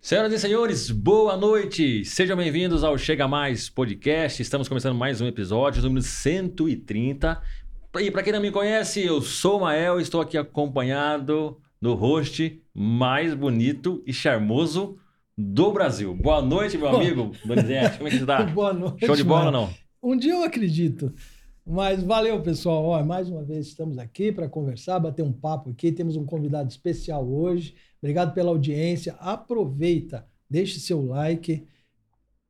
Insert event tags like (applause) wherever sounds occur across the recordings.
Senhoras e senhores, boa noite! Sejam bem-vindos ao Chega Mais Podcast. Estamos começando mais um episódio, número 130. E para quem não me conhece, eu sou o Mael, estou aqui acompanhado do host mais bonito e charmoso do Brasil. Boa noite, meu amigo Donizete. Como é que você tá? (laughs) Boa noite. Show de bola ou mano. não? Um dia eu acredito. Mas valeu, pessoal. Ó, mais uma vez estamos aqui para conversar, bater um papo aqui. Temos um convidado especial hoje. Obrigado pela audiência. Aproveita, deixe seu like,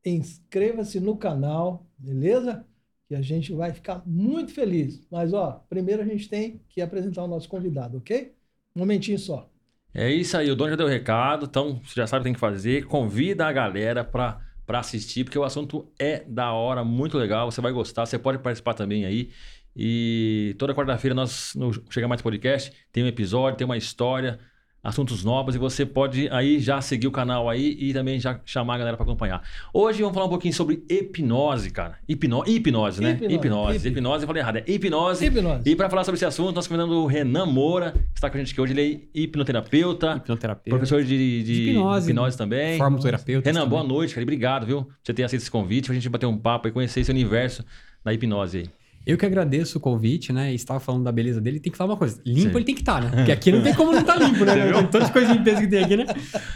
inscreva-se no canal, beleza? Que a gente vai ficar muito feliz. Mas, ó, primeiro a gente tem que apresentar o nosso convidado, ok? Um momentinho só. É isso aí, o dono já deu o recado, então você já sabe o que tem que fazer. Convida a galera para para assistir, porque o assunto é da hora, muito legal, você vai gostar, você pode participar também aí. E toda quarta-feira nós no Chega Mais Podcast tem um episódio, tem uma história, assuntos novos e você pode aí já seguir o canal aí e também já chamar a galera para acompanhar. Hoje vamos falar um pouquinho sobre hipnose, cara. Hipno... Hipnose, né? Hipnose, Hipnose. hip- Hipnose, eu falei errado. É hipnose. Hipnose. E para falar sobre esse assunto, nós convidando o Renan Moura, que está com a gente aqui hoje. Ele é hipnoterapeuta, Hipnoterapeuta. professor de, de De hipnose. também. Formoterapeuta. Renan, boa também. noite, cara. e Obrigado, viu? Por você ter aceito esse convite, pra gente bater um papo e conhecer esse universo da hipnose aí. Eu que agradeço o convite, né? E estava falando da beleza dele. Tem que falar uma coisa. Limpo Sim. ele tem que estar, né? Porque aqui não tem como não estar limpo, (laughs) né? Viu? Tem todas as coisas limpeza que tem aqui, né?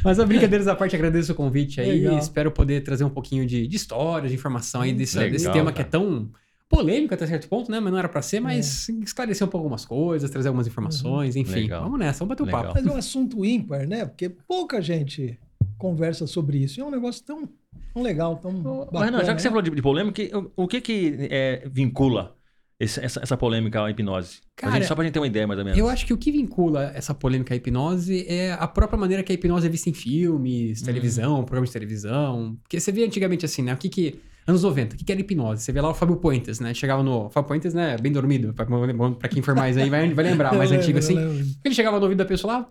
Mas a brincadeiras à parte, agradeço o convite aí. Legal. Espero poder trazer um pouquinho de, de história, de informação aí desse, Legal, desse tema que é cara. tão polêmico até certo ponto, né? Mas não era pra ser, mas esclarecer um pouco algumas coisas, trazer algumas informações, enfim. Legal. Vamos nessa, vamos bater um Legal. papo. Mas é um assunto ímpar, né? Porque pouca gente conversa sobre isso. E é um negócio tão, tão legal, tão Ô, bacana. Renan, já que você né? falou de, de polêmica, o, o que que é, vincula esse- essa, essa polêmica à hipnose? Pra Cara, gente- só pra gente ter uma ideia, mais ou menos. Eu acho que o que vincula essa polêmica à hipnose é a própria maneira que a hipnose é vista em filmes, Hum. televisão, programas de televisão. Porque você vê antigamente assim, né? O que que. Anos 90, o que que era hipnose? Você vê lá o Fábio Puentes, né? Chegava no. Fábio Puentes, né? Bem dormido. Pra, pra quem for mais aí vai, vai lembrar, (laughs) mais antigo assim. Ele chegava no ouvido da pessoa lá,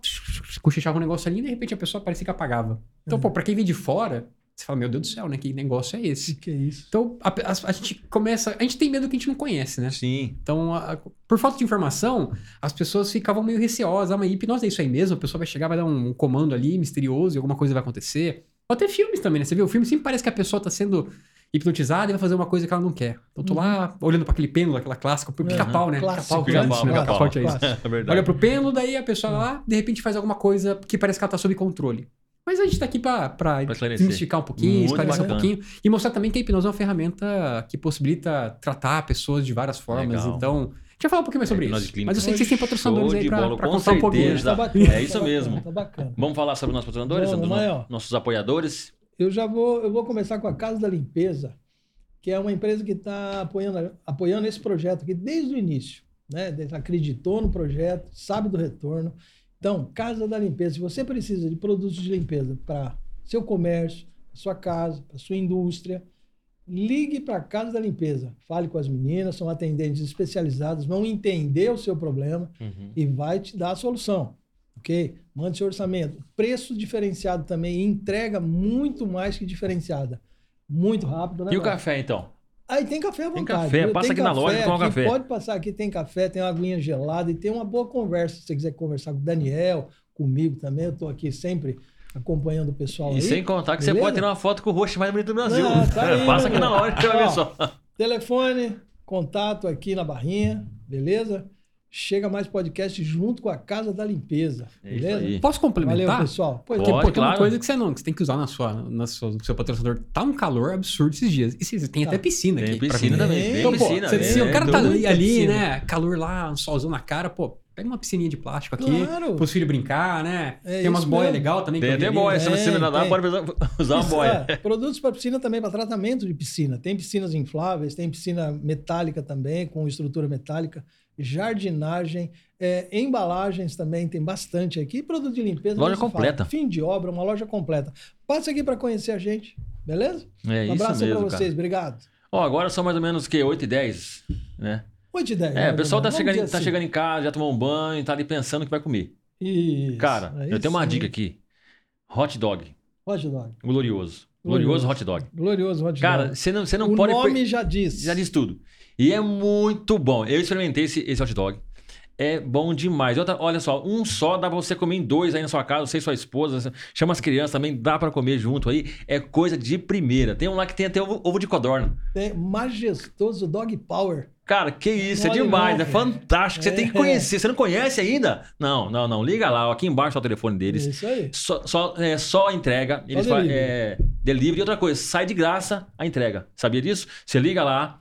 cochichava um negócio ali e de repente a pessoa parecia que apagava. Então, Uhum. pô, pra quem vem de fora, você fala, meu Deus do céu, né? Que negócio é O que, esse? que é isso? Então, a, a- a gente começa. A gente tem medo que a gente não conhece, né? Sim. Então, a- a- por falta de informação, as pessoas ficavam meio receosas. Ah, mas hipnose é isso aí mesmo? A pessoa vai chegar, vai dar um comando ali misterioso e alguma coisa vai acontecer. Ou até filmes também, né? Você vê, o filme sempre parece que a pessoa tá sendo hipnotizada e vai fazer uma coisa que ela não quer. Então, tô lá olhando para aquele pêndulo, aquela clássica, pro pica-pau, né? Uhum. Clássico, Pica-pau, Pica-pau, né? pica-pau. Pica-pau tinha isso. Clássico. É verdade. Olha pro pêndulo, daí a pessoa lá, de repente faz alguma coisa que parece que ela tá sob controle. Mas a gente tá aqui esclarecer. desmistificar um pouquinho, Muito esclarecer bacana. um pouquinho. E mostrar também que a hipnose é uma ferramenta que possibilita tratar pessoas de várias formas. Legal. Então, vai falar um pouquinho mais sobre Hipnose isso. clínica. Mas eu sei que vocês têm patrocinadores aí com contar um pouquinho. certeza. Tá bacana, É isso tá mesmo. bacana, Tá bacana. Vamos falar sobre os nossos patrocinadores, Vamos, dos Mael. nossos apoiadores? Eu já vou, eu vou começar com a Casa da Limpeza, que é uma empresa que está apoiando, apoiando esse projeto aqui desde o início. Né? Desde- Acreditou no projeto, sabe do retorno. Então, Casa da Limpeza, se você precisa de produtos de limpeza para seu comércio, para sua casa, para sua indústria, ligue para a Casa da Limpeza. Fale com as meninas, são atendentes especializadas, vão entender o seu problema Uhum. e vai te dar a solução. Ok? Mande seu orçamento. Preço diferenciado também, entrega muito mais que diferenciada. Muito rápido, né? E o café, então? Aí tem café à Tem vontade. café, viu? passa Tem aqui na loja e toma café. Pode passar aqui, tem café, tem uma aguinha gelada e tem uma boa conversa. Se você quiser conversar com o Daniel, comigo também, eu estou aqui sempre acompanhando o pessoal E aí. sem contar que você Beleza? pode tirar uma foto com o rosto mais bonito do Brasil. Não, tá aí, (laughs) Passa aqui na loja, você vai ver só. Telefone, contato aqui na barrinha, beleza? Chega mais podcast junto com a Casa da Limpeza, É isso beleza? aí. Posso complementar? Valeu, pessoal. Pois Pode, Porque, tem uma claro. coisa que você não, que você tem que usar na sua, na sua, no seu patrocinador. Tá um calor absurdo esses dias. E vocês tem Tá. até piscina Tem aqui. pra piscina mim. também. Tem Então, Então, pô, piscina. você, se é, o cara tá ali, ali, piscina. né? Calor lá, um solzão na cara, pô, pega uma piscininha de plástico aqui, Claro. pros filhos brincar, né? É tem umas boias legais também. Tem até boia. Se né? você não nadar, tem. pode usar- usar uma boia. É, produtos para piscina também, para tratamento de piscina. Tem piscinas infláveis, tem piscina metálica também, com estrutura metálica, jardinagem, é, embalagens também, tem bastante aqui. Produto de limpeza. Loja se fala. completa. Fim de obra, uma loja completa. Passa aqui para conhecer a gente, beleza? É um abraço para cara. vocês, obrigado. Ó, agora são mais ou menos o quê? 8 e 10, né? 8 e 10. É, o pessoal tá chegando, tá assim. chegando em casa, já tomou um banho, tá ali pensando o que vai comer. Isso, Cara, é eu tenho uma dica aqui. Hot dog. Hot dog. Glorioso. Glorioso hot dog. Glorioso hot Cara, dog. você não, você não o pode... per- nome já diz. Já diz tudo. E é muito bom. Eu experimentei esse, esse hot dog. é bom demais. Outra, olha só, um só dá pra você comer em dois aí na sua casa, você e sua esposa. Chama as crianças também, dá pra comer junto aí. É coisa de primeira. Tem um lá que tem até ovo, ovo de codorna. Tem majestoso Dog Power. Cara, que isso, é Olha demais, não, é fantástico. Você tem que É. conhecer. Você não conhece ainda? Não, não, não. Liga lá, ó, aqui embaixo tá o telefone deles. Isso aí. Só, só, é, só a entrega. Eles Só delivery. é, delivery. E outra coisa, sai de graça a entrega. Sabia disso? Você liga lá,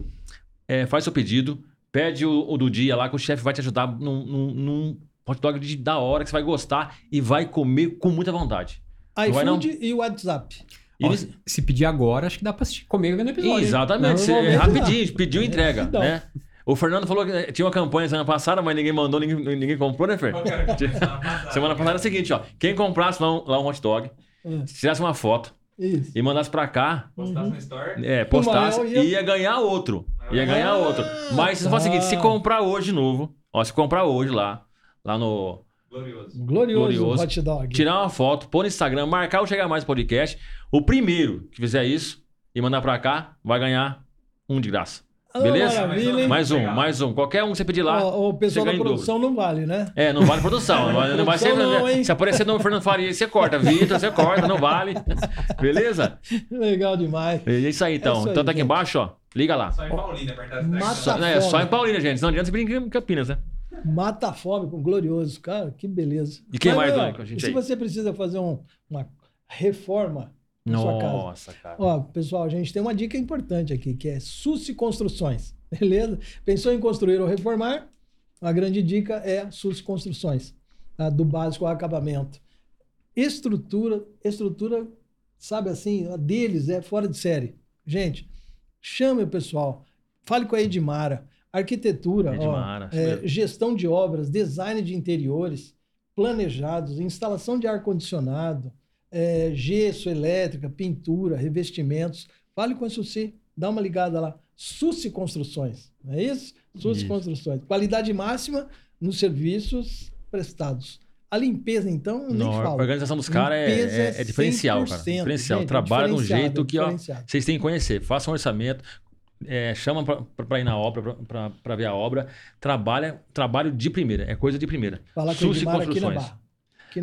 é, faz seu pedido, pede o, o do dia lá, que o chefe vai te ajudar num, num, num hot dog de, da hora que você vai gostar e vai comer com muita vontade. não? iFood e WhatsApp. E Ó, eles- Se pedir agora, acho que dá pra assistir, comer vendo o episódio. Exatamente, Normalmente rapidinho, pediu (laughs) entrega, rapidão. né? O Fernando falou que tinha uma campanha semana passada, mas ninguém mandou, ninguém, ninguém comprou, né, Fer? (laughs) Semana passada era o seguinte, ó. Quem comprasse lá um, lá um hot dog, É, tirasse uma foto Isso. e mandasse pra cá, Postasse no Store. é, postasse, eu ia- ia ganhar outro. Ia ganhar Ah, outro. Mas se for o seguinte, se comprar hoje de novo, ó, se comprar hoje lá, lá no... Glorioso. Glorioso, Glorioso. hot dog. Tirar uma foto, pôr no Instagram, marcar o Chegar Mais Podcast, o primeiro que fizer isso e mandar pra cá, vai ganhar um de graça. Ah, beleza? Mais um, Legal. mais um. Qualquer um que você pedir lá, Ó, o pessoal da produção não vale, né? É, não vale produção. Não vai, não vai ser. Não, se aparecer no Fernando Faria, você corta. Vitor, você corta, não vale. Beleza? Legal demais. É isso aí, então. É isso aí, então tá aqui gente. embaixo, ó. Liga lá. Só em apertar Mata- Só, é, só em Paulínia, gente. Não adianta você vir em Campinas, né? Mata a fome com glorioso. Cara, que beleza. E quem mais, ó, Dani, com a gente se aí? você precisa fazer um- uma reforma na sua casa. Nossa, cara. Ó, pessoal, a gente tem uma dica importante aqui, que é Susi Construções. (laughs) Beleza? Pensou em construir ou reformar? A grande dica é Susi Construções. tá? Do básico ao acabamento. Estrutura, estrutura, sabe assim, a deles é fora de série. Gente, chame o pessoal. Fale com a Edmara. Arquitetura, ó, Edmara, isso é, gestão de obras, design de interiores, planejados, instalação de ar-condicionado, é, gesso, elétrica, pintura, revestimentos. Fale com a Suci, dá uma ligada lá. Suci Construções, não é isso? Suci Isso. Construções. Qualidade máxima nos serviços prestados. A limpeza, então, nem Não, a falo. organização dos caras é, é- é diferencial, cara. 100%, Diferencial. gente, é Trabalha de um jeito que, ó, vocês têm que conhecer. Faça um orçamento, é, chama pra ir na obra, pra ver a obra. Trabalha, trabalho de primeira. É coisa de primeira. Falar com a Suci Construções.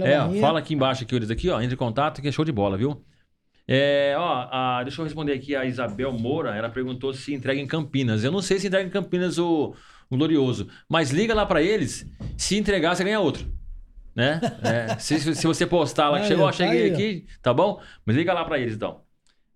É, ó, fala aqui embaixo aqui, eles aqui, ó, entre em contato que é show de bola, viu? É, ó, a- deixa eu responder aqui a Isabel Moura, ela perguntou se entrega em Campinas. Eu não sei se entrega em Campinas o, o Glorioso, mas liga lá pra eles, se entregar você ganha outro, né? É, se, se você postar lá que chegou, ó, tá cheguei aqui, tá bom? Mas liga lá pra eles então.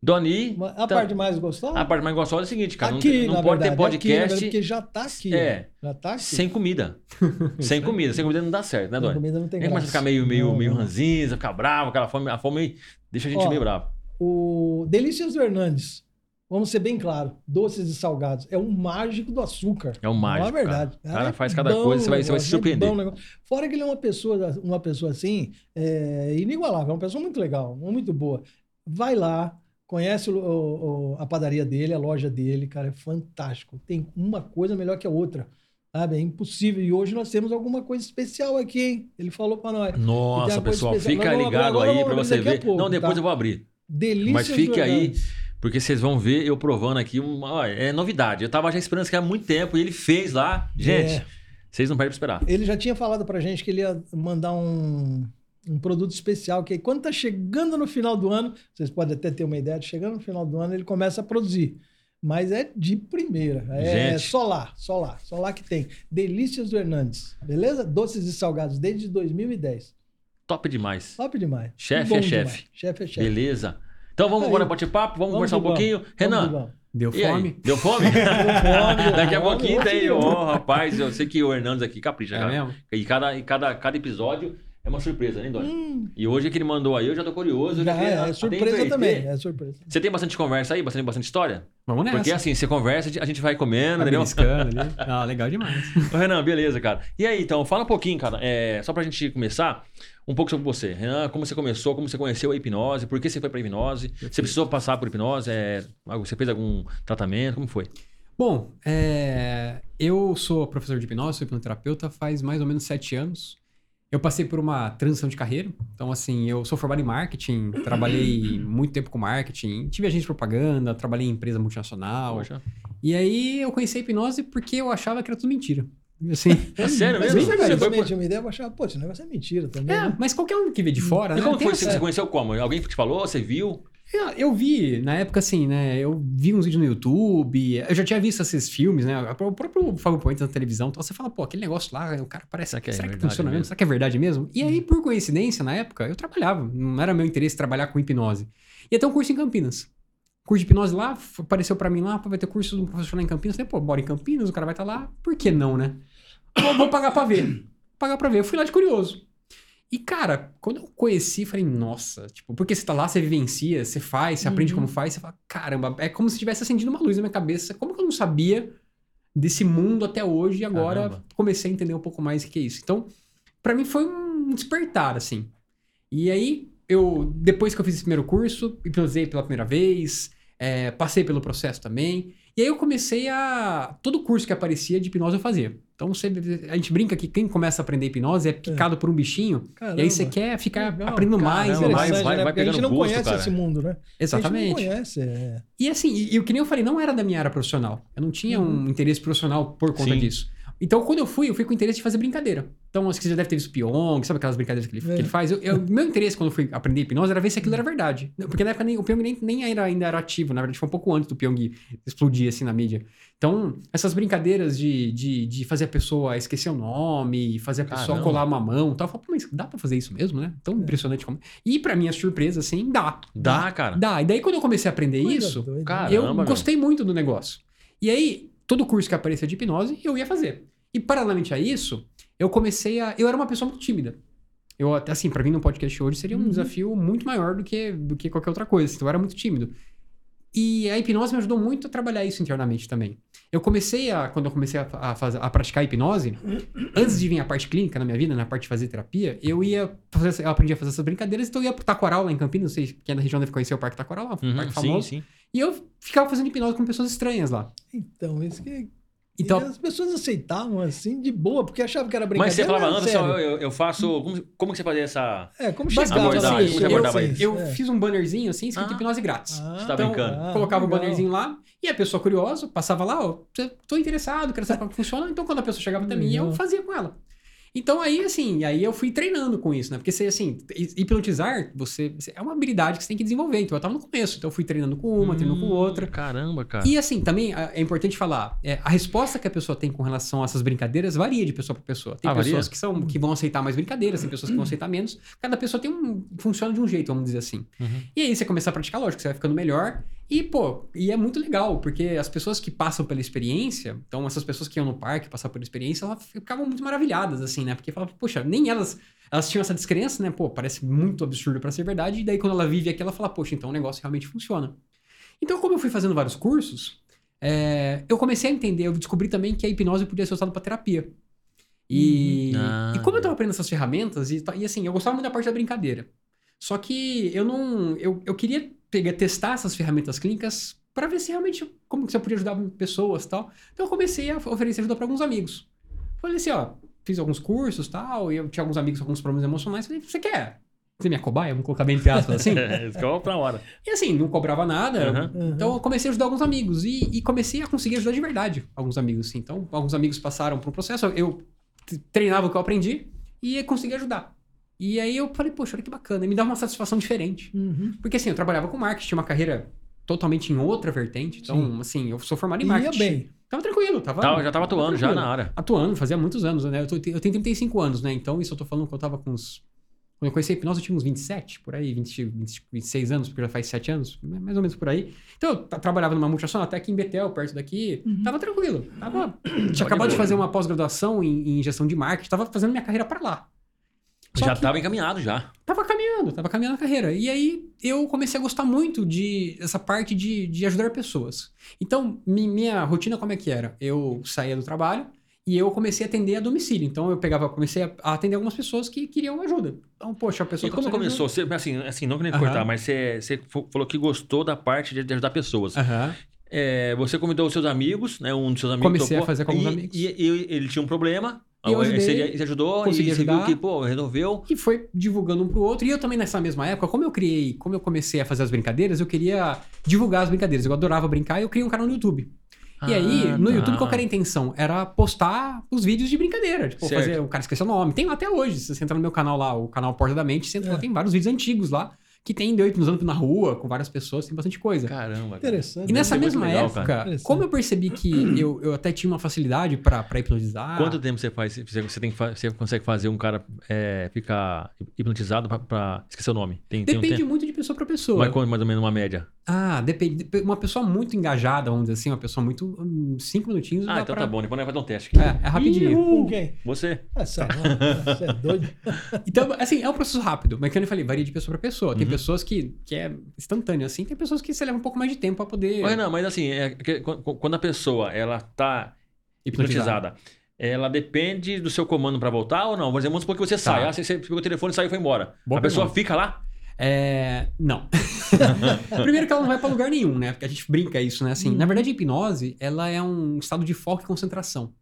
Doni, A tá- parte mais gostosa? a parte mais gostosa é o seguinte, cara, não aqui, não, na pode verdade, ter aqui, podcast verdade, porque já tá aqui. É. Já tá aqui. sem comida. (laughs) sem comida, sem comida não dá certo, né, Doni? comida não tem Nem começa a graça. ficar meio, meio, Não, meio não. ranzinza, ficar bravo, aquela fome, a fome deixa a gente Ó, meio bravo. O Delícias do Hernandes, vamos ser bem claros, doces e salgados, é um mágico do açúcar. É um mágico, Não é verdade. cara. O cara É faz cada bom coisa, você vai- você vai negócio, se surpreender. é bom negócio. Fora que ele é uma pessoa, uma pessoa assim, é, inigualável, é uma pessoa muito legal, muito boa. Vai lá, conhece o- o- a padaria dele, a loja dele, cara, é fantástico. Tem uma coisa melhor que a outra. Sabe? É impossível. E hoje nós temos alguma coisa especial aqui, hein? Ele falou para nós. Nossa, pessoal, fica Nós vamos abrir ligado aí abrir você ver. pouco, Não, depois tá? eu vou abrir. Delícias Mas fique aí, porque vocês vão ver eu provando aqui. Uma, é novidade. Eu tava já esperando isso aqui há muito tempo e ele fez lá. Gente, É. vocês não perdem pra esperar. Ele já tinha falado pra gente que ele ia mandar um, um produto especial, que aí quando tá chegando no final do ano, vocês podem até ter uma ideia, de chegando no final do ano, ele começa a produzir. Mas é de primeira. É Gente. só lá, só lá, só lá que tem. Delícias do Hernandes, beleza? Doces e salgados desde 2010. Top demais. Top demais. Chefe é chefe. Chefe é chefe. Beleza. Então vamos Aí. embora bate-papo, vamos, conversar um vamos. pouquinho. Vamos Renan, vamos. (laughs) Deu fome? Deu fome? fome, deu Daqui a fome, pouquinho tem. deu. Ó, rapaz, eu sei que o Hernandes aqui capricha, É cara. mesmo? E cada, e cada, cada episódio é uma surpresa, né, Doni? Hum, E hoje que ele mandou aí, eu já tô curioso. já é, até surpresa também. É surpresa. Você tem bastante conversa aí, bastante, bastante história? Vamos nessa. Porque assim, você conversa, a gente vai comendo, Tá entendeu? ali. (laughs) Ah, legal demais. Ô, Renan, beleza, cara. E aí, então, fala um pouquinho, cara, é, só pra gente começar, um pouco sobre você. Renan, como você começou, como você conheceu a hipnose, por que você foi pra hipnose? Você precisou passar por hipnose? É, você fez algum tratamento? Como foi? Bom, é, eu sou professor de hipnose, sou hipnoterapeuta faz mais ou menos sete anos. Eu passei por uma transição de carreira. Então, assim, eu sou formado em marketing, trabalhei muito tempo com marketing, tive agente de propaganda, trabalhei em empresa multinacional. Poxa. E aí eu conheci a hipnose porque eu achava que era tudo mentira. Assim. (laughs) É sério Mas mesmo? verdade. você foi tinha uma ideia, eu achava, pô, esse negócio é mentira também. É, né? mas qualquer um que vê de fora, E né? como foi? Você essa- você conheceu como? Alguém que te falou? Você viu? Eu, eu vi, na época, assim, né? Eu vi uns vídeos no YouTube, eu já tinha visto esses filmes, né? O próprio Fábio Points na televisão. Então você fala, pô, aquele negócio lá, o cara parece. Será que é será que funciona mesmo? mesmo? Será que é verdade mesmo? E aí, por coincidência, na época, eu trabalhava. Não era meu interesse trabalhar com hipnose. Ia ter um curso em Campinas. Curso de hipnose lá, apareceu pra mim lá, vai ter curso de um professor lá em Campinas. Falei, pô, bora em Campinas, o cara vai estar lá. Por que não, né? Vou, vou pagar pra ver. Vou pagar pra ver. Eu fui lá de curioso. E, cara, quando eu conheci, falei, nossa, tipo, porque você tá lá, você vivencia, você faz, você aprende Uhum. como faz, você fala, caramba, é como se tivesse acendido uma luz na minha cabeça. Como que eu não sabia desse mundo até hoje e agora Caramba. comecei a entender um pouco mais o que é isso. Então, pra mim foi um despertar, assim. E aí, eu, depois que eu fiz esse primeiro curso, hipnotizei pela primeira vez, é, passei pelo processo também. E aí eu comecei a. Todo curso que aparecia de hipnose eu fazia. Então você, a gente brinca que quem começa a aprender hipnose é picado por um bichinho. Caramba. E aí você quer ficar Legal, aprendendo mais caramba, e vai- mais. Vai- né? vai Porque a gente pegando não gosto, conhece cara. esse mundo, né? A Exatamente. gente não conhece. é. E assim, e, e o que nem eu falei, não era da minha área profissional. Eu não tinha um interesse profissional por conta Sim. disso. Então, quando eu fui, eu fui com o interesse de fazer brincadeira. Então, acho que você já deve ter visto Pyong, sabe aquelas brincadeiras que ele, É. que ele faz? Eu, eu- meu interesse quando eu fui aprender hipnose era ver se aquilo era verdade. Porque na época nem, o Pyong nem, nem era, ainda era ativo, na verdade foi um pouco antes do Pyong explodir assim na mídia. Então, essas brincadeiras de, de, de fazer a pessoa esquecer o nome, fazer a pessoa Caramba. colar uma mão e tal. Eu falo, mas dá pra fazer isso mesmo, né? Tão impressionante como. E pra minha surpresa, assim, dá. Dá, cara. Dá. E daí quando eu comecei a aprender Coisa isso, doida. Eu Caramba, meu. gostei muito do negócio. E aí, todo curso que aparecia de hipnose, eu ia fazer. E paralelamente a isso, eu comecei a. Eu era uma pessoa muito tímida. Eu, até assim, pra mim no podcast hoje seria um Uhum. desafio muito maior do que, do que qualquer outra coisa. Então eu era muito tímido. E a hipnose me ajudou muito a trabalhar isso internamente também. Eu comecei a, quando eu comecei a, a, fazer, a praticar hipnose, antes de vir a parte clínica na minha vida, na parte de fazer terapia, eu ia fazer, eu aprendi a fazer essas brincadeiras, então eu ia pro Taquaral lá em Campinas, não sei quem é da região deve conhecer o Parque Taquaral, lá, um Uhum, parque sim, famoso. sim. E eu ficava fazendo hipnose com pessoas estranhas lá. Então, isso que. Então- E as pessoas aceitavam assim de boa, porque achavam que era brincadeira. Mas você falava, Anderson, eu, eu faço. Como, como que você fazia essa. É, como chegava assim, como você eu, abordava eu, isso? eu É. fiz um bannerzinho assim, escrito Ah. hipnose grátis. Ah, Você tá Então, brincando. ah, colocava o bannerzinho lá e a pessoa curiosa passava lá, ó, tô interessado, quero saber como que funciona. Então, quando a pessoa chegava até mim, eu fazia com ela. Então, aí, assim, aí eu fui treinando com isso, né? Porque, você, assim, hipnotizar, você, é uma habilidade que você tem que desenvolver. Então, eu tava no começo, então eu fui treinando com uma, treinando com Hum, outra. Caramba, cara. E assim, também é importante falar, é, a resposta que a pessoa tem com relação a essas brincadeiras varia de pessoa para pessoa. Tem Ah, pessoas varia? que são que vão aceitar mais brincadeiras, tem pessoas que vão aceitar menos. Cada pessoa tem um funciona de um jeito, vamos dizer assim. Uhum. E aí você começa a praticar, lógico, você vai ficando melhor. E, pô, e é muito legal, porque as pessoas que passam pela experiência, então essas pessoas que iam no parque passar pela experiência, elas ficavam muito maravilhadas, assim, né? Porque falavam, poxa, nem elas, elas tinham essa descrença, né? Pô, parece muito absurdo para ser verdade. E daí quando ela vive aqui, ela fala, poxa, então o negócio realmente funciona. Então, como eu fui fazendo vários cursos, é, eu comecei a entender, eu descobri também que a hipnose podia ser usada para terapia. E, Uhum. Ah. e como eu tava aprendendo essas ferramentas, e, e assim, eu gostava muito da parte da brincadeira. Só que eu não. Eu, eu queria pegar, testar essas ferramentas clínicas para ver se realmente como que você podia ajudar pessoas tal. Então eu comecei a oferecer ajuda para alguns amigos. Falei assim, ó, fiz alguns cursos e tal, e eu tinha alguns amigos com alguns problemas emocionais. Falei, você quer ser minha cobaia? Vamos colocar bem entre aspas assim. (laughs) É, isso que eu pra hora. E assim, não cobrava nada. Uhum. Uhum. Então eu comecei a ajudar alguns amigos e, e comecei a conseguir ajudar de verdade alguns amigos, assim. Então, alguns amigos passaram por um processo, eu treinava o que eu aprendi e consegui ajudar. E aí eu falei, poxa, olha que bacana, e me dava uma satisfação diferente. Uhum. Porque assim, eu trabalhava com marketing, tinha uma carreira totalmente em outra vertente. Então, Sim. assim, eu sou formado em E ia marketing. bem. Tava tranquilo, tava. Tava- já tava atuando já tranquilo. na área. Atuando, fazia muitos anos, né? Eu, tô- eu tenho 35 anos, né? Então, isso eu tô falando que eu tava com uns. Quando eu conheci a hipnose, eu tinha uns 27, por aí, 20, 20, 26 anos, porque já faz 7 anos, mais ou menos por aí. Então, eu tra- trabalhava numa multinacional, até aqui em Betel, perto daqui. Uhum. Tava tranquilo. Tava, tinha acabado de fazer uma pós-graduação em, em gestão de marketing, tava fazendo minha carreira para lá. Só já que- tava encaminhado já. Tava caminhando, tava caminhando a carreira. E aí eu comecei a gostar muito de essa parte de, de ajudar pessoas. Então, mi- minha rotina como é que era? Eu saía do trabalho e eu comecei a atender a domicílio. Então eu pegava, comecei a a atender algumas pessoas que queriam ajuda. Então, poxa, a pessoa E tá como começou? Você, assim, assim, não querendo Aham. cortar, mas você, você falou que gostou da parte de de ajudar pessoas. Aham. É, você convidou os seus amigos, né? Um dos seus amigos Comecei a topou, fazer com alguns amigos. E, e ele tinha um problema. E eu ajudei, você, você ajudou consegui e você viu ajudar. que, pô, resolveu. E foi divulgando um pro outro. E eu também, nessa mesma época, como eu criei, como eu comecei a fazer as brincadeiras, eu queria divulgar as brincadeiras. Eu adorava brincar e eu criei um canal no YouTube. E aí, Ah, no tá. YouTube, qual era a intenção? Era postar os vídeos de brincadeira. Tipo, Certo. fazer. O cara esqueceu o nome. Tem lá até hoje. Se você entrar no meu canal lá, o canal Porta da Mente, você entra lá, É. tem vários vídeos antigos lá. Que tem de eu hipnotizando na rua, com várias pessoas, tem bastante coisa. Caramba. cara. Interessante. E nessa é mesma legal, época, como eu percebi que (clears throat) eu, eu até tinha uma facilidade pra, pra hipnotizar. Quanto tempo você faz? Você, tem você consegue fazer um cara é, ficar hipnotizado pra, pra- Esqueci o nome. Tem, tem um Depende muito de pessoa pra pessoa. Mas quanto, mais ou menos uma média. Ah, depende. dep- Uma pessoa muito engajada, vamos dizer assim, uma pessoa muito. hum, cinco minutinhos. Ah, então pra- tá bom. Depois nós vamos fazer um teste aqui. É, é rapidinho. Com quem? Você. Ah, sai, não. Você é doido? (laughs) Então, assim, é um processo rápido, mas que eu falei, varia de pessoa pra pessoa. Tem Uhum. Pessoas que, que é instantâneo, assim, tem pessoas que você leva um pouco mais de tempo pra poder Mas não, mas assim, é que qu- qu- quando a pessoa ela tá hipnotizar. hipnotizada, ela depende do seu comando pra voltar ou não? Por exemplo, vamos supor que você sai. Ah, você, você pegou o telefone, saiu e foi embora. Boa a pessoa pergunta. fica lá? É. Não. (laughs) Primeiro que ela não vai pra lugar nenhum, né? Porque a gente brinca isso, né? Assim, Uhum. na verdade, a hipnose, ela é um estado de foco e concentração.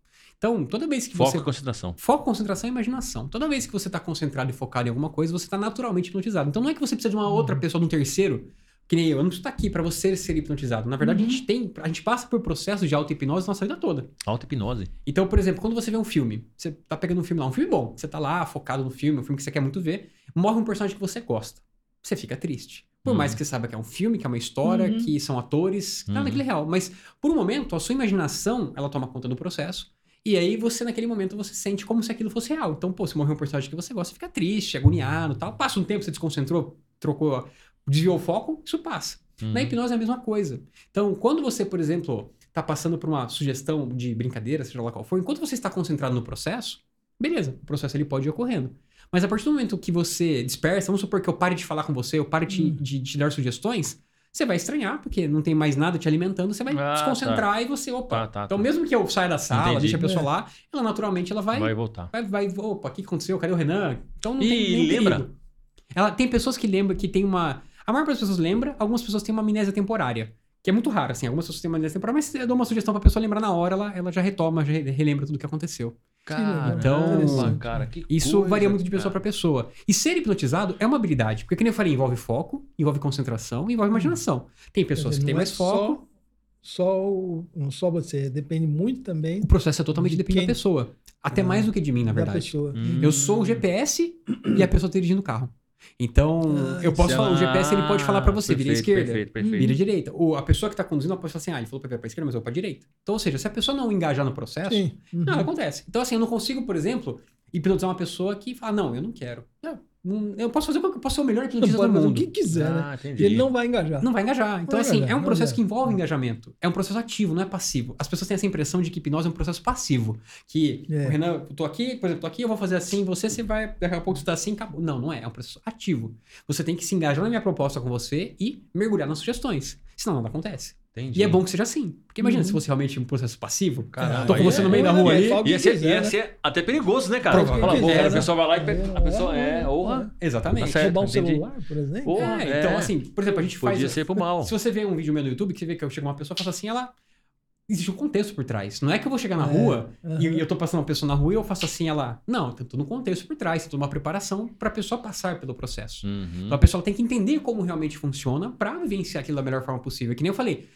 Então, toda vez que Foco você. e concentração. Foco, concentração e imaginação. Toda vez que você está concentrado e focado em alguma coisa, você está naturalmente hipnotizado. Então não é que você precisa de uma outra pessoa, de um terceiro, que nem eu. Eu não preciso estar aqui para você ser hipnotizado. Na verdade, a gente tem. A gente passa por processos de auto-hipnose nossa vida toda. Auto-hipnose. Então, por exemplo, quando você vê um filme, você tá pegando um filme lá, um filme bom, você tá lá focado no filme, um filme que você quer muito ver, morre um personagem que você gosta. Você fica triste. Por Uhum. mais que você saiba que é um filme, que é uma história, Uhum. que são atores, nada Uhum. daquilo é real. Mas, por um momento, a sua imaginação, ela toma conta do processo. E aí, você, naquele momento, você sente como se aquilo fosse real. Então, pô, se morreu um personagem que você gosta, você fica triste, agoniado tal. Passa um tempo, você desconcentrou, trocou, desviou o foco, isso passa. Uhum. Na hipnose é a mesma coisa. Então, quando você, por exemplo, está passando por uma sugestão de brincadeira, seja lá qual for, enquanto você está concentrado no processo, beleza, o processo ele pode ir ocorrendo. Mas a partir do momento que você dispersa, vamos supor que eu pare de falar com você, eu pare de, Hum. de- de te dar sugestões, você vai estranhar, porque não tem mais nada te alimentando, você vai Ah, desconcentrar e você, opa. Tá, tá, então, tá. mesmo que eu saia da sala, Entendi. deixe a pessoa É. lá, ela naturalmente ela vai, Vai vai, voltar. vai, opa, o que aconteceu? Cadê o Renan? Então não E tem nenhum lembra? perigo. Ela tem pessoas que lembram que tem uma. A maior parte das pessoas lembra, algumas pessoas têm uma amnésia temporária. Que é muito raro, assim. Algumas pessoas têm uma amnésia temporária, mas eu dou uma sugestão pra pessoa lembrar na hora, ela, ela já retoma, já re- relembra tudo que aconteceu. Caramba, Então, cara, que Isso coisa, varia muito de pessoa pra pessoa. E ser hipnotizado é uma habilidade. Porque, como eu falei, envolve foco, envolve concentração e envolve imaginação. Tem pessoas que Não têm é mais foco. Só, só, o- não só você, depende muito também O processo é totalmente De depende da quem? pessoa. Até Ah, mais do que de mim, na da verdade. pessoa. Hum. Eu sou o GPS e a pessoa tá dirigindo o carro. Então, Ah, eu posso é falar, o GPS ele pode falar pra você, vira à Perfeito, esquerda, Perfeito, perfeito. vira à direita. Ou a pessoa que tá conduzindo, ela pode falar assim, ah, ele falou pra virar pra esquerda, mas eu vou pra direita. Então, ou seja, se a pessoa não engajar no processo, Sim. Uhum. não, acontece. Então, assim, eu não consigo, por exemplo, hipnotizar uma pessoa que fala, não, eu não quero. Não- eu posso fazer o que eu posso ser o melhor hipnotista pode do fazer o mundo. que quiser, né? Ah, entendi. Ele não vai engajar. Não vai engajar. Então, Vai assim, engajar, é um processo que envolve engajamento. É um processo ativo, não é passivo. As pessoas têm essa impressão de que hipnose é um processo passivo. Que, É. o Renan, eu tô aqui, por exemplo, tô aqui, eu vou fazer assim, você, você vai, daqui a pouco você tá assim, acabou. Não, não é. É um processo ativo. Você tem que se engajar na minha proposta com você e mergulhar nas sugestões. Senão nada acontece. Entendi. E é bom que seja assim. Porque imagina Uhum. se fosse realmente um processo passivo. Caramba, tô com aí você é- no meio da é, rua é, ali. que Ia ser, quiser, ia né? ser até perigoso, né, cara? Provavelmente. Fala, pô, É, cara, a né? pessoa vai lá e É, a pessoa é, é, honra. Exatamente. Tá. Roubar um entendi. celular, por exemplo. Porra, É, então, é. assim, por exemplo, a gente faz. Podia ser pro mal. (laughs) Se você vê um vídeo meu no YouTube, que você vê que eu chego uma pessoa e faço assim, ela. Existe um contexto por trás. Não é que eu vou chegar na É, rua aham. e eu tô passando uma pessoa na rua e eu faço assim, ela. Não, tem todo um contexto por trás, tem toda uma preparação pra pessoa passar pelo processo. Uhum. Então a pessoa tem que entender como realmente funciona pra vivenciar aquilo da melhor forma possível. Que nem eu falei.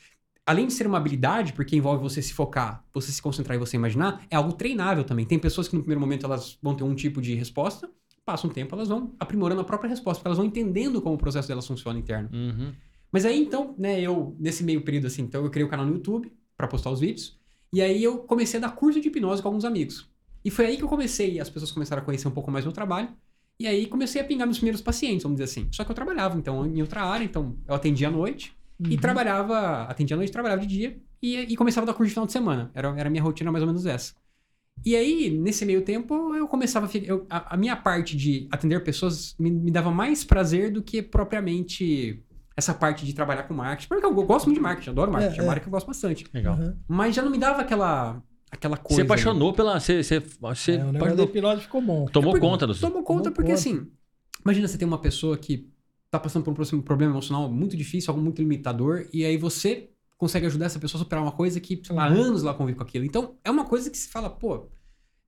Além de ser uma habilidade, porque envolve você se focar, você se concentrar e você imaginar, é algo treinável também. Tem pessoas que no primeiro momento elas vão ter um tipo de resposta, passa um tempo, elas vão aprimorando a própria resposta, porque elas vão entendendo como o processo delas funciona interno. Uhum. Mas aí então, né, eu, nesse meio período assim, então eu criei o canal no YouTube pra postar os vídeos. E aí eu comecei a dar curso de hipnose com alguns amigos. E foi aí que eu comecei, as pessoas começaram a conhecer um pouco mais meu trabalho. E aí comecei a pingar meus primeiros pacientes, vamos dizer assim. Só que eu trabalhava, então, em outra área, então eu atendia à noite. E Uhum. trabalhava, atendia à noite, trabalhava de dia. E, e começava a dar curso de final de semana. Era, era a minha rotina mais ou menos essa. E aí, nesse meio tempo, eu começava a ficar. eu- a, a minha parte de atender pessoas me, me dava mais prazer do que propriamente essa parte de trabalhar com marketing. Porque eu, eu gosto muito de marketing, adoro marketing. É, É, uma é. área que eu gosto bastante. Legal. Uhum. Mas já não me dava aquela, aquela coisa. Você apaixonou pela. Você, você, você É, o apaixonou- ficou bom. tomou porque- conta do. Tomou conta Tomou porque, conta. assim, imagina você tem uma pessoa que tá passando por um próximo problema emocional muito difícil, algo muito limitador, e aí você consegue ajudar essa pessoa a superar uma coisa que, sei lá, há anos ela convive com aquilo. Então, é uma coisa que se fala, pô,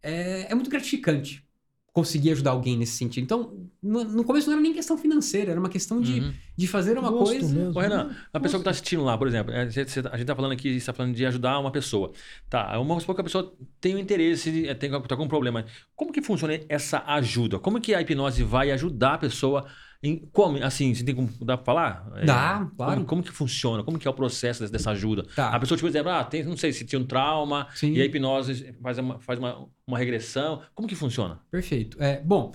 é, é muito gratificante conseguir ajudar alguém nesse sentido. Então, no, no começo não era nem questão financeira, era uma questão de, Uhum. de fazer uma Gosto coisa. mesmo. Ô, Renan, a pessoa que tá assistindo lá, por exemplo, é, a gente tá falando aqui, você tá falando de ajudar uma pessoa. Tá, vamos supor que a pessoa tem um interesse, de- tem, tá com um problema. Como que funciona essa ajuda? Como que a hipnose vai ajudar a pessoa em. Como? Assim, você tem como. Dá pra falar? É, Dá, claro. Como, como que funciona? Como que é o processo dessa, dessa ajuda? Tá. A pessoa, tipo, exemplo, ah, tem, não sei, se tinha um trauma, Sim. e a hipnose faz uma, faz uma, uma regressão. Como que funciona? Perfeito. É, bom,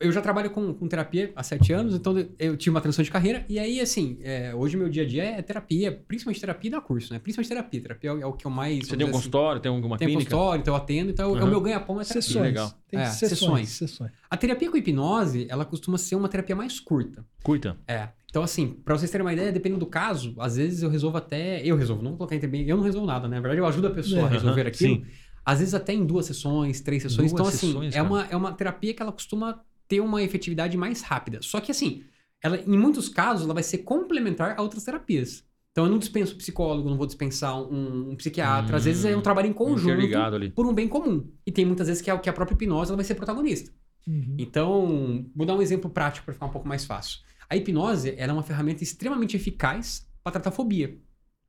eu já trabalho com, com terapia há sete anos, então eu tive uma transição de carreira. E aí, assim, é, hoje meu dia a dia é terapia, principalmente terapia da curso, né? Principalmente terapia. Terapia é o- é que eu mais. Você tem um assim, consultório, tem alguma Tem um clínica? consultório, então eu atendo, então é o meu ganha-pão é terapia. Sessões. legal. Tem É, sessões, sessões. sessões. A terapia com hipnose, ela costuma ser uma terapia mais curta. Curta. É. Então, assim, pra vocês terem uma ideia, dependendo do caso, às vezes eu resolvo até. Eu resolvo, não vou colocar entre bem, eu não resolvo nada, né? Na verdade, eu ajudo a pessoa É. a resolver Aham, aquilo. sim. Às vezes até em duas sessões, três sessões. Duas então, assim, sessões, é, uma, é uma terapia que ela costuma ter uma efetividade mais rápida. Só que, assim, ela, em muitos casos, ela vai ser complementar a outras terapias. Então, eu não dispenso psicólogo, não vou dispensar um, um psiquiatra. Às vezes é um trabalho em conjunto por um bem comum. E tem muitas vezes que a, que a própria hipnose ela vai ser protagonista. Uhum. Então, vou dar um exemplo prático para ficar um pouco mais fácil. A hipnose ela é uma ferramenta extremamente eficaz para tratar fobia.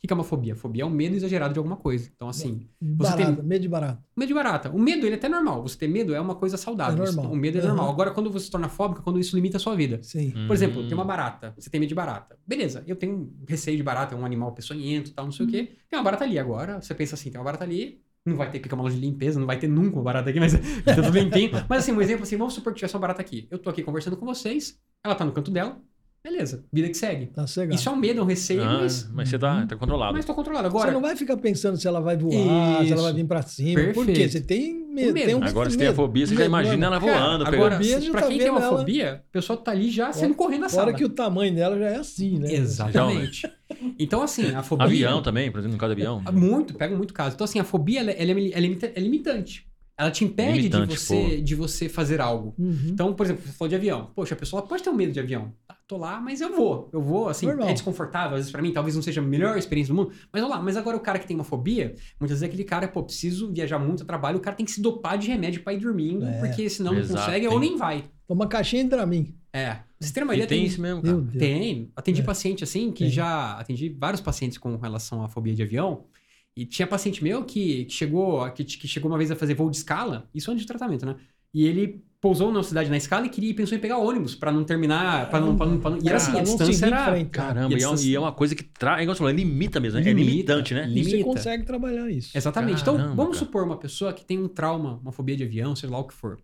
O que é uma fobia? Fobia é o medo exagerado de alguma coisa. Então, assim, Você tem- Barata, medo de barata. o medo de barata. O medo, ele é até normal. Você ter medo é uma coisa saudável. É normal. O medo é Uhum. normal. Agora, quando você se torna fóbico, é quando isso limita a sua vida. Sim. Por exemplo, Hum. tem uma barata. Você tem medo de barata. Beleza, eu tenho receio de barata, é um animal peçonhento e tal, não sei o Uhum. quê. Tem uma barata ali agora. Você pensa assim, tem uma barata ali. Não vai ter que ficar uma loja de limpeza, não vai ter nunca uma barata aqui, mas (laughs) tá tudo limpinho. Mas assim, um exemplo assim, vamos supor que tivesse uma barata aqui. Eu tô aqui conversando com vocês, ela tá no canto dela. Beleza, vida que segue. Tá cegado. Isso é um medo, é um receio, Ah, mas, mas você tá, tá controlado. mas tô controlado. Você Agora, não vai ficar pensando se ela vai voar, se ela vai Isso. vir pra cima. Por quê? Perfeito. Você tem medo. medo. Tem um Agora, se tem a fobia, você já Medo, imagina mano. ela Cara, voando. agora, pegando- se- já pra tá quem tem uma ela. fobia, a pessoa tá ali já saindo correndo Fora sala. que o tamanho dela já é assim, né? Exatamente. Então, assim, a fobia... Avião também, por exemplo, no caso do avião. Muito, pega muito caso. Então, assim, a fobia, ela, ela é, é é limitante. Ela te impede Limitante, de, você, de você fazer algo. Uhum. Então, por exemplo, você falou de avião. Poxa, a pessoa pode ter um medo de avião. Tá, tô lá, mas eu vou. Eu vou, assim, Normal. é desconfortável. Às vezes pra mim, talvez não seja a melhor experiência do mundo. Mas olha lá, mas agora o cara que tem uma fobia, muitas vezes é aquele cara, pô, preciso viajar muito a trabalho, o cara tem que se dopar de remédio pra ir dormindo, É. porque senão não Exato, consegue tem. ou nem vai. Toma caixinha de Dramin. É. Você tem uma E ideia, tem isso mesmo, cara. Tem. Atendi É. paciente assim, que Tem. já atendi vários pacientes com relação à fobia de avião. E tinha paciente meu que, que chegou que, que chegou uma vez a fazer voo de escala, isso antes de tratamento, né? E ele pousou na cidade na escala e queria pensou em pegar ônibus pra não terminar, para não, pra não, pra não- E era assim, a distância era frente. Caramba, E a e é, distância- e é uma coisa que traz. É igual você falou, limita mesmo, né? É Limita. limitante, né? Limita. E você consegue trabalhar isso. Exatamente. então, Caramba, vamos cara. supor uma pessoa que tem um trauma, uma fobia de avião, seja lá o que for.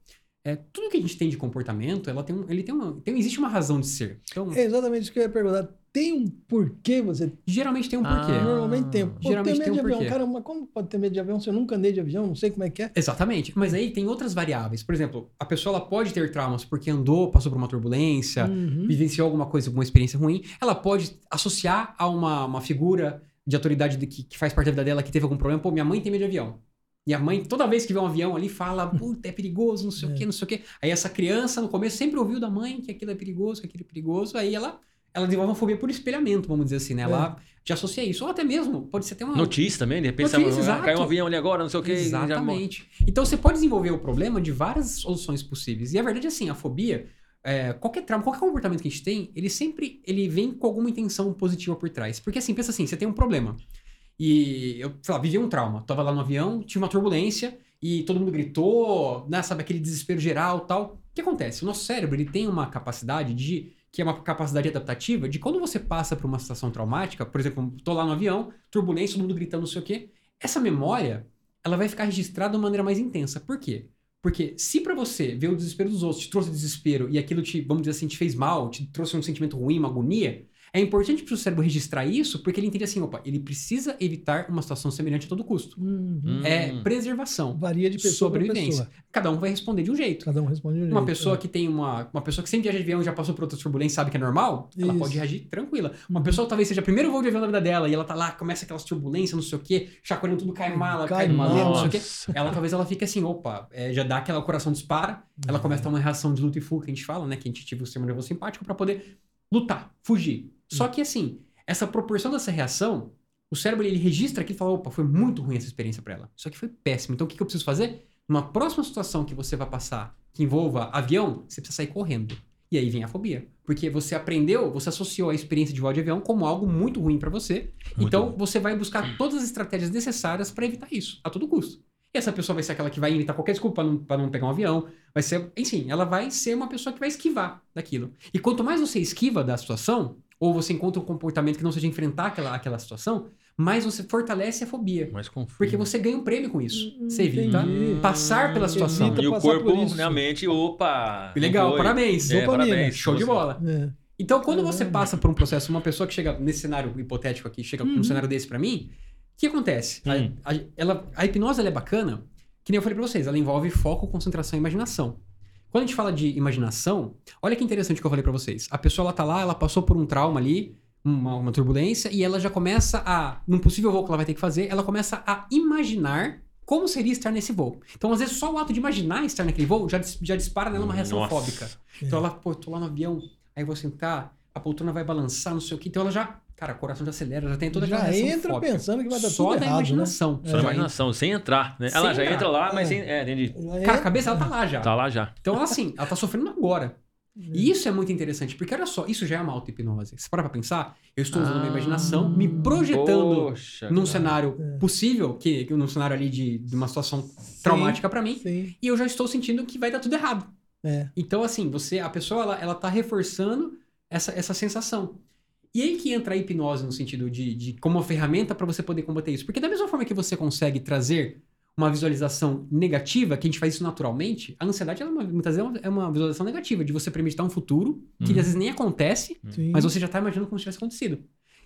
É, tudo que a gente tem de comportamento, ela tem um, ele tem uma, tem, existe uma razão de ser. Então, É exatamente isso que eu ia perguntar. Tem um porquê você. geralmente tem um porquê. Ah. Normalmente tem. Pô, Geralmente tem medo tem um de avião. porquê. Cara, mas como pode ter medo de avião se eu nunca andei de avião? Não sei como é que é. Exatamente. Mas aí tem outras variáveis. Por exemplo, a pessoa ela pode ter traumas porque andou, passou por uma turbulência, Uhum. vivenciou alguma coisa, alguma experiência ruim. Ela pode associar a uma, uma figura de autoridade de- que, que faz parte da vida dela que teve algum problema. Pô, minha mãe tem medo de avião. E a mãe, toda vez que vê um avião ali, fala, puta, é perigoso, não sei o (laughs) É. quê, não sei o quê. Aí essa criança, no começo, sempre ouviu da mãe que aquilo é perigoso, que aquilo é perigoso. Aí ela, ela desenvolve uma fobia por espelhamento, vamos dizer assim, né? Ela já associa isso. Ou até mesmo, pode ser até uma... Notícia também, de repente Notícia, você- exato. caiu um avião ali agora, não sei o que. Exatamente. Então você pode desenvolver o problema de várias soluções possíveis. E a verdade é assim, a fobia, é, qualquer trauma, qualquer comportamento que a gente tem, ele sempre ele vem com alguma intenção positiva por trás. Porque assim, pensa assim, você tem um problema. E eu, sei lá, vivi um trauma. Tava lá no avião, tinha uma turbulência e todo mundo gritou, né, sabe, aquele desespero geral tal. O que acontece? O nosso cérebro, ele tem uma capacidade de que é uma capacidade adaptativa de quando você passa por uma situação traumática, por exemplo, tô lá no avião, turbulência, todo mundo gritando não sei o quê, essa memória, ela vai ficar registrada de uma maneira mais intensa. Por quê? Porque se pra você ver o desespero dos outros te trouxe desespero e aquilo te, vamos dizer assim, te fez mal, te trouxe um sentimento ruim, uma agonia, é importante pro seu cérebro registrar isso porque ele entende assim, opa, ele precisa evitar uma situação semelhante a todo custo. Uhum. Hum. É preservação. Varia de pessoa para sobrevivência. pessoa. Cada um vai responder de um jeito. Cada um responde de um Uma jeito, pessoa é. que tem uma. Uma pessoa que sempre viaja de avião já passou por outras turbulências sabe que é normal, ela Isso. pode reagir tranquila. Uma Uhum. pessoa que talvez seja o primeiro voo de avião da vida dela e ela tá lá, começa aquelas turbulências, não sei o quê, chacoalhando tudo, cai mala, cai, Cai maleta, não sei o quê. Ela talvez ela fique assim, opa, é, já dá aquela o coração dispara, ela começa a ter uma reação de luta e fuga que a gente fala, né? Que a gente ativa o sistema nervoso simpático pra poder lutar, fugir. Só que assim, essa proporção dessa reação, o cérebro ele registra aqui e fala, opa, foi muito ruim essa experiência pra ela. Isso aqui foi péssimo. Então o que, que eu preciso fazer? Numa próxima situação que você vai passar, que envolva avião, você precisa sair correndo. E aí vem a fobia. Porque você aprendeu, você associou a experiência de voo de avião como algo muito ruim pra você. Muito então bom. você vai buscar todas as estratégias necessárias pra evitar isso, a todo custo. E essa pessoa vai ser aquela que vai inventar qualquer desculpa pra não, pra não pegar um avião. Vai ser, enfim, ela vai ser uma pessoa que vai esquivar daquilo. E quanto mais você esquiva da situação, ou você encontra um comportamento que não seja enfrentar aquela, aquela situação, mais você fortalece a fobia. Mais confuso. Porque você ganha um prêmio com isso. Hum, Você evita entendi. passar pela situação. Evita E o corpo, isso. né, a mente, opa. Legal, foi. parabéns. É, Dopamina. parabéns. Show de bola. É. Então, quando você passa por um processo, uma pessoa que chega nesse cenário hipotético aqui, chega Uhum. num cenário desse pra mim, o que acontece? A- Hum. A, ela, a hipnose ela é bacana, que nem eu falei pra vocês, ela envolve foco, concentração e imaginação. Quando a gente fala de imaginação, olha que interessante que eu falei pra vocês. A pessoa ela tá lá, ela passou por um trauma ali, uma, uma turbulência, e ela já começa a, num possível voo que ela vai ter que fazer, ela começa a imaginar como seria estar nesse voo. Então, às vezes, só o ato de imaginar estar naquele voo já, já dispara nela uma reação Nossa. fóbica. Então ela, pô, tô lá no avião, aí eu vou sentar, a poltrona vai balançar, não sei o que. Então ela já, cara, o coração já acelera, já tem toda aquela Já entra fóbica. pensando que vai dar Só tudo da errado, né? imaginação. Só Já na imaginação, sem entrar, né? Sem ela já entrar. entra lá, mas É. sem. É, entendi. Cara, a cabeça ela tá lá já. Tá lá já. Então ela assim, ela tá sofrendo agora. E isso é muito interessante, porque olha só, isso já é uma auto-hipnose. Você para pra pensar, eu estou usando a minha Ah. imaginação, me projetando Poxa, num cara. cenário É. possível, que, que num cenário ali de, de uma situação traumática pra mim, Sim. e eu já estou sentindo que vai dar tudo errado. É. Então, assim, você, a pessoa, ela, ela tá reforçando essa, essa sensação. E aí que entra a hipnose no sentido de, de como uma ferramenta para você poder combater isso. Porque da mesma forma que você consegue trazer uma visualização negativa, que a gente faz isso naturalmente, a ansiedade, ela é uma- muitas vezes, é uma, é uma visualização negativa, de você premeditar um futuro, que Uhum. às vezes nem acontece, Sim. mas você já tá imaginando como se tivesse acontecido.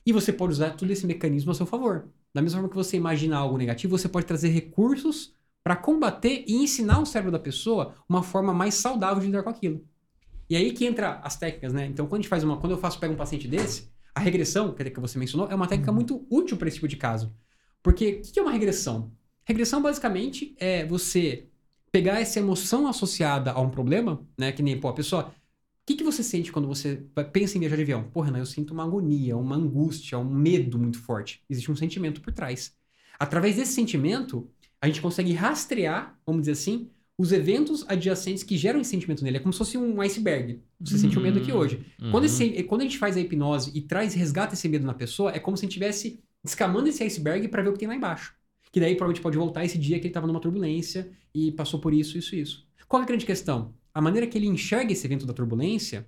E você pode usar todo esse mecanismo a seu favor. Da mesma forma que você imagina algo negativo, você pode trazer recursos para combater e ensinar o cérebro da pessoa uma forma mais saudável de lidar com aquilo. E aí que entra as técnicas, né? Então, quando a gente faz uma, quando eu faço pego um paciente desse, a regressão, que é que você mencionou, é uma técnica Uhum. muito útil para esse tipo de caso. Porque o que é uma regressão? Regressão basicamente é você pegar essa emoção associada a um problema, né? Que nem, pô, a pessoa. O que, que você sente quando você pensa em viajar de avião? Porra, eu sinto uma agonia, uma angústia, um medo muito forte. Existe um sentimento por trás. Através desse sentimento, a gente consegue rastrear, vamos dizer assim, os eventos adjacentes que geram esse sentimento nele. É como se fosse um iceberg. Você sente o medo aqui hoje. Uhum. Quando, esse- quando a gente faz a hipnose e traz, resgata esse medo na pessoa, é como se a gente estivesse descamando esse iceberg para ver o que tem lá embaixo. Que daí provavelmente pode voltar esse dia que ele estava numa turbulência e passou por isso, isso, isso. Qual é a grande questão? A maneira que ele enxerga esse evento da turbulência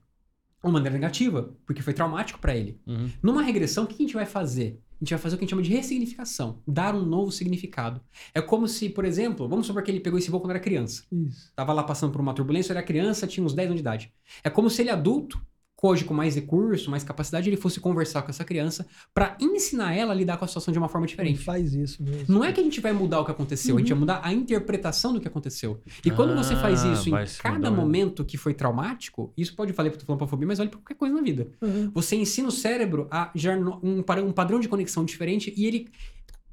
é uma maneira negativa, porque foi traumático para ele. Uhum. Numa regressão, o que a gente vai fazer? A gente vai fazer o que a gente chama de ressignificação, dar um novo significado. É como se, por exemplo, vamos supor que ele pegou esse voo quando era criança. Isso. Tava lá passando por uma turbulência, era criança, tinha uns 10 anos de idade. É como se ele adulto, hoje com mais recurso, mais capacidade, ele fosse conversar com essa criança para ensinar ela a lidar com a situação de uma forma Ele diferente. faz isso mesmo. Não é que a gente vai mudar o que aconteceu, a gente vai mudar a interpretação do que aconteceu. E quando você faz Ah, isso em cada mudar mesmo. momento que foi traumático, isso pode valer para fobia, mas olha para qualquer coisa na vida. Uhum. Você ensina o cérebro a gerar um, um padrão de conexão diferente e ele.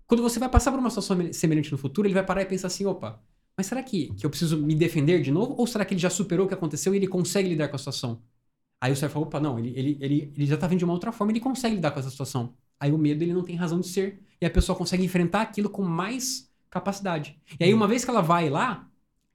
Quando você vai passar por uma situação semelhante no futuro, ele vai parar e pensar assim: opa, mas será que, que eu preciso me defender de novo? Ou será que ele já superou o que aconteceu e ele consegue lidar com a situação? Aí o cérebro fala: opa, não, ele, ele, ele, ele já tá vindo de uma outra forma, ele consegue lidar com essa situação. Aí o medo ele não tem razão de ser e a pessoa consegue enfrentar aquilo com mais capacidade. E aí, uma vez que ela vai lá,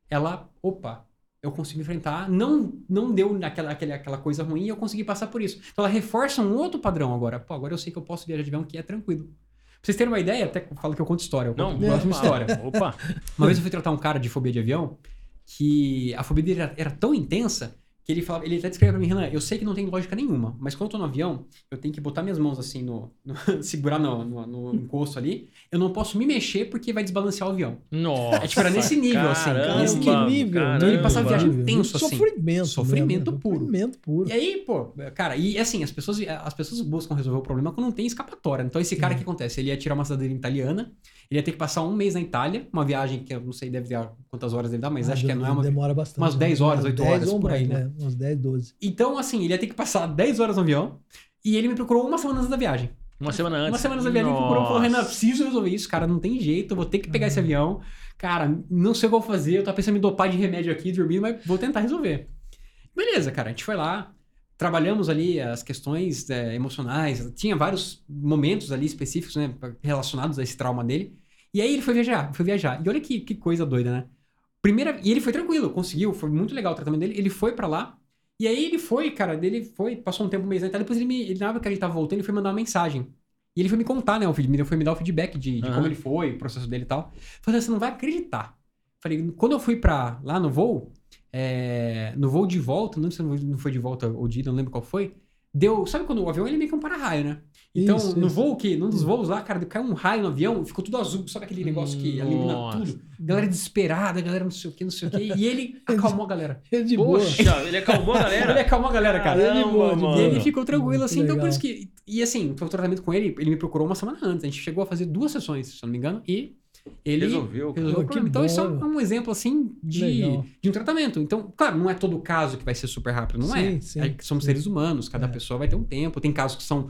ela, opa, eu consigo enfrentar, não não deu aquela, aquela, aquela coisa ruim e eu consegui passar por isso. Então ela reforça um outro padrão agora. Pô, agora eu sei que eu posso viajar de avião que é tranquilo. Pra vocês terem uma ideia, até falo que eu conto história. Eu Não, conto, de uma história. (laughs) Opa. Uma vez eu fui tratar um cara de fobia de avião que a fobia dele era, era tão intensa que ele falava, ele até descreveu pra mim, Renan, eu sei que não tem lógica nenhuma, mas quando eu tô no avião, eu tenho que botar minhas mãos assim no. no- (laughs) segurar no, no, no encosto ali. Eu não posso me mexer porque vai desbalancear o avião. Nossa. É tipo, era nesse nível, assim, caramba, nesse que nível. caramba. Então ele passava a viagem tenso, assim. Sofrimento. Sofrimento mesmo, puro. Sofrimento puro. E aí, pô, cara, e assim, as pessoas, as pessoas buscam resolver o problema quando não tem escapatória. Então, esse cara, o que acontece? Ele ia tirar uma cidadania italiana, ele ia ter que passar um mês na Itália, uma viagem que eu não sei deve dar quantas horas ele dá, mas Ah, acho que não é uma. Demora bastante. umas 10 horas, Umas 8 10 horas, por aí, mais, Uns 10, 12. Então, assim, ele ia ter que passar 10 horas no avião e ele me procurou uma semana antes da viagem. Uma semana antes. Uma semana antes da viagem ele me procurou e falou. Renan, preciso resolver isso, cara, não tem jeito, eu vou ter que pegar esse avião. Cara, não sei o que eu vou fazer, eu tô pensando em me dopar de remédio aqui, dormindo, mas vou tentar resolver. Beleza, cara, a gente foi lá, trabalhamos ali as questões é, emocionais, tinha vários momentos ali específicos, né, relacionados a esse trauma dele. E aí ele foi viajar, foi viajar. E olha que, que coisa doida, né? Primeira, e ele foi tranquilo, conseguiu, foi muito legal o tratamento dele. Ele foi pra lá. E aí ele foi, cara, dele foi, passou um tempo, um mês na Itália, depois ele me, ele, na hora que gente tava voltando, ele foi mandar uma mensagem. E ele foi me contar, né, o feed- foi me dar o feedback de, de Aham. como ele foi, o processo dele e tal. Falei, você não vai acreditar. Falei, quando eu fui pra lá no voo, é, no voo de volta, não sei se não foi de volta ou de ida, não lembro qual foi, deu, sabe quando o avião ele é meio que um para-raio, né? Então, Isso, no isso. voo que, num dos voos lá, cara, caiu um raio no avião, ficou tudo azul, sabe aquele negócio que elimina Nossa. tudo? Galera desesperada, galera não sei o que, não sei o que, e ele (laughs) acalmou a galera. Ele de boa. Poxa, ele acalmou a (laughs) Ele galera. acalmou a galera, cara. Ele de boa, de Caramba, E ele mano. ficou tranquilo, Muito assim, então por isso que. E assim, foi o tratamento com ele, ele me procurou uma semana antes. A gente chegou a fazer duas sessões, se eu não me engano, e ele Resolveu, cara. resolveu o problema. Então, isso é bom. um, exemplo, assim, de, Legal. de um tratamento. Então, claro, não é todo caso que vai ser super rápido, não é. Sim, sim, É que Somos sim. seres humanos, cada É. pessoa vai ter um tempo. Tem casos que são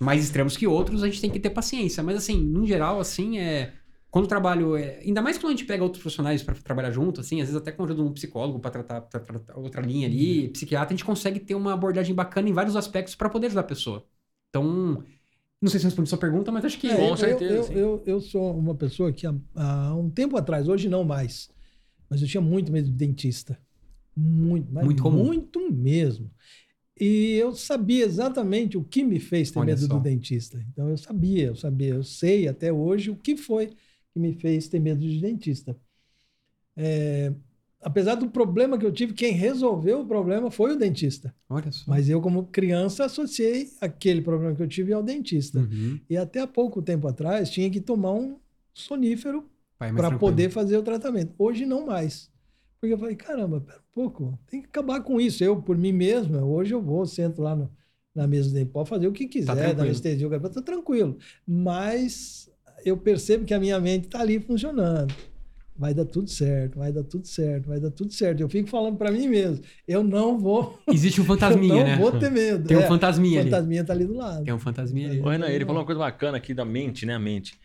mais extremos que outros, a gente tem que ter paciência. Mas, assim, no geral, assim, é. Quando o trabalho é. Ainda mais quando a gente pega outros profissionais para trabalhar junto, assim, às vezes até com a ajuda de um psicólogo para tratar, pra tratar outra linha ali, Uhum. psiquiatra, a gente consegue ter uma abordagem bacana em vários aspectos para poder ajudar a pessoa. Então, não sei se eu respondi sua pergunta, mas acho que. É, Com eu- certeza, Eu, sim. eu, eu sou uma pessoa que há, há um tempo atrás, hoje não mais, mas eu tinha muito medo de dentista. Muito, mas Muito comum. muito mesmo. E eu sabia exatamente o que me fez ter Olha medo só. do dentista. Então eu sabia, eu sabia, eu sei até hoje o que foi que me fez ter medo de dentista. É, apesar do problema que eu tive, quem resolveu o problema foi o dentista. Olha só. Mas eu, como criança, associei aquele problema que eu tive ao dentista. Uhum. E até há pouco tempo atrás tinha que tomar um sonífero para poder fazer o tratamento. Hoje não mais. Porque eu falei, caramba, pera um pouco, tem que acabar com isso. Eu, por mim mesmo, hoje eu vou, sento lá no- na mesa dele, pode fazer o que quiser, tranquilo. da anestesia, o cara tá tranquilo. Mas eu percebo que a minha mente está ali funcionando. Vai dar tudo certo, vai dar tudo certo, vai dar tudo certo. Eu fico falando para mim mesmo, eu não vou, (laughs) Existe um eu fantasminha, não né? vou ter medo. Tem um É, fantasminha o ali. fantasminha tá ali do lado. Tem um fantasminha ali. Ô, Renan, ele falou uma coisa bacana aqui da mente, né? A mente.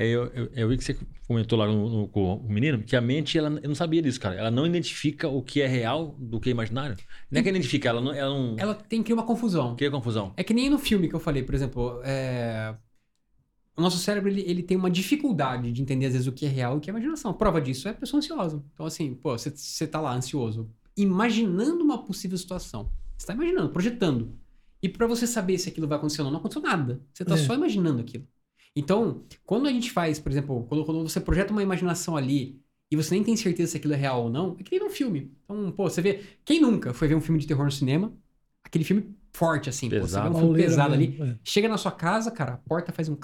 É, eu, eu, eu vi que você comentou lá no, no- com o menino que a mente, ela, eu não sabia disso, cara. Ela não identifica o que é real do que é imaginário. Não é que ela identifica, ela não, ela não Ela tem que criar uma confusão. cria confusão. É que nem no filme que eu falei, por exemplo, é, o nosso cérebro ele, ele tem uma dificuldade de entender às vezes o que é real e o que é imaginação. Prova disso é a pessoa ansiosa. Então, assim, pô, você, tá lá ansioso, imaginando uma possível situação. Você tá imaginando, projetando. E pra você saber se aquilo vai acontecer ou não, não aconteceu nada. Você tá É. só imaginando aquilo. Então, quando a gente faz, por exemplo, quando, quando você projeta uma imaginação ali e você nem tem certeza se aquilo é real ou não, é que nem um filme. Então, pô, você vê. Quem nunca foi ver um filme de terror no cinema? Aquele filme forte, assim, pô, você vê Pesado. um filme pesado ali. mesmo, é. Chega na sua casa, cara, a porta faz um.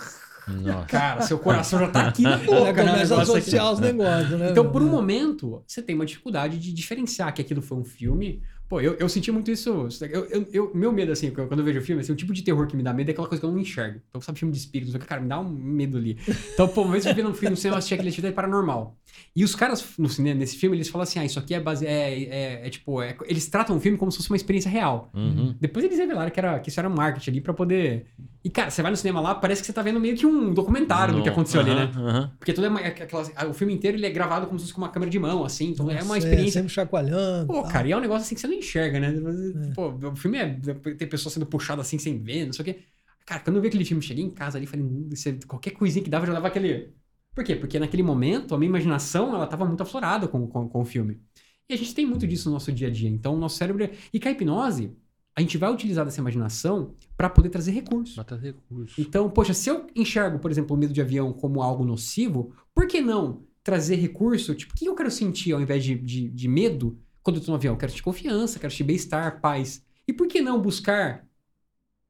Nossa. (laughs) Cara, seu coração já tá aqui na (laughs) boca, né? começa a negócio aqui. associar os negócios, né? Então, por um meu? momento, você tem uma dificuldade de diferenciar que aquilo foi um filme. Pô, eu, eu senti muito isso. Eu, eu, eu- meu medo, assim, quando eu vejo filme, assim, o tipo de terror que me dá medo é aquela coisa que eu não enxergo. Então, sabe, filme de espírito, não sei o que, cara, me dá um medo ali. Então, pô, uma vez eu vi no filme no cinema, assisti aquele atividade paranormal. E os caras no cinema, nesse filme, eles falam assim: ah, isso aqui é base. É, é, é tipo, é- eles tratam o filme como se fosse uma experiência real. Uhum. Depois eles revelaram que, era, que isso era marketing ali pra poder. E, cara, você vai no cinema lá, parece que você tá vendo meio que um documentário do que Não. aconteceu ali, né? Porque tudo é uma, é aquelas- o filme inteiro ele é gravado como se fosse com uma câmera de mão, assim. Então é uma Nossa, experiência. sempre chacoalhando. Pô, tal. cara, e é um negócio assim que você não enxerga, né? Pô, o filme é. Tem pessoas sendo puxadas assim sem ver, não sei o quê. Cara, quando eu vi aquele filme, cheguei em casa ali, falei, "Hum, é- qualquer coisinha que dava, eu já dava aquele. Por quê? Porque naquele momento a minha imaginação ela tava muito aflorada com, com, com o filme. E a gente tem muito disso no nosso dia a dia. Então o nosso cérebro. é- E com a hipnose, a gente vai utilizar dessa imaginação pra poder trazer recursos. Pra trazer recurso. Então, poxa, se eu enxergo, por exemplo, o medo de avião como algo nocivo, por que não trazer recurso? Tipo, o que eu quero sentir ao invés de, de, de medo quando eu tô no avião? Eu quero sentir confiança, quero sentir bem-estar, paz. E por que não buscar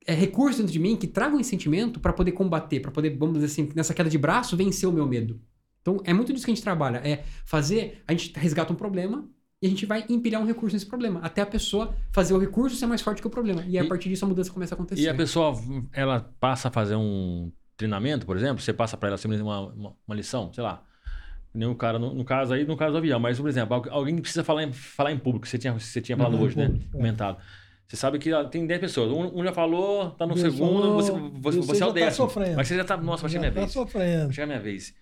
é, recursos dentro de mim que tragam esse sentimento para poder combater, para poder, vamos dizer assim, nessa queda de braço, vencer o meu medo? Então, é muito disso que a gente trabalha. É fazer, a gente resgata um problema e a gente vai empilhar um recurso nesse problema, até a pessoa fazer o recurso ser mais forte que o problema. E, a E- partir disso a mudança começa a acontecer. E a pessoa, ela passa a fazer um treinamento, por exemplo, você passa para ela simplesmente uma, uma, uma lição, sei lá. Nem o cara, no, no caso aí, no caso do avião, mas, por exemplo, algu- alguém que precisa falar em, falar em público, você tinha, você tinha falado Uhum, hoje, né? é. Comentado. Você sabe que tem 10 pessoas. Um, um já falou, tá no Deus segundo, falou, você, você, você é o tá décimo. sofrendo. mas você já tá, nossa, vai chegar Já minha tá vez. sofrendo. Vai chegar minha vez.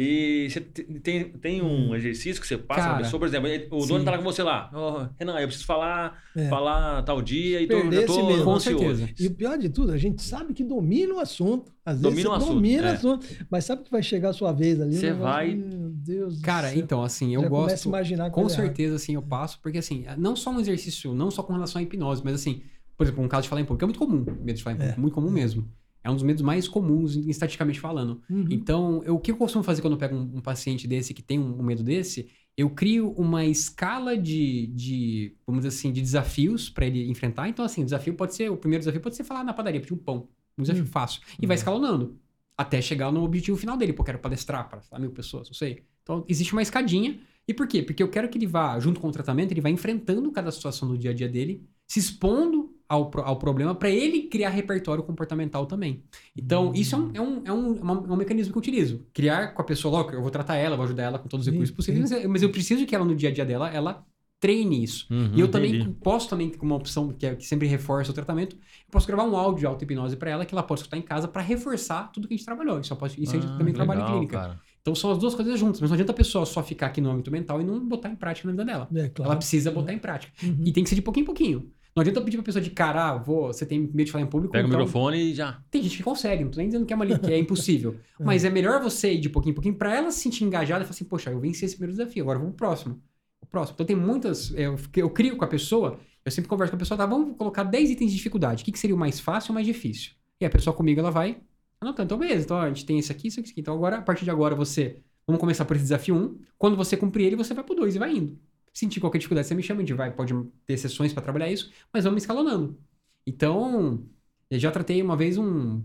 E você te- tem, tem um exercício que você passa Cara, pra pessoa, por exemplo, o sim. dono tá lá com você lá. "Ó, Renan, eu preciso falar, É. falar tal dia e tô, já tô mesmo. Com certeza. E o pior de tudo, a gente sabe que domina o assunto. Às vezes Domina você o assunto, domina é. o assunto, mas sabe que vai chegar a sua vez ali. Você negócio, vai- Meu Deus do Cara, céu. então, assim, eu Já começa a gosto. imaginar Com errada. certeza, assim, eu passo, porque assim, não só um exercício, não só com relação à hipnose, mas assim, por exemplo, um caso de falar em público, é muito comum, medo de falar em público, muito comum mesmo. É um dos medos mais comuns, estaticamente falando. Uhum. Então, eu- o que eu costumo fazer quando eu pego um, um paciente desse que tem um, um medo desse, eu crio uma escala de, de vamos dizer assim, de desafios para ele enfrentar. Então, assim, o desafio pode ser, o primeiro desafio pode ser falar na padaria, pedir um pão. Um desafio Hum. fácil. E vai escalonando. Até chegar no objetivo final dele. Pô, eu quero palestrar para mil pessoas, não sei. Então, existe uma escadinha. E por quê? Porque eu quero que ele vá, junto com o tratamento, ele vá enfrentando cada situação do dia a dia dele, se expondo ao, ao problema para ele criar repertório comportamental também. Então, isso é um, é, um, é, um, é é um mecanismo que eu utilizo. Criar com a pessoa logo, eu vou tratar ela, vou ajudar ela com todos os Sim, recursos possíveis, mas eu- mas eu preciso que ela, no dia a dia dela, ela treine isso. Uhum, E eu também entendi. posso também, como uma opção que, é- que sempre reforça o tratamento, eu posso gravar um áudio de auto-hipnose para ela que ela pode escutar em casa para reforçar tudo que a gente trabalhou. Isso, posso, isso a gente Ah, também trabalha em clínica. cara. Então são as duas coisas juntas, mas não adianta a pessoa só ficar aqui no âmbito mental e não botar em prática na vida dela. É, claro. Ela precisa botar em prática. Uhum. E tem que ser de pouquinho em pouquinho. Não adianta eu pedir pra pessoa de cara, ah, vou, você tem medo de falar em público. Pega o então- microfone e já. Tem gente que consegue, não tô nem dizendo que é, uma, li- que é impossível. (laughs) Mas é melhor você ir de pouquinho em pouquinho pra ela se sentir engajada e falar assim, poxa, eu venci esse primeiro desafio, agora eu vou pro próximo. O próximo. Então tem muitas. Eu, eu crio com a pessoa, eu sempre converso com a pessoa, tá, vamos colocar 10 itens de dificuldade. O que, que seria o mais fácil e o mais difícil? E a pessoa comigo, ela vai anotando. Então, beleza, então a gente tem esse aqui, isso aqui, isso aqui. Então agora, a partir de agora, você. Vamos começar por esse desafio 1. Quando você cumprir ele, você vai pro 2 e vai indo. Sentir qualquer dificuldade, você me chama, a gente vai, pode ter sessões pra trabalhar isso, mas vamos escalonando. Então, eu já tratei uma vez um.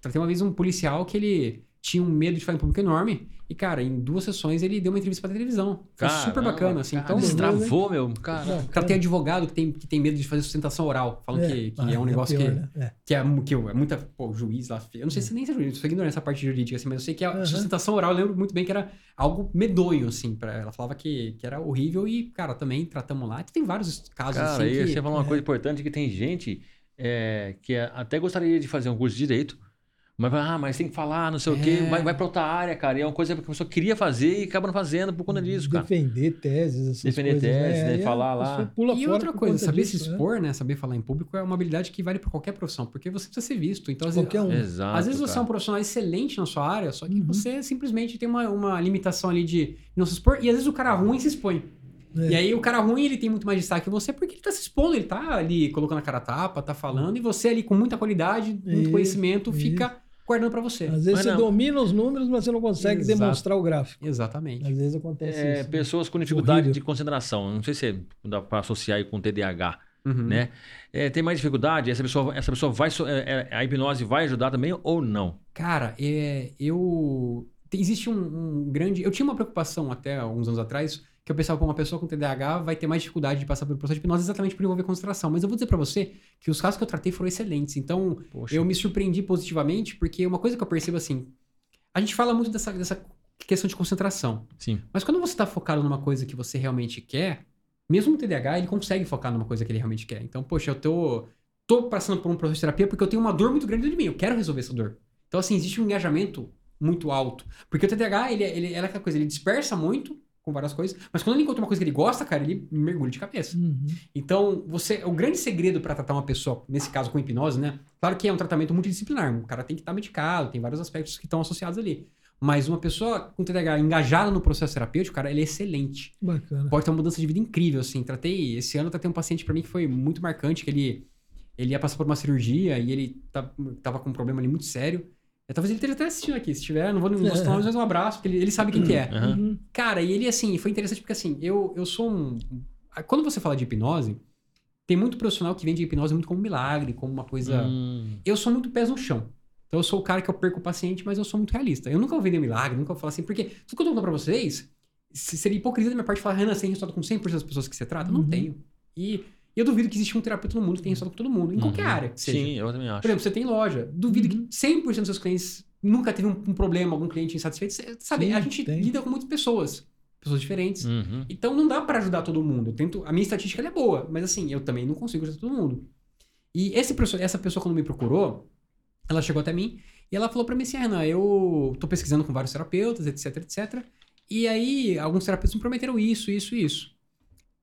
Tratei uma vez um policial que ele tinha um medo de falar em público enorme. E, cara, em duas sessões ele deu uma entrevista pra televisão. Foi super bacana, assim. cara, Então, destravou, meu. Cara. Bacana. tratei advogado que tem, que tem medo de fazer sustentação oral. Falam que, que é, um negócio pior, que, né? É. que é, que é muita. Pô, o juiz lá. Eu não sei se nem se é juiz, eu sou ignorante essa parte jurídica, assim, mas eu sei que a Aham. sustentação oral, eu lembro muito bem que era algo medonho, assim, pra ela. falava que, que era horrível e, cara, também tratamos lá. Tem vários casos Cara, assim. aí que, você falou uma coisa importante que tem gente é, que até gostaria de fazer um curso de direito, mas vai, ah, mas tem que falar, não sei o quê, É. vai, vai pra outra área, cara. E é uma coisa que a pessoa queria fazer e acaba não fazendo por conta disso, cara. Defender teses, essas Defender coisas, teses, né? Aí a Falar lá. E fora outra coisa, saber disso, se né? expor, né? Saber falar em público é uma habilidade que vale para qualquer profissão, porque você precisa ser visto. Então, às vezes, Qualquer um. Exato. às vezes você é um profissional excelente na sua área, só que Uhum. você simplesmente tem uma, uma limitação ali de não se expor, e às vezes o cara ruim se expõe. É. E aí o cara ruim, ele tem muito mais destaque que você porque ele tá se expondo, ele tá ali colocando a cara a tapa, tá falando, e você ali com muita qualidade, muito Isso, conhecimento, isso. fica guardando para você. Às vezes Mas você não. domina os números, mas você não consegue Exato. demonstrar o gráfico. Exatamente. Às vezes acontece É, isso. né? pessoas com dificuldade Horrível. de concentração. Não sei se dá pra associar aí com TDAH, Uhum. né? É, tem mais dificuldade? Essa pessoa, essa pessoa vai. é, é, a hipnose vai ajudar também ou não? Cara, é, eu. Existe um, um grande. Eu tinha uma preocupação até alguns anos atrás, que eu pensava que uma pessoa com TDAH vai ter mais dificuldade de passar pelo processo de hipnose exatamente por envolver concentração. Mas eu vou dizer pra você que os casos que eu tratei foram excelentes. Então, Poxa. eu me surpreendi positivamente, porque uma coisa que eu percebo assim. A gente fala muito dessa, dessa questão de concentração. Sim. Mas quando você tá focado numa coisa que você realmente quer, mesmo o TDAH, ele consegue focar numa coisa que ele realmente quer. Então, poxa, eu tô, tô passando por um processo de terapia porque eu tenho uma dor muito grande dentro de mim. Eu quero resolver essa dor. Então, assim, existe um engajamento muito alto. Porque o TDAH, ele, ele, ela é aquela coisa, ele dispersa muito com várias coisas, mas quando ele encontra uma coisa que ele gosta, cara, ele mergulha de cabeça. Uhum. Então, você, o grande segredo para tratar uma pessoa, nesse caso com hipnose, né? Claro que é um tratamento multidisciplinar, o cara tem que estar medicado, tem vários aspectos que estão associados ali. Mas uma pessoa com TDAH engajada no processo terapêutico, cara, ele é excelente. Bacana. Pode ter uma mudança de vida incrível, assim. Tratei, esse ano tratei um paciente para mim que foi muito marcante, que ele, ele ia passar por uma cirurgia e ele tá- tava com um problema ali muito sério. É, talvez ele esteja até assistindo aqui, se tiver, não vou mostrar nomes, mas um abraço, porque ele, ele sabe quem que é. Uhum. Cara, e ele, assim, foi interessante porque, assim, eu, eu sou um. Quando você fala de hipnose, tem muito profissional que vende hipnose muito como um milagre, como uma coisa. Hum, Eu sou muito pés no chão. Então eu sou o cara que eu perco o paciente, mas eu sou muito realista. Eu nunca vou vender milagre, nunca vou falar assim, porque tudo que eu tô contando pra vocês, se- seria hipocrisia da minha parte falar, Renan, você tem resultado com 100% das pessoas que você trata? Eu Não Uhum. tenho. E eu duvido que existe um terapeuta no mundo que tenha resultado com todo mundo, em qualquer uhum. área que seja. Sim, eu também acho. Por exemplo, você tem loja. Duvido Uhum. que 100% dos seus clientes nunca teve um, um problema, algum cliente insatisfeito. Cê- Sabe, Sim, a gente tem. lida com muitas pessoas. Pessoas diferentes. Uhum. Então não dá pra ajudar todo mundo. Eu tento, a minha estatística é boa, mas assim, eu também não consigo ajudar todo mundo. E esse essa pessoa quando me procurou, ela chegou até mim E ela falou pra mim assim, ah, Renan, eu tô pesquisando com vários terapeutas, etc, etc. E aí, alguns terapeutas me prometeram isso, isso e isso.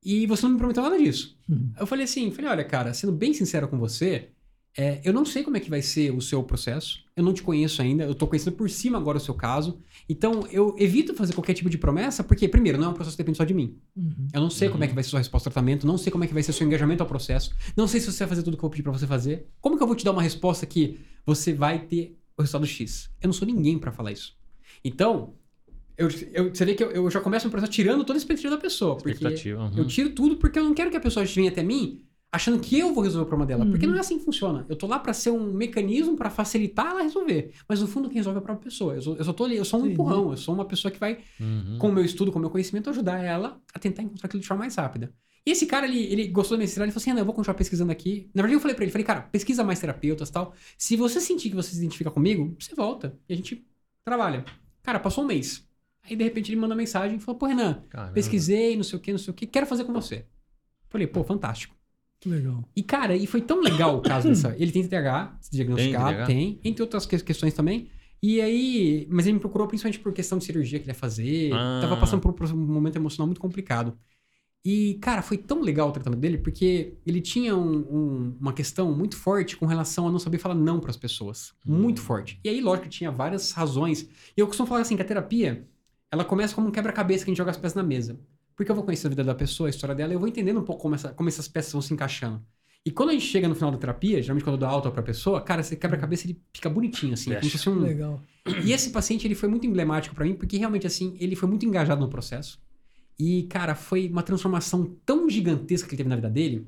E você não me prometeu nada disso. Uhum. Eu falei assim, falei, olha, cara, sendo bem sincero com você, é, eu não sei como é que vai ser o seu processo. Eu não te conheço ainda. Eu tô conhecendo por cima agora o seu caso. Então, eu evito fazer qualquer tipo de promessa, porque, primeiro, não é um processo que depende só de mim. Uhum. Eu não sei como é que vai ser sua resposta ao tratamento, não sei como é que vai ser seu engajamento ao processo, não sei se você vai fazer tudo que eu vou pedir pra você fazer. Como que eu vou te dar uma resposta que você vai ter o resultado X? Eu não sou ninguém pra falar isso. Então, eu, eu- você vê que eu, eu já começo um processo tirando toda a expectativa da pessoa. Porque Expectativa. uhum. eu tiro tudo porque eu não quero que a pessoa venha até mim achando que eu vou resolver o problema dela. Porque Uhum. não é assim que funciona. Eu tô lá pra ser um mecanismo pra facilitar ela resolver. Mas no fundo, quem resolve é a própria pessoa. Eu, sou, eu só tô ali, eu sou um Sim. empurrão. Eu sou uma pessoa que vai Uhum. com o meu estudo, com o meu conhecimento, ajudar ela a tentar encontrar aquilo de forma mais rápida. E esse cara, ele, ele gostou da minha cidade, ele falou assim, eu vou continuar pesquisando aqui. Na verdade, eu falei pra ele, falei, cara, pesquisa mais terapeutas e tal. Se você sentir que você se identifica comigo, você volta e a gente trabalha. Cara, passou um mês. Aí, de repente, ele manda uma mensagem e falou, pô, Renan, Caramba. pesquisei, não sei o que, não sei o que, quero fazer com você. Falei, pô, fantástico. Que legal. E, cara, e foi tão legal o caso dessa. Ele tem TDAH, diagnosticado, TDAH? tem, entre outras que- questões também. E aí, mas ele me procurou principalmente por questão de cirurgia que ele ia fazer. Ah. Tava passando por um momento emocional muito complicado. E, cara, foi tão legal o tratamento dele, porque ele tinha um- um- uma questão muito forte com relação a não saber falar não para as pessoas. Muito forte. E aí, lógico, tinha várias razões. E eu costumo falar assim, que a terapia, ela começa como um quebra-cabeça que a gente joga as peças na mesa. Porque eu vou conhecer a vida da pessoa, a história dela, e eu vou entendendo um pouco como, essa- como essas peças vão se encaixando. E quando a gente chega no final da terapia, geralmente quando eu dou alta pra pessoa, cara, esse quebra-cabeça ele fica bonitinho, assim. Como se fosse um, legal. e esse paciente, ele foi muito emblemático pra mim, porque realmente, assim, ele foi muito engajado no processo. E, cara, foi uma transformação tão gigantesca que ele teve na vida dele,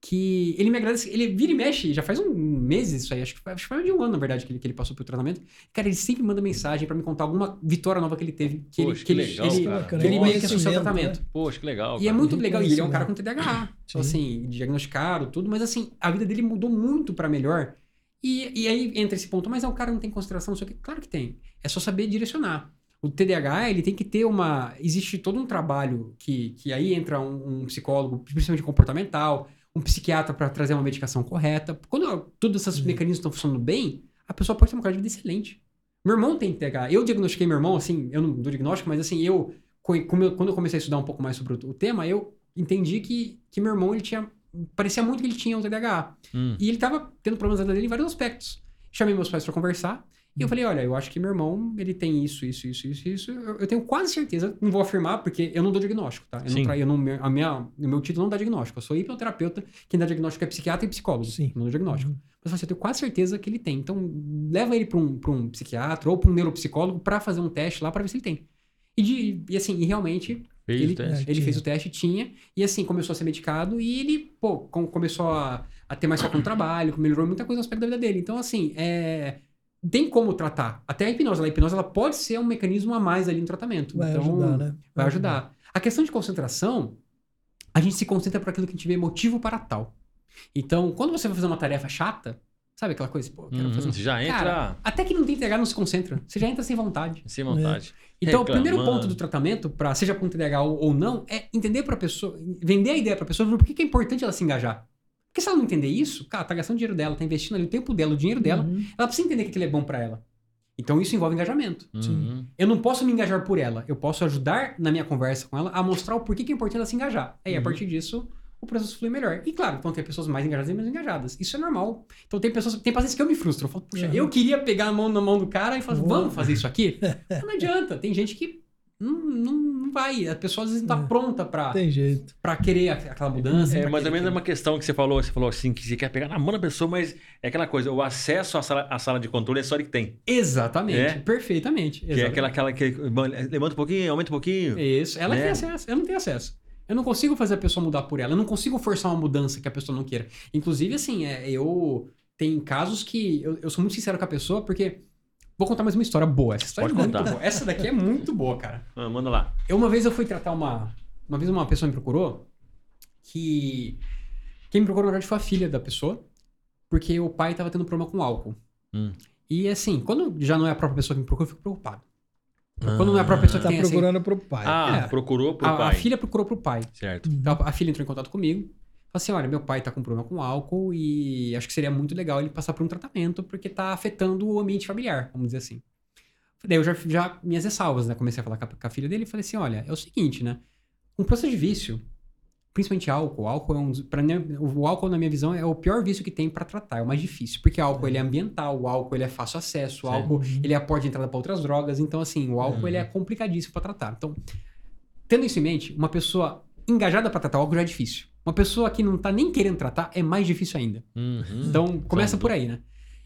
que ele me agradece. Ele vira e mexe, já faz um mês isso aí, acho que, foi- acho que foi mais de um ano, na verdade, que ele, que ele passou pelo tratamento. Cara, ele sempre manda mensagem pra me contar alguma vitória nova que ele teve. Que Poxa, ele, que que ele, legal, ele, cara. que ele meio que Conhecimento, associou ao tratamento. Poxa, que legal. E é muito legal. E ele é um cara com. TDAH. Então, Sim. assim, diagnosticado, tudo. Mas, assim, a vida dele mudou muito pra melhor. E, e aí entra esse ponto. Mas é, o cara não tem consideração, não sei o quê. Claro que tem. É só saber direcionar. O TDAH, ele tem que ter uma... Existe todo um trabalho que, que aí entra um, um psicólogo, principalmente comportamental, um psiquiatra pra trazer uma medicação correta. Quando todos esses Uhum. mecanismos estão funcionando bem, a pessoa pode ter uma qualidade de vida excelente. Meu irmão tem TDAH. Eu diagnostiquei meu irmão, assim, eu não dou diagnóstico, mas assim, eu, quando eu comecei a estudar um pouco mais sobre o, tema, eu entendi que, que meu irmão, ele tinha, parecia muito que ele tinha o TDAH. Hum. E ele tava tendo problemas na vida dele em vários aspectos. Chamei meus pais pra conversar, e eu falei, olha, eu acho que meu irmão, ele tem isso, isso, isso, isso, isso. Eu, eu tenho quase certeza, não vou afirmar, porque eu não dou diagnóstico, tá? Eu Sim. não, tra- eu não, a minha, o meu título não dá diagnóstico. Eu sou hipnoterapeuta, quem dá diagnóstico é psiquiatra e psicólogo. Sim. Não dou diagnóstico. Uhum. Mas assim, eu tenho quase certeza que ele tem. Então, leva ele para um, pra um psiquiatra ou para um neuropsicólogo para fazer um teste lá para ver se ele tem. E, de- e assim, e realmente, Fez ele, o teste. ele fez o teste, tinha. E assim, começou a ser medicado e ele, pô, com- começou a, a ter mais foco no trabalho, melhorou muita coisa no aspecto da vida dele. Então, assim, é, tem como tratar. Até a hipnose. A hipnose ela pode ser um mecanismo a mais ali no tratamento. Vai então, ajudar, né? Vai ajudar. A questão de concentração, a gente se concentra por aquilo que a gente vê motivo para tal. Então, quando você vai fazer uma tarefa chata, sabe aquela coisa, pô, eu quero Uhum, fazer um... Você já entra Cara, até que não tem TDAH não se concentra. Você já entra sem vontade. sem vontade. Então, o primeiro Reclamando. ponto do tratamento, para seja com TDAH ou, ou não, é entender para a pessoa, vender a ideia para a pessoa por que, que é importante ela se engajar. Porque se ela não entender isso, cara, tá gastando dinheiro dela, tá investindo ali o tempo dela, o dinheiro dela, Uhum. ela precisa entender que aquilo é bom para ela. Então, isso envolve engajamento. Uhum. Eu não posso me engajar por ela. Eu posso ajudar na minha conversa com ela a mostrar o porquê que é importante ela se engajar. Aí, a Uhum. partir disso, o processo flui melhor. E claro, vão ter pessoas mais engajadas e menos engajadas. Isso é normal. Então tem pessoas, tem pacientes que eu me frustro. Eu falo, puxa, Uhum. eu queria pegar a mão na mão do cara e falar, Uhum. vamos fazer isso aqui? (laughs) Não adianta. Tem gente que não, não, não vai. A pessoa às vezes não tá É. pronta pra, Tem jeito. pra querer aqu- aquela mudança. É, mais ou menos é uma questão que você falou, você falou assim, que você quer pegar na mão da pessoa, mas é aquela coisa, o acesso à sala, à sala de controle é só ele que tem. Exatamente. É? Perfeitamente. Que é exatamente. aquela, aquela que levanta um pouquinho, aumenta um pouquinho. Isso. Ela Né? tem acesso. Eu não tenho acesso. Eu não consigo fazer a pessoa mudar por ela. Eu não consigo forçar uma mudança que a pessoa não queira. Inclusive, assim, é, eu. Tem casos que eu, eu sou muito sincero com a pessoa, porque. Vou contar mais uma história boa. Essa história Pode é muito contar. boa. Essa daqui é muito boa, cara. Ah, manda lá. Eu, uma vez eu fui tratar uma. Uma vez uma pessoa me procurou que. Quem me procurou, na verdade, foi a filha da pessoa, porque o pai tava tendo problema com álcool. Hum. E assim, quando já não é a própria pessoa que me procura, eu fico preocupado. Quando não é a própria pessoa que Tá tem essa- procurando pro pai. Ah, É. procurou pro a, pai. a filha procurou pro pai. Certo. Então, a filha entrou em contato comigo, assim, olha, meu pai tá com problema com álcool e acho que seria muito legal ele passar por um tratamento porque tá afetando o ambiente familiar, vamos dizer assim. Daí eu já, já minhas ressalvas, né? Comecei a falar com a, com a filha dele e falei assim, olha, é o seguinte, né? Um processo de vício, principalmente álcool, álcool é um dos- pra mim, o álcool na minha visão é o pior vício que tem pra tratar, é o mais difícil, porque álcool ele é ambiental, o álcool ele é fácil acesso, o Sim. álcool ele é a porta de entrada para outras drogas, então assim, o álcool Uhum. ele é complicadíssimo pra tratar. Então, tendo isso em mente, uma pessoa engajada pra tratar o álcool já é difícil. Uma pessoa que não tá nem querendo tratar é mais difícil ainda. Uhum. Então, começa por aí, né?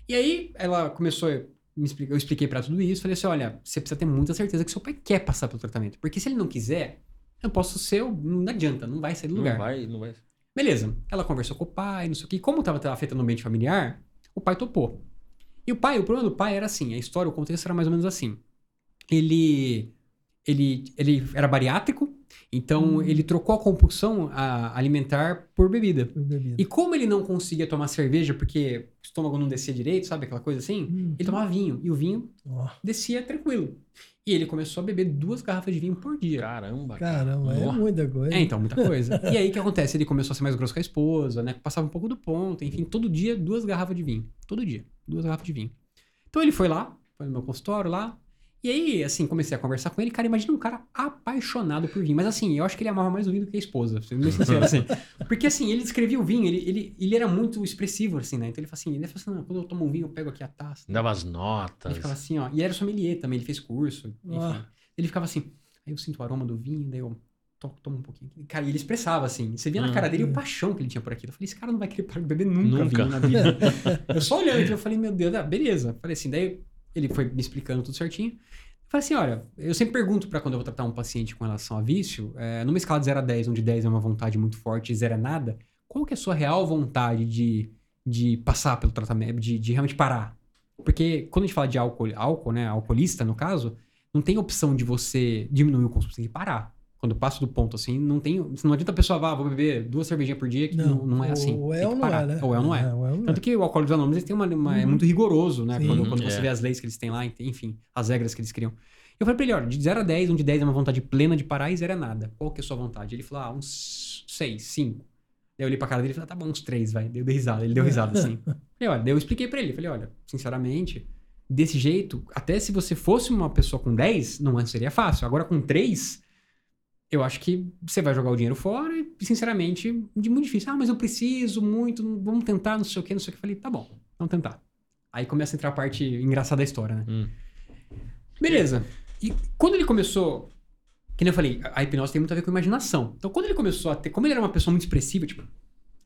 E aí, ela começou, me explica- eu expliquei pra ela tudo isso, falei assim, olha, você precisa ter muita certeza que seu pai quer passar pelo tratamento, porque se ele não quiser, eu posso ser, não adianta, não vai sair do lugar. Não vai, não vai. Beleza. Ela conversou com o pai, não sei o que. Como tava afetando o ambiente familiar, o pai topou. E o pai, o problema do pai era assim, a história, o contexto era mais ou menos assim. Ele ele, ele era bariátrico, então Hum. ele trocou a compulsão a- alimentar por bebida. Por bebida. E como ele não conseguia tomar cerveja porque o estômago não descia direito, sabe aquela coisa assim? Hum. Ele tomava vinho, e o vinho Ó, descia tranquilo. E ele começou a beber duas garrafas de vinho por dia. Caramba, cara. Caramba, é Nossa. muita coisa. É, então, muita coisa. e aí o que acontece? Ele começou a ser mais grosso com a esposa, né? Passava um pouco do ponto, enfim, todo dia duas garrafas de vinho. Todo dia, duas garrafas de vinho. Então ele foi lá, foi no meu consultório lá. E aí, assim, comecei a conversar com ele. Cara, imagina um cara apaixonado por vinho. Mas assim, eu acho que ele amava mais o vinho do que a esposa, sendo bem sincero, assim. (laughs) Porque assim, ele descrevia o vinho, ele, ele, ele era muito expressivo, assim, né? Então ele fala assim, ele fala assim, não, quando eu tomo um vinho, eu pego aqui a taça. Dava as Ele notas. ficava assim, ó. E era sommelier também, ele fez curso. Enfim. Ah. Ele ficava assim, aí eu sinto o aroma do vinho, daí eu to- tomo um pouquinho. Cara, e ele expressava assim. Você via na Hum. cara dele o paixão que ele tinha por aquilo. Eu falei, esse cara não vai querer parar de beber nunca, Nunca. vinho na vida. (laughs) eu só olhando aquilo, eu falei, meu Deus, ah, beleza. Falei assim, daí ele foi me explicando tudo certinho. Eu falei assim, olha, eu sempre pergunto pra quando eu vou tratar um paciente com relação a vício, é, numa escala de 0 a 10, onde 10 é uma vontade muito forte e 0 é nada, qual que é a sua real vontade de, de passar pelo tratamento, de, de realmente parar? Porque quando a gente fala de álcool, álcool, né, alcoolista no caso, não tem opção de você diminuir o consumo, você tem que parar. Quando passa do ponto assim, não tem, não adianta a pessoa, vá, vou beber duas cervejinhas por dia, que não, não, é assim. Ou é Tem ou não é, né? Ou é ou não é. ou é ou não Tanto que o Alcoólicos Anônimos eles têm uma, uma- é Uhum. muito rigoroso, né? Sim. Quando, quando É. você vê as leis que eles têm lá, enfim, as regras que eles criam. Eu falei pra ele, olha, de 0 a 10, onde 10 é uma vontade plena de parar e 0 é nada. Qual que é a sua vontade? Ele falou, ah, uns 6, 5. Daí eu olhei pra cara dele e falei, ah, tá bom, uns 3, vai. Eu dei risada, ele deu risada assim. (laughs) falei, olha, daí eu expliquei pra ele, falei, olha, sinceramente, desse jeito, até se você fosse uma pessoa com 10, não seria fácil. Agora com 3, eu acho que você vai jogar o dinheiro fora e, sinceramente, de muito difícil. Ah, mas eu preciso muito, vamos tentar, não sei o que, não sei o que. Eu falei, tá bom, vamos tentar. Aí começa a entrar a parte engraçada da história, né? Hum. Beleza. E quando ele começou. Que nem eu falei, a hipnose tem muito a ver com imaginação. Então, quando ele começou a ter. Como ele era uma pessoa muito expressiva, tipo.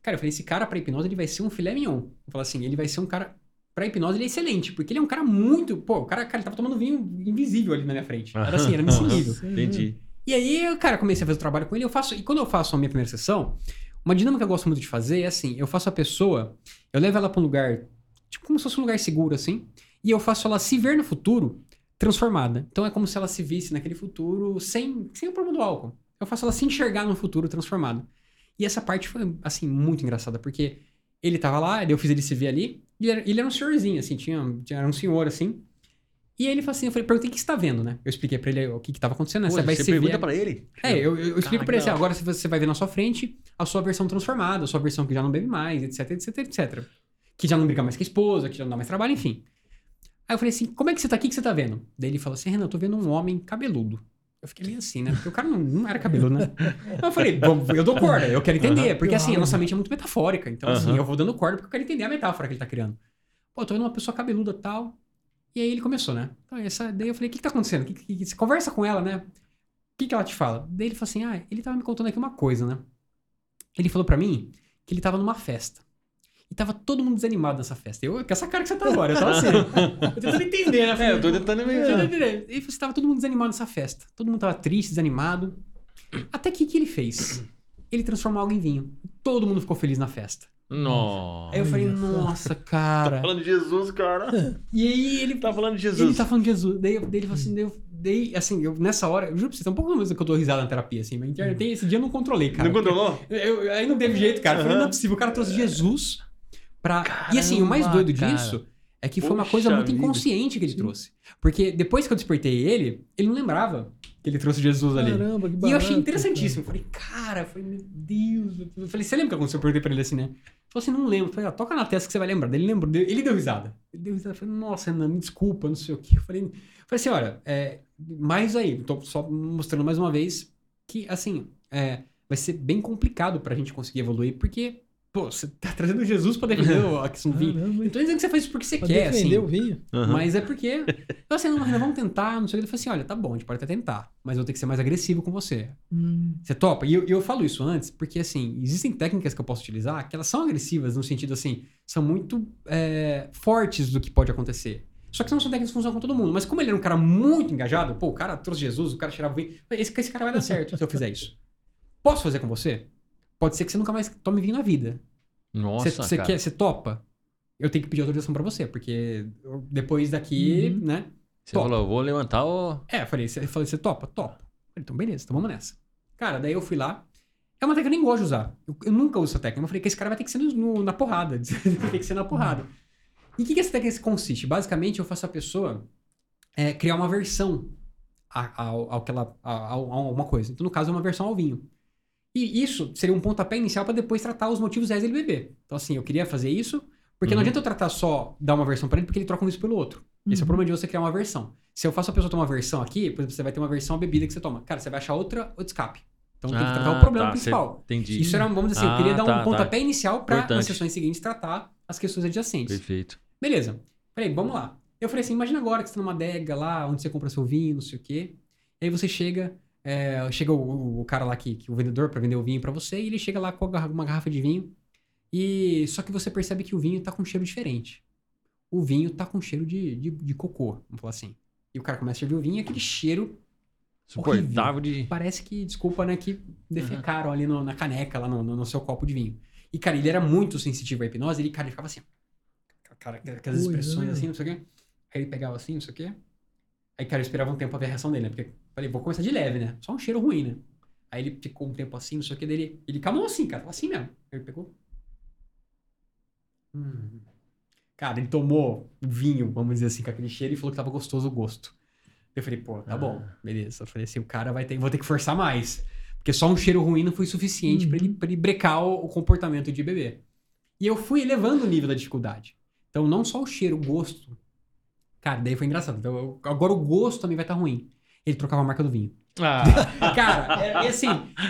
Cara, eu falei, esse cara pra hipnose ele vai ser um filé mignon. Eu falei assim, ele vai ser um cara. Pra hipnose ele é excelente, porque ele é um cara muito. Pô, o cara, cara ele tava tomando vinho invisível ali na minha frente. Era assim, era (laughs) nesse nível. Entendi. E aí, cara, comecei a fazer o trabalho com ele. Eu faço, e quando eu faço a minha primeira sessão, uma dinâmica que eu gosto muito de fazer é assim: eu faço a pessoa, eu levo ela pra um lugar, tipo, como se fosse um lugar seguro, assim, e eu faço ela se ver no futuro transformada. Então é como se ela se visse naquele futuro sem, sem o problema do álcool. Eu faço ela se enxergar no futuro transformado. E essa parte foi, assim, muito engraçada, porque ele tava lá, eu fiz ele se ver ali, e ele era um senhorzinho, assim, tinha, tinha- era um senhor, assim. E aí ele falou assim, eu falei, perguntei o que você tá vendo, né? Eu expliquei pra ele o que que tava acontecendo, né? Pô, Você vai você se pergunta ver... pra ele? É, eu, eu explico pra ele assim, agora você vai ver na sua frente a sua versão transformada, a sua versão que já não bebe mais, etc, etc, etc. Que já não briga mais com a esposa, que já não dá mais trabalho, enfim. Aí eu falei assim, como é que você tá aqui, que você tá vendo? Daí ele falou assim, Renan, eu tô vendo um homem cabeludo. Eu fiquei meio assim, né? Porque o cara não, não era cabeludo, né? (laughs) Aí eu falei, bom, eu dou corda, eu quero entender. Porque assim, a nossa mente é muito metafórica. Então, assim, eu vou dando corda porque eu quero entender a metáfora que ele tá criando. Pô, eu tô vendo uma pessoa cabeluda e tal. E aí ele começou, né? Então, essa, daí eu falei, o que que tá acontecendo? Que, que, que- você conversa com ela, né? O que que ela te fala? Daí ele falou assim, ah, ele tava me contando aqui uma coisa, né? Ele falou pra mim que ele tava numa festa. E tava todo mundo desanimado nessa festa. Eu, com essa cara que você tá agora, eu tava assim. (laughs) eu tentando entender, né? É, eu tô tentando entender. Ele falou assim, tava todo mundo desanimado nessa festa. Todo mundo tava triste, desanimado. Até que o que ele fez? Ele transformou algo em vinho. Todo mundo ficou feliz na festa. Nossa. Aí eu falei, nossa, cara. Falando de Jesus, cara. (laughs) E aí ele Tá falando de ele Jesus. tá falando de Jesus. Daí, daí ele falou assim, daí, eu- daí, assim, eu, nessa hora, eu juro pra você, tá um pouco mais que eu dou risada na terapia, assim, mas internet, esse dia eu não controlei, cara. Não controlou? Eu- eu- aí não teve jeito, cara. Eu falei, não é possível. O cara trouxe Jesus pra. e assim, o mais Caramba, doido cara. disso é que foi uma Poxa coisa muito vida. inconsciente que ele trouxe. Porque depois que eu despertei ele, ele não lembrava que ele trouxe Jesus ali. Caramba, que E eu achei barato, interessantíssimo. Eu falei, cara, falei, meu Deus. Eu falei, você lembra o que aconteceu? Eu perguntei pra ele assim, né? Ele falou assim, não lembro. Eu falei, ah, toca na testa que você vai lembrar. Ele lembrou, deu- ele deu risada. Ele deu risada. Eu falei, nossa, Renan, me desculpa, não sei o quê. Eu falei, eu falei assim, olha, é, mais aí, tô só mostrando mais uma vez que, assim, é, vai ser bem complicado pra gente conseguir evoluir, porque, pô, você tá trazendo Jesus pra defender o- a questão do vinho. Caramba, Não tô dizendo que você faz isso porque você pra quer, defender assim. o vinho. Aham. Mas é porque. Eu assim, não, vamos tentar, não sei o que. Ele falou assim: olha, tá bom, a gente pode até tentar, mas eu vou ter que ser mais agressivo com você. Hum, Você topa? E eu, eu falo isso antes, porque assim, existem técnicas que eu posso utilizar que elas são agressivas, no sentido assim, são muito é, fortes do que pode acontecer. Só que não são técnicas que funcionam com todo mundo. Mas como ele era um cara muito engajado, pô, o cara trouxe Jesus, o cara cheirava vinho. Esse, esse cara vai dar certo se eu fizer isso. Posso fazer com você? Pode ser que você nunca mais tome vinho na vida. Nossa, Você você cara. quer, você topa? Eu tenho que pedir autorização pra você, porque depois daqui, Uhum. né? Você Topa. falou, eu vou levantar o... É, eu falei, você, falei, topa? Topa. Então beleza, então vamos nessa. Cara, daí eu fui lá. É uma técnica que eu nem gosto de usar. Eu, eu nunca uso essa técnica. Eu falei que esse cara vai ter que ser no- no- na porrada. (laughs) vai ter que ser na porrada. E o que, que essa técnica consiste? Basicamente, eu faço a pessoa é, criar uma versão a- ao, ao que ela, a, a, a uma coisa. Então, no caso, é uma versão ao vinho. E isso seria um pontapé inicial para depois tratar os motivos reais dele beber. Então, assim, eu queria fazer isso, porque não Uhum. adianta eu tratar só, dar uma versão para ele, porque ele troca um isso pelo outro. Esse é o Uhum. problema de você criar uma versão. Se eu faço a pessoa tomar uma versão aqui, por exemplo, você vai ter uma versão a bebida que você toma. Cara, você vai achar outra, outro escape. Então tem que tratar Ah, o problema tá, principal. cê- Entendi. Isso era, vamos dizer assim, eu Ah, queria dar tá, um pontapé inicial para nas Importante. sessões seguintes tratar as questões adjacentes. Perfeito. Beleza. Peraí, vamos lá. Eu falei assim, imagina agora que você tá numa adega lá, onde você compra seu vinho, não sei o quê. E aí você chega, é, chega o, o- cara lá que, que o vendedor para vender o vinho para você, e ele chega lá com uma garrafa de vinho. E só que você percebe que o vinho tá com um cheiro diferente. O vinho tá com cheiro de, de, de cocô, vamos falar assim. E o cara começa a servir o vinho e aquele cheiro Suportável de... Parece que, desculpa, né, que defecaram ali no- na caneca, lá no, no- no seu copo de vinho. E, cara, ele era muito sensitivo à hipnose, ele, cara, ele ficava assim, cara, aquelas expressões assim, não sei o quê. Aí ele pegava assim, não sei o quê. Aí, cara, eu esperava um tempo pra ver a reação dele, né? Porque, falei, vou começar de leve, né? Só um cheiro ruim, né? Aí ele ficou um tempo assim, não sei o que, dele. Ele calmou assim, cara, assim mesmo. Aí ele pegou. Hum. Cara, ele tomou vinho, vamos dizer assim, com aquele cheiro e falou que tava gostoso o gosto. Eu falei, pô, tá bom, beleza. Eu falei assim, o cara vai ter, vou ter que forçar mais. Porque só um cheiro ruim não foi suficiente pra ele, pra ele brecar o, o comportamento de beber. E eu fui elevando o nível da dificuldade. Então, não só o cheiro, o gosto. Cara, daí foi engraçado. Então, agora o gosto também vai estar ruim. Ele trocava a marca do vinho. Ah, (laughs) Cara, é, é assim,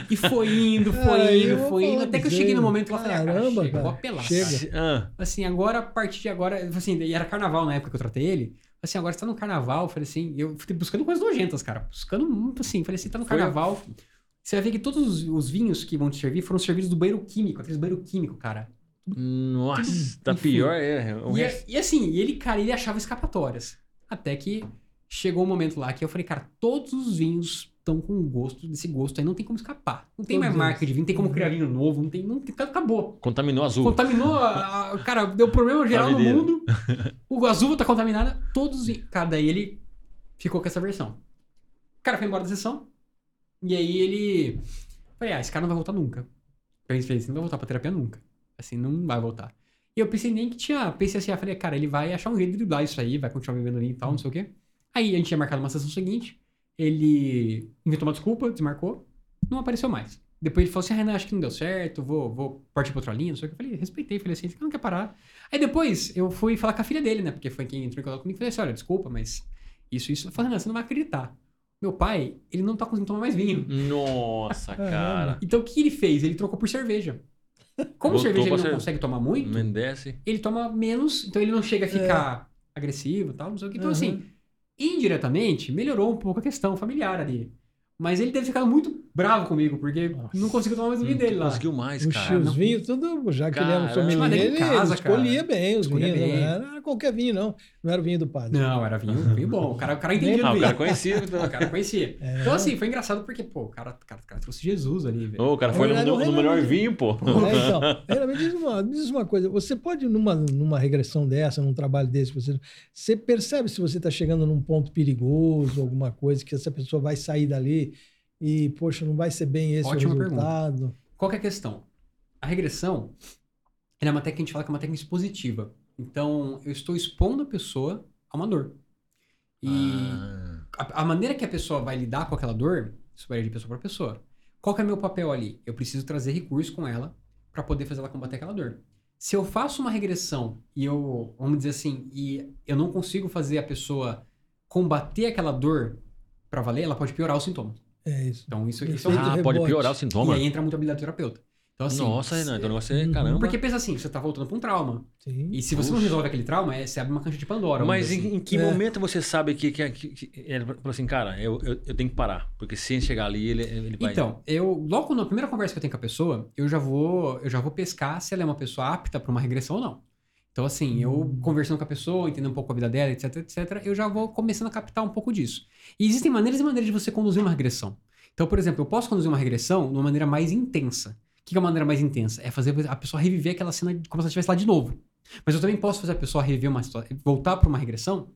e foi indo, foi Aí indo, foi vou indo, até que eu cheguei no momento lá e falei, ah, cara, caramba, chega, eu vou cara, apelar. chega. cara. ah, Assim, agora, a partir de agora, assim, e era carnaval na época que eu tratei ele. Assim, agora você tá no carnaval, eu falei assim, eu fui buscando coisas nojentas, cara. Buscando muito assim, falei assim, tá no Foi- carnaval. Você vai ver que todos os, os vinhos que vão te servir foram servidos do banheiro químico, aqueles banheiro químico, cara. Nossa, tá Enfim. pior, é. O E, resto- e assim, ele, cara, ele achava escapatórias. Até que chegou um momento lá que eu falei, cara, todos os vinhos estão com gosto, desse gosto aí, não tem como escapar. Não tem Todos mais marca de vinho, não tem como Uhum. criar vinho novo, não tem, não tem, acabou. Contaminou azul. Contaminou, a, a- cara, deu problema geral no mundo. O azul tá contaminada, todos os vinhos. Cara, daí ele ficou com essa versão. O cara foi embora da sessão. E aí ele. Falei, ah, esse cara não vai voltar nunca. Eu pensei assim, não vai voltar pra terapia nunca. Assim, não vai voltar. E eu pensei nem que tinha. Pensei assim, ah, falei, cara, ele vai achar um jeito de driblar isso aí, vai continuar bebendo vinho e tal, não sei o quê. Aí a gente tinha marcado uma sessão seguinte. Ele inventou uma desculpa, desmarcou, não apareceu mais. Depois ele falou assim: ah, Renan, acho que não deu certo, vou, vou partir pra outra linha, não sei o que. Eu falei, respeitei, falei assim, você não quer parar. Aí depois eu fui falar com a filha dele, né? Porque foi quem entrou em contato comigo. Falei assim: olha, desculpa, mas isso, isso. Eu falei, Renan, você não vai acreditar. Meu pai, ele não tá conseguindo tomar mais vinho. Nossa, (laughs) cara. Então o que ele fez? Ele trocou por cerveja. Como Voltou cerveja ele não consegue tomar muito, Mendece. ele toma menos, então ele não chega a ficar agressivo e tal, não sei o que. Então, Uhum. assim, indiretamente, melhorou um pouco a questão familiar ali. Mas ele deve ter ficado muito bravo comigo, porque Nossa. não conseguiu tomar mais o vinho Não dele lá. conseguiu mais, Os, cara. os vinhos, tudo, já que ele era um Caramba. sommelier, ele, casa, escolhia cara. bem os Escolhia vinhos. bem. Não era qualquer vinho, não. Não era o vinho do padre. Não, era vinho, vinho bom. O cara, o cara entendia Ah, do o cara vinho. conhecia. (laughs) O cara conhecia. É. Então, assim, foi engraçado porque, pô, o cara, o cara, o cara trouxe Jesus ali, velho. Ô, o cara foi no, no- o no melhor vinho, pô. É, então, Renan, me diz uma, me diz uma coisa. Você pode, numa, numa regressão dessa, num trabalho desse, você, você percebe se você está chegando num ponto perigoso, alguma coisa, que essa pessoa vai sair dali e, poxa, não vai ser bem esse Ótima o resultado. Qual que é a questão? A regressão ela é uma técnica que a gente fala que é uma técnica expositiva. Então, eu estou expondo a pessoa a uma dor. E Ah, a, a maneira que a pessoa vai lidar com aquela dor, isso varia de pessoa para pessoa. Qual que é o meu papel ali? Eu preciso trazer recursos com ela para poder fazer ela combater aquela dor. Se eu faço uma regressão e eu, vamos dizer assim, e eu não consigo fazer a pessoa combater aquela dor para valer, ela pode piorar o sintoma. É isso. Então isso, isso é. Ah, pode piorar o E sintoma. aí entra muito a habilidade do terapeuta. Então, assim, Nossa, Renan, então o negócio é Uhum. caramba. Porque pensa assim, você tá voltando pra um trauma. Sim. E se você não Puxa. resolve aquele trauma, é, você abre uma caixa de Pandora. Mas em, assim. em que É. momento você sabe que, que, que, que ele falou assim, cara, eu, eu, eu tenho que parar. Porque se ele chegar ali, ele, ele vai. Então, eu logo na primeira conversa que eu tenho com a pessoa, eu já vou, eu já vou pescar se ela é uma pessoa apta para uma regressão ou não. Então, assim, eu conversando com a pessoa, entendendo um pouco a vida dela, etc, etc, eu já vou começando a captar um pouco disso. E existem maneiras e maneiras de você conduzir uma regressão. Então, por exemplo, eu posso conduzir uma regressão de uma maneira mais intensa. O que é uma maneira mais intensa? É fazer a pessoa reviver aquela cena como se ela estivesse lá de novo. Mas eu também posso fazer a pessoa reviver uma situação, voltar para uma regressão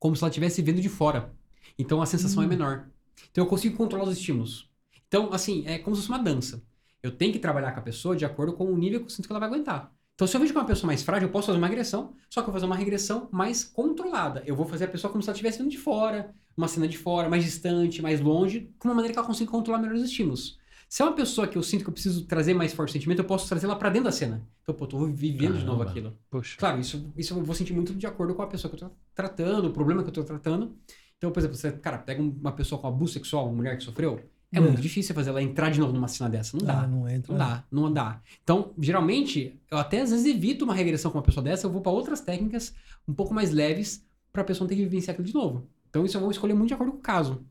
como se ela estivesse vendo de fora. Então a sensação é Hum. menor. Então eu consigo controlar os estímulos. Então, assim, é como se fosse uma dança. Eu tenho que trabalhar com a pessoa de acordo com o nível que eu sinto que ela vai aguentar. Então, se eu vejo que é uma pessoa mais frágil, eu posso fazer uma regressão, só que eu vou fazer uma regressão mais controlada. Eu vou fazer a pessoa como se ela estivesse vendo de fora, uma cena de fora, mais distante, mais longe, com uma maneira que ela consiga controlar melhor os estímulos. Se é uma pessoa que eu sinto que eu preciso trazer mais forte sentimento, eu posso trazer ela pra dentro da cena. Então, pô, eu tô vivendo de novo aquilo. Poxa. Claro, isso, isso eu vou sentir muito de acordo com a pessoa que eu tô tratando, o problema que eu tô tratando. Então, por exemplo, você, cara, pega uma pessoa com abuso sexual, uma mulher que sofreu, é, É. muito difícil fazer ela entrar de novo numa cena dessa. Não dá. Ah, não entra. Não dá, não dá. Então, geralmente, eu até às vezes evito uma regressão com uma pessoa dessa, eu vou pra outras técnicas um pouco mais leves pra pessoa não ter que vivenciar aquilo de novo. Então, isso eu vou escolher muito de acordo com o caso.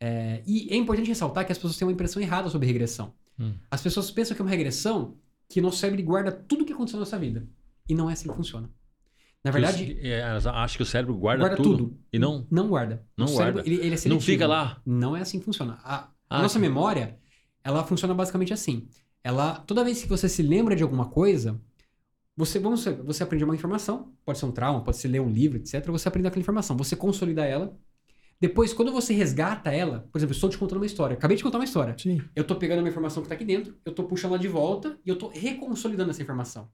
É, e é importante ressaltar que as pessoas têm uma impressão errada sobre regressão. Hum. As pessoas pensam que é uma regressão que nosso cérebro guarda tudo o que aconteceu na nossa vida. E não é assim que funciona. Na verdade, Que é, elas acham que o cérebro guarda, guarda tudo, tudo. E não. não guarda. Não O cérebro, guarda. Ele, ele é Não seletivo. fica lá. Não é assim que funciona. A, a Ah, nossa sim. memória, ela funciona basicamente assim. Ela, toda vez que você se lembra de alguma coisa, você, vamos, dizer, você aprende uma informação, pode ser um trauma, pode ser ler um livro, etc. Você aprende aquela informação, você consolida ela. Depois, quando você resgata ela, por exemplo, eu estou te contando uma história, acabei de contar uma história. Sim. Eu tô pegando uma informação que tá aqui dentro, eu tô puxando ela de volta e eu tô reconsolidando essa informação.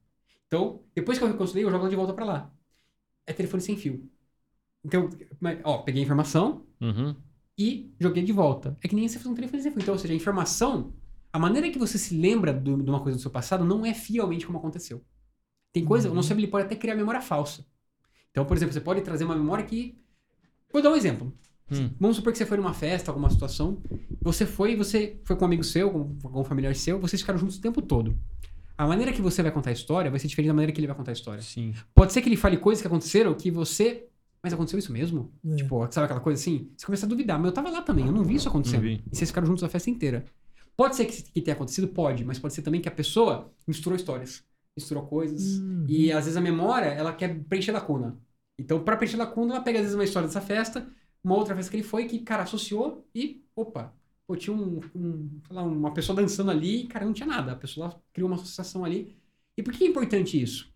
Então, depois que eu reconsolidei, eu jogo ela de volta pra lá. É telefone sem fio. Então, ó, peguei a informação, Uhum. E joguei de volta. É que nem você fazer um telefone. Então, ou seja, a informação, a maneira que você se lembra do- de uma coisa do seu passado não é fielmente como aconteceu. Tem coisa, Uhum. o nosso cérebro ele pode até criar memória falsa. Então, por exemplo, você pode trazer uma memória que. Vou dar um exemplo. Hum. Vamos supor que você foi numa festa, alguma situação. Você foi, você foi com um amigo seu, com, com um familiar seu, vocês ficaram juntos o tempo todo. A maneira que você vai contar a história vai ser diferente da maneira que ele vai contar a história. Sim. Pode ser que ele fale coisas que aconteceram que você. Mas aconteceu isso mesmo? É. Tipo, sabe aquela coisa assim? Você começa a duvidar, mas eu tava lá também, eu não vi isso acontecendo. Vi. E vocês ficaram juntos a festa inteira. Pode ser que, que tenha acontecido? Pode, mas pode ser também que a pessoa misturou histórias, misturou coisas. Uhum. E às vezes a memória, ela quer preencher lacuna. Então, pra preencher lacuna, ela pega às vezes uma história dessa festa, uma outra festa que ele foi, que, cara, associou e, opa, pô, tinha um, um, sei lá, uma pessoa dançando ali e, cara, não tinha nada. A pessoa lá criou uma associação ali. E por que é importante isso?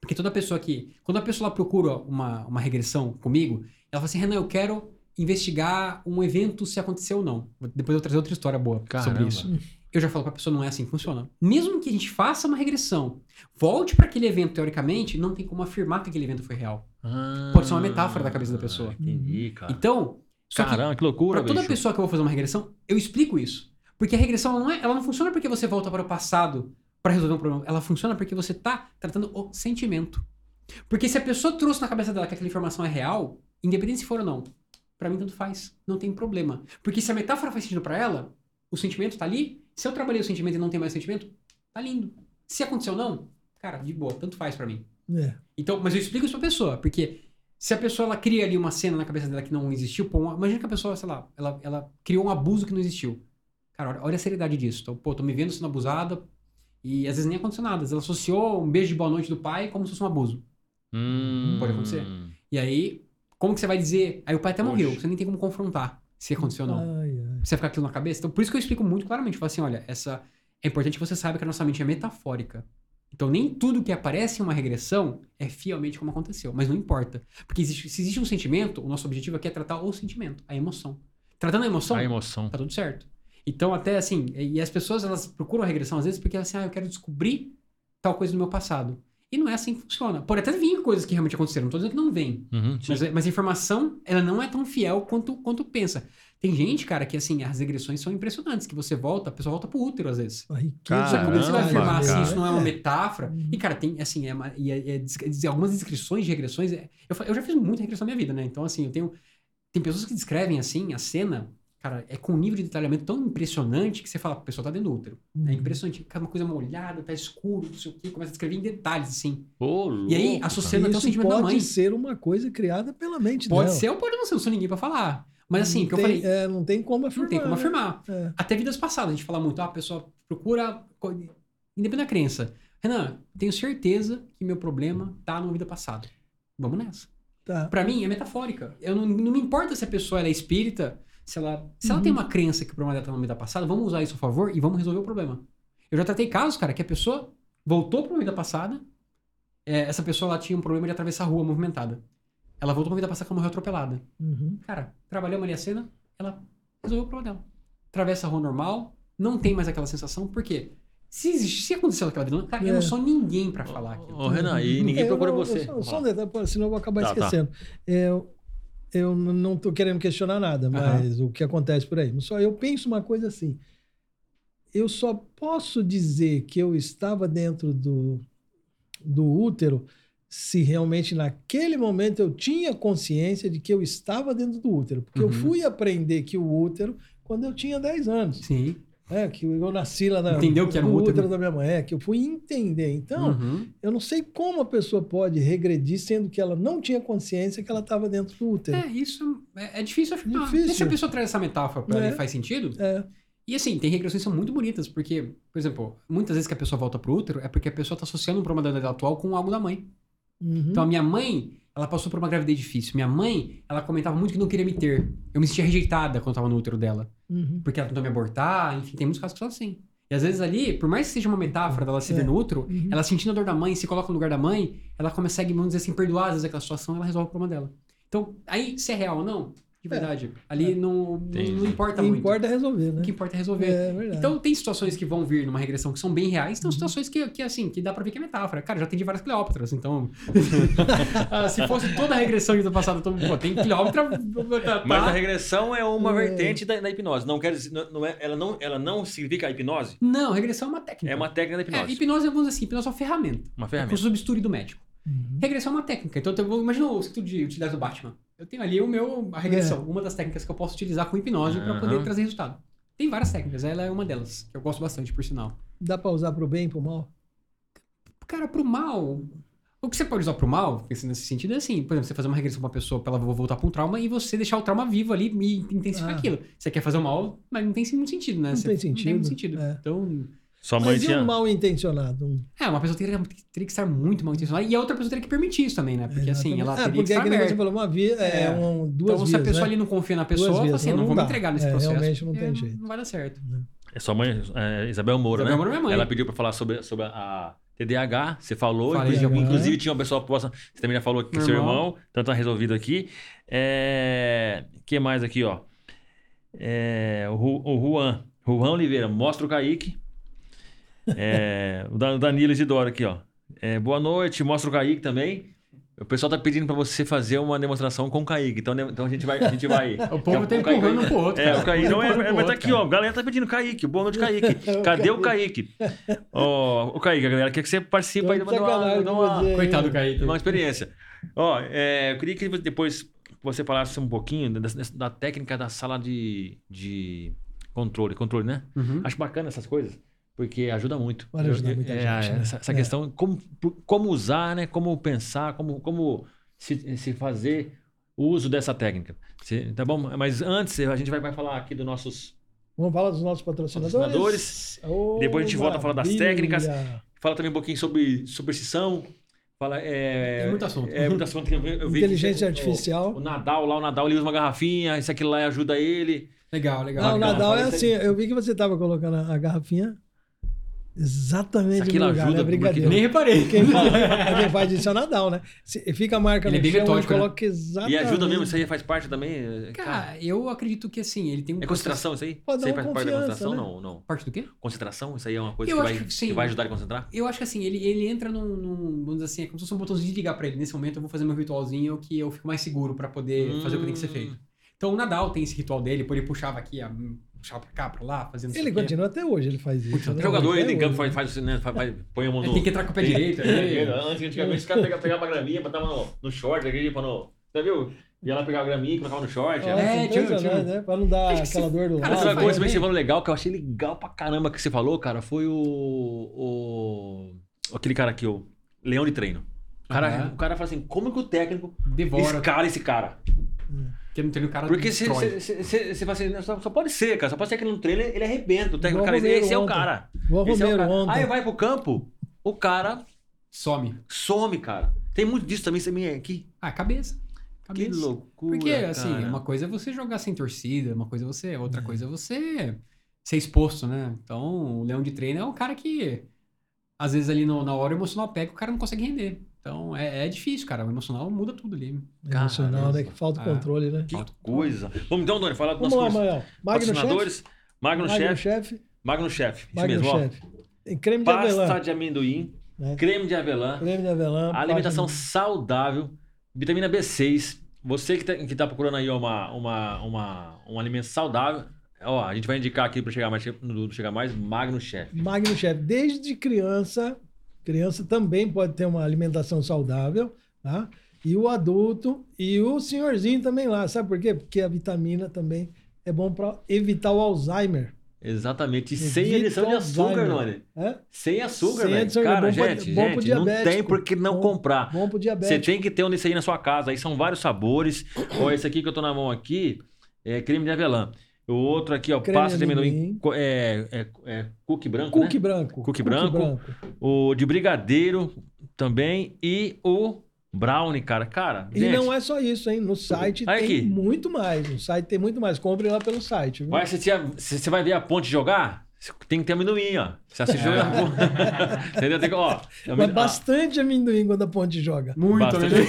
Porque toda pessoa que. Quando a pessoa procura uma, uma regressão comigo, ela fala assim: Renan, eu quero investigar um evento se aconteceu ou não. Depois eu vou trazer outra história boa sobre Caramba. isso. Eu já falo pra pessoa: não é assim que funciona. Mesmo que a gente faça uma regressão, volte para aquele evento teoricamente, não tem como afirmar que aquele evento foi real. Ah, Pode ser uma metáfora da cabeça da pessoa. Entendi, cara. Então, só que Caramba, que loucura, Pra toda bicho. pessoa que eu vou fazer uma regressão, eu explico isso. Porque a regressão ela não, é, ela não funciona porque você volta para o passado para resolver um problema. Ela funciona porque você tá tratando o sentimento. Porque se a pessoa trouxe na cabeça dela que aquela informação é real, independente se for ou não, pra mim tanto faz. Não tem problema. Porque se a metáfora faz sentido pra ela, o sentimento tá ali. Se eu trabalhei o sentimento e não tem mais sentimento, tá lindo. Se aconteceu ou não, cara, de boa, tanto faz pra mim. É. Então, mas eu explico isso pra pessoa, porque se a pessoa ela cria ali uma cena na cabeça dela que não existiu, pô, uma- imagina que a pessoa, sei lá, ela, ela criou um abuso que não existiu. Cara, olha, olha a seriedade disso. Então, pô, tô me vendo sendo abusada e às vezes nem aconteceu nada. Ela associou um beijo de boa noite do pai como se fosse um abuso. Hum. Pode acontecer. E aí, como que você vai dizer? Aí o pai até Poxa. morreu, você nem tem como confrontar se aconteceu ou não. Ai, ai. Você vai ficar aquilo na cabeça? Então, por isso que eu explico muito claramente. Eu falo assim, olha, essa... é importante que você saiba que a nossa mente é metafórica. Então, nem tudo que aparece em uma regressão é fielmente como aconteceu. Mas não importa. Porque existe- se existe um sentimento, o nosso objetivo aqui é tratar o sentimento, a emoção. Tratando a emoção, A emoção. tá tudo certo. Então, até assim, e as pessoas, elas procuram a regressão às vezes porque elas assim, ah, eu quero descobrir tal coisa do meu passado. E não é assim que funciona. Pode até vir coisas que realmente aconteceram, não tô dizendo que não vem. Uhum. Mas, mas a informação, ela não é tão fiel quanto, quanto pensa. Tem gente, cara, que assim, as regressões são impressionantes, que você volta, a pessoa volta pro útero às vezes. A riqueza. Só que como você vai afirmar cara. isso não é uma É. metáfora? Uhum. E, cara, tem, assim, é, uma- e é- é algumas descrições de regressões. é- eu, eu já fiz muita regressão na minha vida, né? Então, assim, eu tenho. Tem pessoas que descrevem, assim, a cena, cara, é com um nível de detalhamento tão impressionante que você fala, a pessoa tá dentro do útero. Uhum. É impressionante. Cara, uma coisa molhada, tá escuro, não sei o quê, começa a descrever em detalhes, assim. E aí, associando até o sentimento da pode mãe. ser uma coisa criada pela mente Pode dela. ser ou pode não ser, eu não sou ninguém pra falar. Mas assim, Não o que eu tem- falei, é, não tem como afirmar. não tem como né? afirmar. É. Até vidas passadas, a gente fala muito, ah, a pessoa procura, independente da crença. Renan, tenho certeza que meu problema tá numa vida passada. Vamos nessa. Tá. Pra mim, é metafórica. Eu não, não me importa se a pessoa ela é espírita, se ela, se ela Uhum. tem uma crença que o problema dela tá numa vida passada, vamos usar isso a favor e vamos resolver o problema. Eu já tratei casos, cara, que a pessoa voltou pra uma vida passada, é, essa pessoa ela tinha um problema de atravessar a rua movimentada. Ela voltou pra uma vida passada que ela morreu atropelada. Uhum. Cara, trabalhou a Maria Sena, ela resolveu o problema dela. Atravessa a rua normal, não tem mais aquela sensação, por quê? Se, se aconteceu aquela vida, cara, eu É. não sou ninguém pra falar aquilo. Ô, Renan, e ninguém Eu procura você. Só, só um detalhe, senão eu vou acabar Tá, tá. esquecendo. Eu, eu não estou querendo questionar nada, mas o que acontece por aí. Só eu penso uma coisa assim. Eu só posso dizer que eu estava dentro do, do útero se realmente naquele momento eu tinha consciência de que eu estava dentro do útero. Porque eu Uhum. fui aprender que o útero quando eu tinha 10 anos. Sim. É, que eu nasci lá na, Entendeu que era um útero? da minha mãe. É, que eu fui entender. Então, Uhum. eu não sei como a pessoa pode regredir sendo que ela não tinha consciência que ela estava dentro do útero. É, isso é, é difícil afirmar. Difícil. E se a pessoa traz essa metáfora pra É. ele faz sentido? É. E assim, tem regressões que são muito bonitas, porque, por exemplo, muitas vezes que a pessoa volta pro útero é porque a pessoa tá associando um problema da vida atual com algo da mãe. Uhum. Então a minha mãe, ela passou por uma gravidez difícil. Minha mãe, ela comentava muito que não queria me ter. Eu me sentia rejeitada quando eu tava no útero dela. Uhum. Porque ela tentou me abortar, enfim, tem muitos casos que são assim. E às vezes ali, por mais que seja uma metáfora dela se É. ver no útero, Uhum. ela sentindo a dor da mãe, se coloca no lugar da mãe, ela consegue, vamos dizer assim, perdoar às vezes aquela situação, ela resolve o problema dela. Então, aí, se é real ou não, de verdade, ali não, não, Entendi. não importa O que muito. importa é resolver, O né? que importa é resolver. É verdade. Então, tem situações que vão vir numa regressão que são bem reais, Uhum. tem situações que, que, assim, que dá pra ver que é metáfora. Cara, já tem de várias Cleópatras, então... (laughs) Ah, se fosse toda a regressão do passado, todo pô, tem Cleópatra... tá- Mas a tá. regressão é uma É. vertente da, da hipnose. Não quer dizer, não, não é, ela, não, ela não significa a hipnose. Não, regressão é uma técnica. É uma técnica da É, hipnose. hipnose, vamos dizer assim, hipnose é uma ferramenta. Uma É com ferramenta. substitui do médico. Uhum. Regressão é uma técnica. Então, imagina o escrito de utilidade do Batman. Eu tenho ali o meu, a regressão, uma das técnicas que eu posso utilizar com hipnose pra poder Aham. trazer resultado. Tem várias técnicas, ela é uma delas, que eu gosto bastante, por sinal. Dá pra usar pro bem e pro mal? Cara, pro mal. O que você pode usar pro mal, pensando nesse sentido, é assim, por exemplo, você fazer uma regressão pra uma pessoa pra ela voltar pra um trauma e você deixar o trauma vivo ali e intensificar Ah. aquilo. Você quer fazer o mal, mas não tem muito sentido, né? Não Você- tem Não tem sentido, muito sentido. é. Então, Sua mãe Mas e tinha. um mal intencionado? É, uma pessoa teria, teria que estar muito mal intencionada e a outra pessoa teria que permitir isso também, né? Porque assim, ela é, teria porque estar é que nem você falou, uma via, é, É. um, duas Então, se a vias, pessoa né? ali não confia na Duas pessoa, fala vias, assim, não, não, não vou me entregar nesse É, processo. realmente não tem porque jeito. Não vai dar certo. É sua mãe, é, Isabel Moura, Isabel né? Moura é minha mãe. Ela pediu pra falar sobre, sobre a TDAH. Você falou. Falei. Inclusive, tinha uma pessoa posta. Você também já falou que Meu seu irmão. Então tá resolvido aqui. É... que mais aqui, ó? É... O, o Juan. Juan Oliveira. Mostra o Kaique. É... o Dan- o Danilo Isidoro aqui, ó. É, Boa noite. Mostra o Kaique também. O pessoal tá pedindo pra você fazer uma demonstração com o Kaique. Então, né, então a gente vai. A gente vai (laughs) O povo tá empurrando um pro outro. é, cara. o Kaique não é, é, mas tá aqui, ó. A galera tá pedindo Kaique. Boa noite, (laughs) Kaique. Cadê o Kaique? Ó, o Kaique, a galera quer que você participe aí uma, uma, você. Coitado do Kaique. de uma experiência. Ó, é, eu queria que depois você falasse um pouquinho da, da técnica da sala de, de controle. Controle, né? Uhum. Acho bacana essas coisas. Porque ajuda muito. Pode ajudar muita é, gente, né? Essa, essa É. questão, como, como usar, né? Como pensar, como, como se, se fazer uso dessa técnica. Se- tá bom? Mas antes, a gente vai, vai falar aqui dos nossos Vamos falar dos nossos patrocinadores? Patrocinadores. Ô, Depois a gente volta a falar das técnicas. Fala também um pouquinho sobre superstição. Fala, é, Tem muito assunto. É muito assunto. Eu, vi- eu vi Inteligência que o- artificial. O, o Nadal lá, o Nadal ele usa uma garrafinha, isso aquilo lá ajuda ele. Legal, legal. Não, o. Nadal é assim. Eu vi que você estava colocando a garrafinha. Exatamente Isso aqui no não lugar, ajuda, né? Nem reparei. Quem, quem faz isso é o Nadal, né? Se- Fica a marca Ele é no bem chão, metódico, né? coloca exatamente. E ajuda mesmo, isso aí faz parte também. é, Cara, Cara, eu acredito que assim, ele tem um é concentração isso aí? Pode isso aí dar faz uma parte da concentração? né? Não, não. Parte do quê? Concentração, isso aí é uma coisa que vai, que sim. que vai ajudar ele a concentrar? Eu acho que assim, ele, ele entra num, num- Vamos dizer assim, é como se fosse um botãozinho de ligar pra ele. Nesse momento eu vou fazer meu ritualzinho que eu fico mais seguro pra poder fazer o que tem que ser Hum. feito. Então o Nadal tem esse ritual dele, por ele puxava aqui, a- puxava pra cá, pra lá, fazendo Ele continua até hoje, ele faz isso. Puta, né? Jogador, ele em campo faz, faz, né, faz, faz- põe a mão Ele no... tem que entrar com o pé direito. É, Ele... Antes, antigamente, os caras pegavam, a graminha, botavam no, no short, aqui, pra no... Você viu? Ia lá pegar a graminha, colocava no short. Nossa, É, tinha- tinha- né? Pra não dar aquela se- dor do Cara, lado. vai- coisa né? que você falou legal, que eu achei legal pra caramba que você falou, cara, foi o. o aquele cara aqui, o Leão de Treino. O cara, Aham. o cara fala assim: como que o técnico Devora. escala esse cara? Porque não tem o cara Porque você fala assim: "Não, só, só pode ser, cara. Só pode ser que no treino ele arrebenta. O técnico, Igual cara, o Romero esse é o cara. Igual Esse é o cara. ontem. Aí vai pro campo, o cara Some. some, cara. Tem muito disso também, você me aqui. Ah, cabeça. Que Cabeça. loucura. Porque, assim, cara. uma coisa é você jogar sem torcida, uma coisa é você. Outra coisa é você ser exposto, né? Então, o leão de treino é um cara que, às vezes, ali no- na hora o emocional pega, o cara não consegue render. Então, é, é difícil, cara. O emocional muda tudo ali. Emocional, né? Que falta o Ah. controle, né? Que coisa. Vamos então, Doni, falar do Vamos nosso lá, curso. Manuel. Magno Chef. Patrocinadores, Magno Chef. Magno Chef, isso Magno mesmo, ó. Chef. Tem creme de Pasta avelã. de amendoim, né? creme de avelã, Creme de avelã. alimentação saudável, vitamina B6. Você que tá, que tá procurando aí uma, uma, uma, um alimento saudável, ó, a gente vai indicar aqui para chegar mais, no chegar mais, Magno Chef. Magno Chef. Desde criança, criança também pode ter uma alimentação saudável, tá? E o adulto e o senhorzinho também lá. Sabe por quê? Porque a vitamina também é bom para evitar o Alzheimer. Exatamente. E sem adição de açúcar. Noni. É? Sem açúcar, Sem velho. Cara, bom pra- gente, bom pro gente, não tem diabético. por que não Bom- comprar. Bom pro Você diabetes. tem que ter um desse aí na sua casa. Aí são vários sabores. ó, esse aqui que eu tô na mão aqui é creme de avelã. O outro aqui, ó, Creme pasta de amendoim. É, é, é cookie branco, Cookie né? branco. Cookie branco. O de brigadeiro também. E o brownie, cara. Cara, E gente, não é só isso, hein? No site Olha tem aqui. muito mais. No site tem muito mais. Compre lá pelo site. viu? vai assistir a- se você vai ver a ponte jogar, tem que ter amendoim, ó. Você assiste É. (laughs) Entendeu? Tem que, ó, Mas amendoim- bastante amendoim quando a ponte joga. Muito, Bastante. né?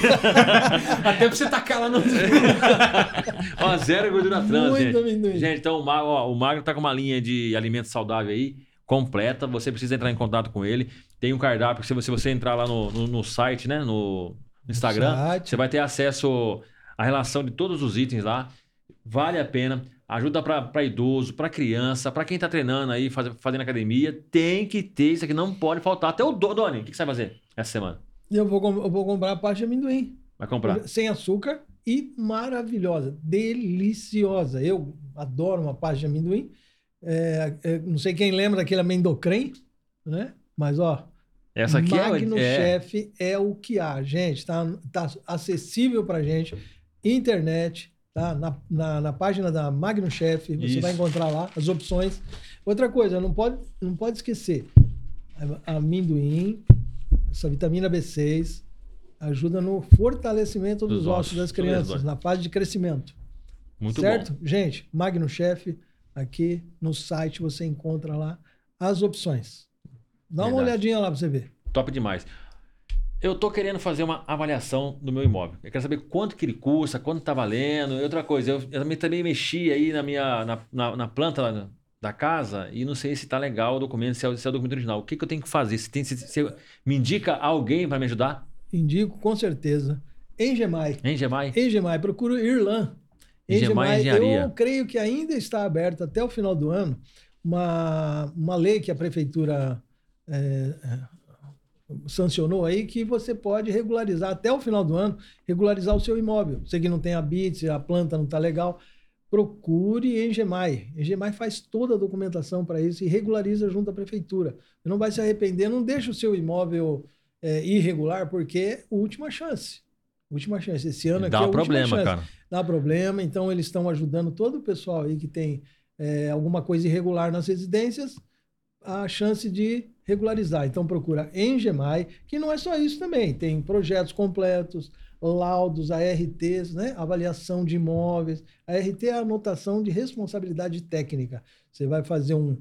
(laughs) Até pra você tacar lá no. (laughs) Ó, zero gordura trans, Muito gente. amendoim. Gente, então o Magro, ó, o Magro tá com uma linha de alimento saudável aí, completa. Você precisa entrar em contato com ele. Tem um cardápio, se você, se você entrar lá no, no, no site, né? No, no Instagram, site. você vai ter acesso à relação de todos os itens lá. Vale a pena. Ajuda para idoso, para criança, para quem tá treinando aí, faz, fazendo academia. Tem que ter isso aqui, não pode faltar. Até o Do- Doni, o que, que você vai fazer essa semana? Eu vou, eu vou comprar a parte de amendoim. Vai comprar? Sem açúcar e maravilhosa. Deliciosa. Eu adoro uma parte de amendoim. É, é, não sei quem lembra daquele amendocrem, né? Mas, ó, Essa aqui Magno é, é. Chef é o que há, gente. Tá, tá acessível pra gente. Internet, tá? Na, na, na página da Magno Chef, você Isso. vai encontrar lá as opções. Outra coisa, não pode, não pode esquecer. Amendoim, essa vitamina B6 ajuda no fortalecimento dos, Dos ossos ossos, das isso, crianças, na fase de crescimento. Muito certo? bom. Gente, Magno Chef, aqui no site você encontra lá as opções. Dá uma Verdade. olhadinha lá pra você ver. Top demais. Eu tô querendo fazer uma avaliação do meu imóvel. Eu quero saber quanto que ele custa, quanto tá valendo. E outra coisa, eu, eu também, mexi aí na minha na, na, na planta da casa e não sei se tá legal o documento, se é, o- se é o documento original. O que, que eu tenho que fazer? Se, tem, se, se me indica alguém para me ajudar? Indico com certeza. Engemai. Hein, Gemai? Engemai, procura Irlan. Engemai Engenharia. eu creio que ainda está aberto até o final do ano uma, uma lei que a prefeitura é, é, sancionou aí que você pode regularizar até o final do ano, regularizar o seu imóvel. Você que não tem habite, a planta não está legal, procure Engemai. Engemai faz toda a documentação para isso e regulariza junto à prefeitura. Você não vai se arrepender, não deixa o seu imóvel é, irregular, porque é última chance. Última chance. Esse ano aqui Dá é a um última problema, chance cara. dá problema. Então, eles estão ajudando todo o pessoal aí que tem é, alguma coisa irregular nas residências, a chance de regularizar. Então, procura Engemai, que não é só isso também. Tem projetos completos, laudos, ARTs, né? avaliação de imóveis. A ART é a anotação de responsabilidade técnica. Você vai fazer um,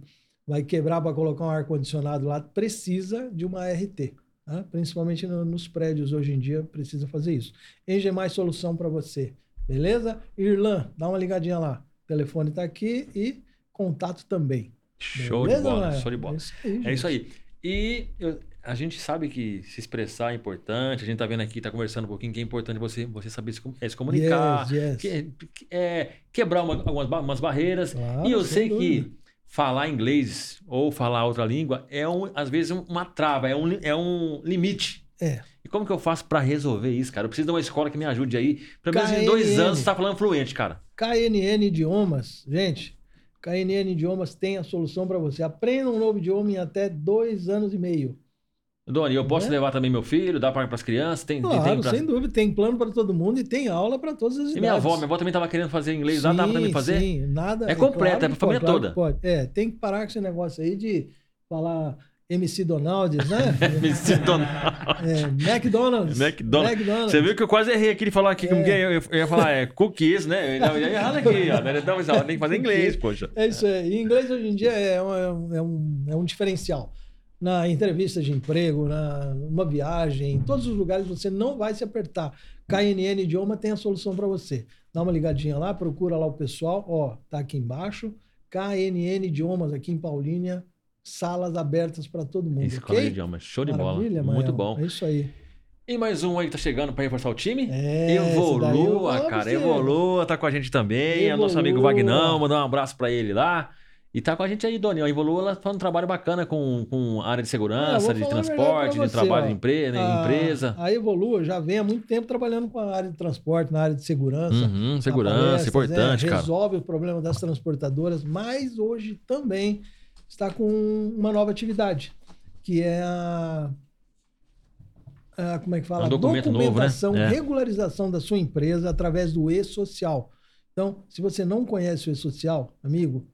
vai quebrar para colocar um ar-condicionado lá, precisa de uma RT. tá? Principalmente no- nos prédios hoje em dia, precisa fazer isso. Engie mais solução para você. Beleza? Irlan, dá uma ligadinha lá. O telefone está aqui e contato também. Show Beleza, de bola, show de bola. É isso aí. É isso aí. E eu- a gente sabe que se expressar é importante, a gente tá vendo aqui, tá conversando um pouquinho, que é importante você, você saber se, é, se comunicar, Yes, yes. que- é, quebrar uma- algumas ba- umas barreiras. Claro, e eu sei dúvida. que falar inglês ou falar outra língua é, um, às vezes, um- uma trava, é um, é um limite. É. E como que eu faço pra resolver isso, cara? Eu preciso de uma escola que me ajude aí. Pelo menos em dois anos você tá falando fluente, cara. KNN Idiomas, gente, KNN Idiomas tem a solução para você. Aprenda um novo idioma em até dois anos e meio. Doni, eu posso Né? levar também meu filho, dá para as crianças? Tem, Claro, tem pra- sem dúvida. Tem plano para todo mundo e tem aula para todas as idades. E minha avó, minha avó também tava querendo fazer inglês lá, dá pra mim Sim, fazer? Sim, nada. É completo, é pra que família pode, claro toda. Pode. É, tem que parar com esse negócio aí de falar MC Donalds, né? (laughs) MC Donald. É, McDonald's. McDonald's. McDonald's. Você viu que eu quase errei aqui de falar aqui, como que é? eu, eu ia falar é, cookies, né? Eu ia errado aqui, ó. Então, mas, ó, tem que fazer inglês, poxa. É isso aí. E inglês hoje em dia é um, é um, é um diferencial. Na entrevista de emprego, na, numa viagem, em todos os lugares você não vai se apertar. KNN Idioma tem a solução para você. Dá uma ligadinha lá, procura lá o pessoal. Ó, tá aqui embaixo. KNN Idiomas aqui em Paulínia. Salas abertas para todo mundo. Escola de ok? idiomas, show de Maravilha, bola. Muito Mael. bom. É isso aí. E mais um aí que tá chegando pra reforçar o time? É, Evolua, cara. você. Evolua, tá com a gente também. É o nosso amigo Evolua. Vagnão, mandar um abraço pra ele lá. E tá com a gente aí, Doni. A Evolua ela faz um trabalho bacana com, com área de Ah, segurança, vou de transporte, pra de você, trabalho ó. de empre- né, A- empresa. A Evolua já vem há muito tempo trabalhando com a área de transporte, na área de segurança. Uhum, segurança, palestras, importante, é, cara. Resolve o problema das transportadoras, mas hoje também está com uma nova atividade, que é a. a- como é que fala? Um documento novo, né? Documentação, É. regularização da sua empresa através do e-social. Então, se você não conhece o e-social, amigo,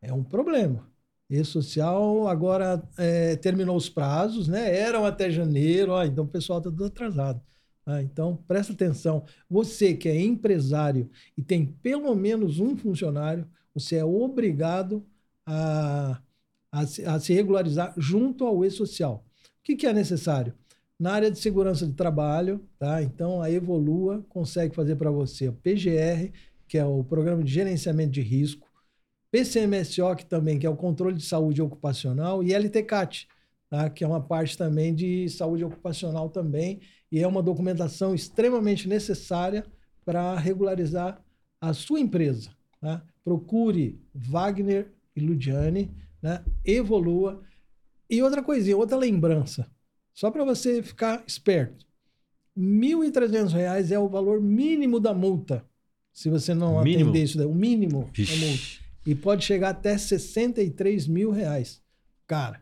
é um problema. E-social agora é, terminou os prazos, né? Eram até janeiro, ó, então o pessoal está tudo atrasado. tá? então, presta atenção. Você que é empresário e tem pelo menos um funcionário, você é obrigado a, a, se, a se regularizar junto ao e-social. O que, que é necessário? Na área de segurança de trabalho, tá? Então a Evolua consegue fazer para você o PGR, que é o Programa de Gerenciamento de Risco, PCMSO, que também que é o Controle de Saúde Ocupacional, e LTCAT, tá? que é uma parte também de saúde ocupacional também, e é uma documentação extremamente necessária para regularizar a sua empresa. Tá? Procure Wagner e Ludiane, né? evolua. E outra coisinha, outra lembrança, só para você ficar esperto. R$ 1.300 é o valor mínimo da multa, se você não Mínimo? atender isso daí. O mínimo da multa. E pode chegar até 63 mil reais. Cara,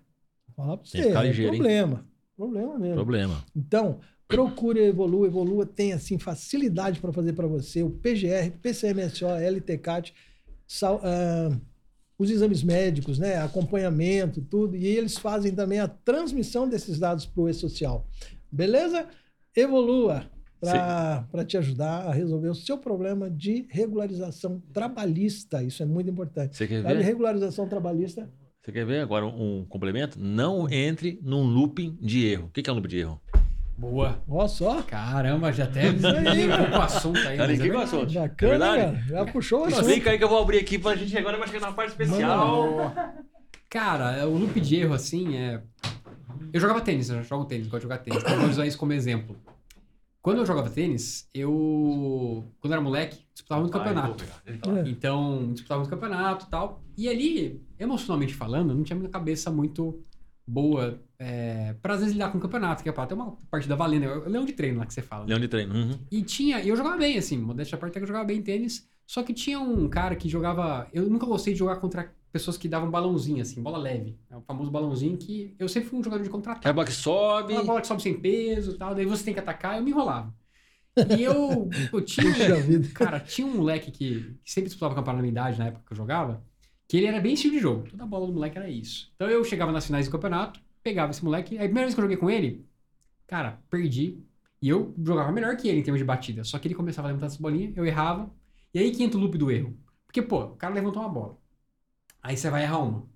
vou falar Tem você, é ligeiro, hein? problema. Problema mesmo. Problema. Então, procure Evolua. Evolua tem, assim, facilidade para fazer para você. O PGR, PCMSO, LTCAT, sal- ah, os exames médicos, né? Acompanhamento, tudo. E eles fazem também a transmissão desses dados para o e-social. Beleza? Evolua para te ajudar a resolver o seu problema de regularização trabalhista. Isso é muito importante. Você quer Sabe, ver? regularização trabalhista Você quer ver agora um complemento? Não entre num looping de erro. O que que é um looping de erro? Boa. Ó só. Caramba, já até um pouco o assunto aí. Cara, mas é que verdade. assunto. Bacana, É verdade? cara. Já puxou o assunto. Explica aí que eu vou abrir aqui pra gente agora vai chegar na parte especial. Cara, o loop de erro, assim, é. Eu jogava tênis, eu jogo tênis, gosto de jogar tênis. Então, vou usar isso como exemplo. Quando eu jogava tênis, eu. Quando eu era moleque, disputava muito campeonato. É. Então, disputava muito campeonato e tal. E ali, emocionalmente falando, eu não tinha muita cabeça muito boa é, pra às vezes lidar com o campeonato, que é pra ter uma partida valendo. É o leão de treino lá que você fala. né? Leão de treino. Uhum. E tinha, e eu jogava bem, assim, modéstia à parte, até que eu jogava bem tênis. Só que tinha um cara que jogava. Eu nunca gostei de jogar contra pessoas que davam balãozinho, assim, bola leve. É o famoso balãozinho que eu sempre fui um jogador de É a contra-ataque. bola que sobe. Aquela bola que sobe sem peso e tal, daí você tem que atacar, eu me enrolava. E eu, eu (laughs) tinha. Puxa vida. Cara, tinha um moleque que, que sempre disputava campeonato na minha idade, na época que eu jogava, que ele era bem estilo de jogo. Toda bola do moleque era isso. Então eu chegava nas finais do campeonato, pegava esse moleque. Aí a primeira vez que eu joguei com ele, cara, perdi. E eu jogava melhor que ele em termos de batida. Só que ele começava a levantar essa bolinha, eu errava. E aí que entra o loop do erro. Porque, pô, o cara levantou uma bola. Aí você vai errar uma.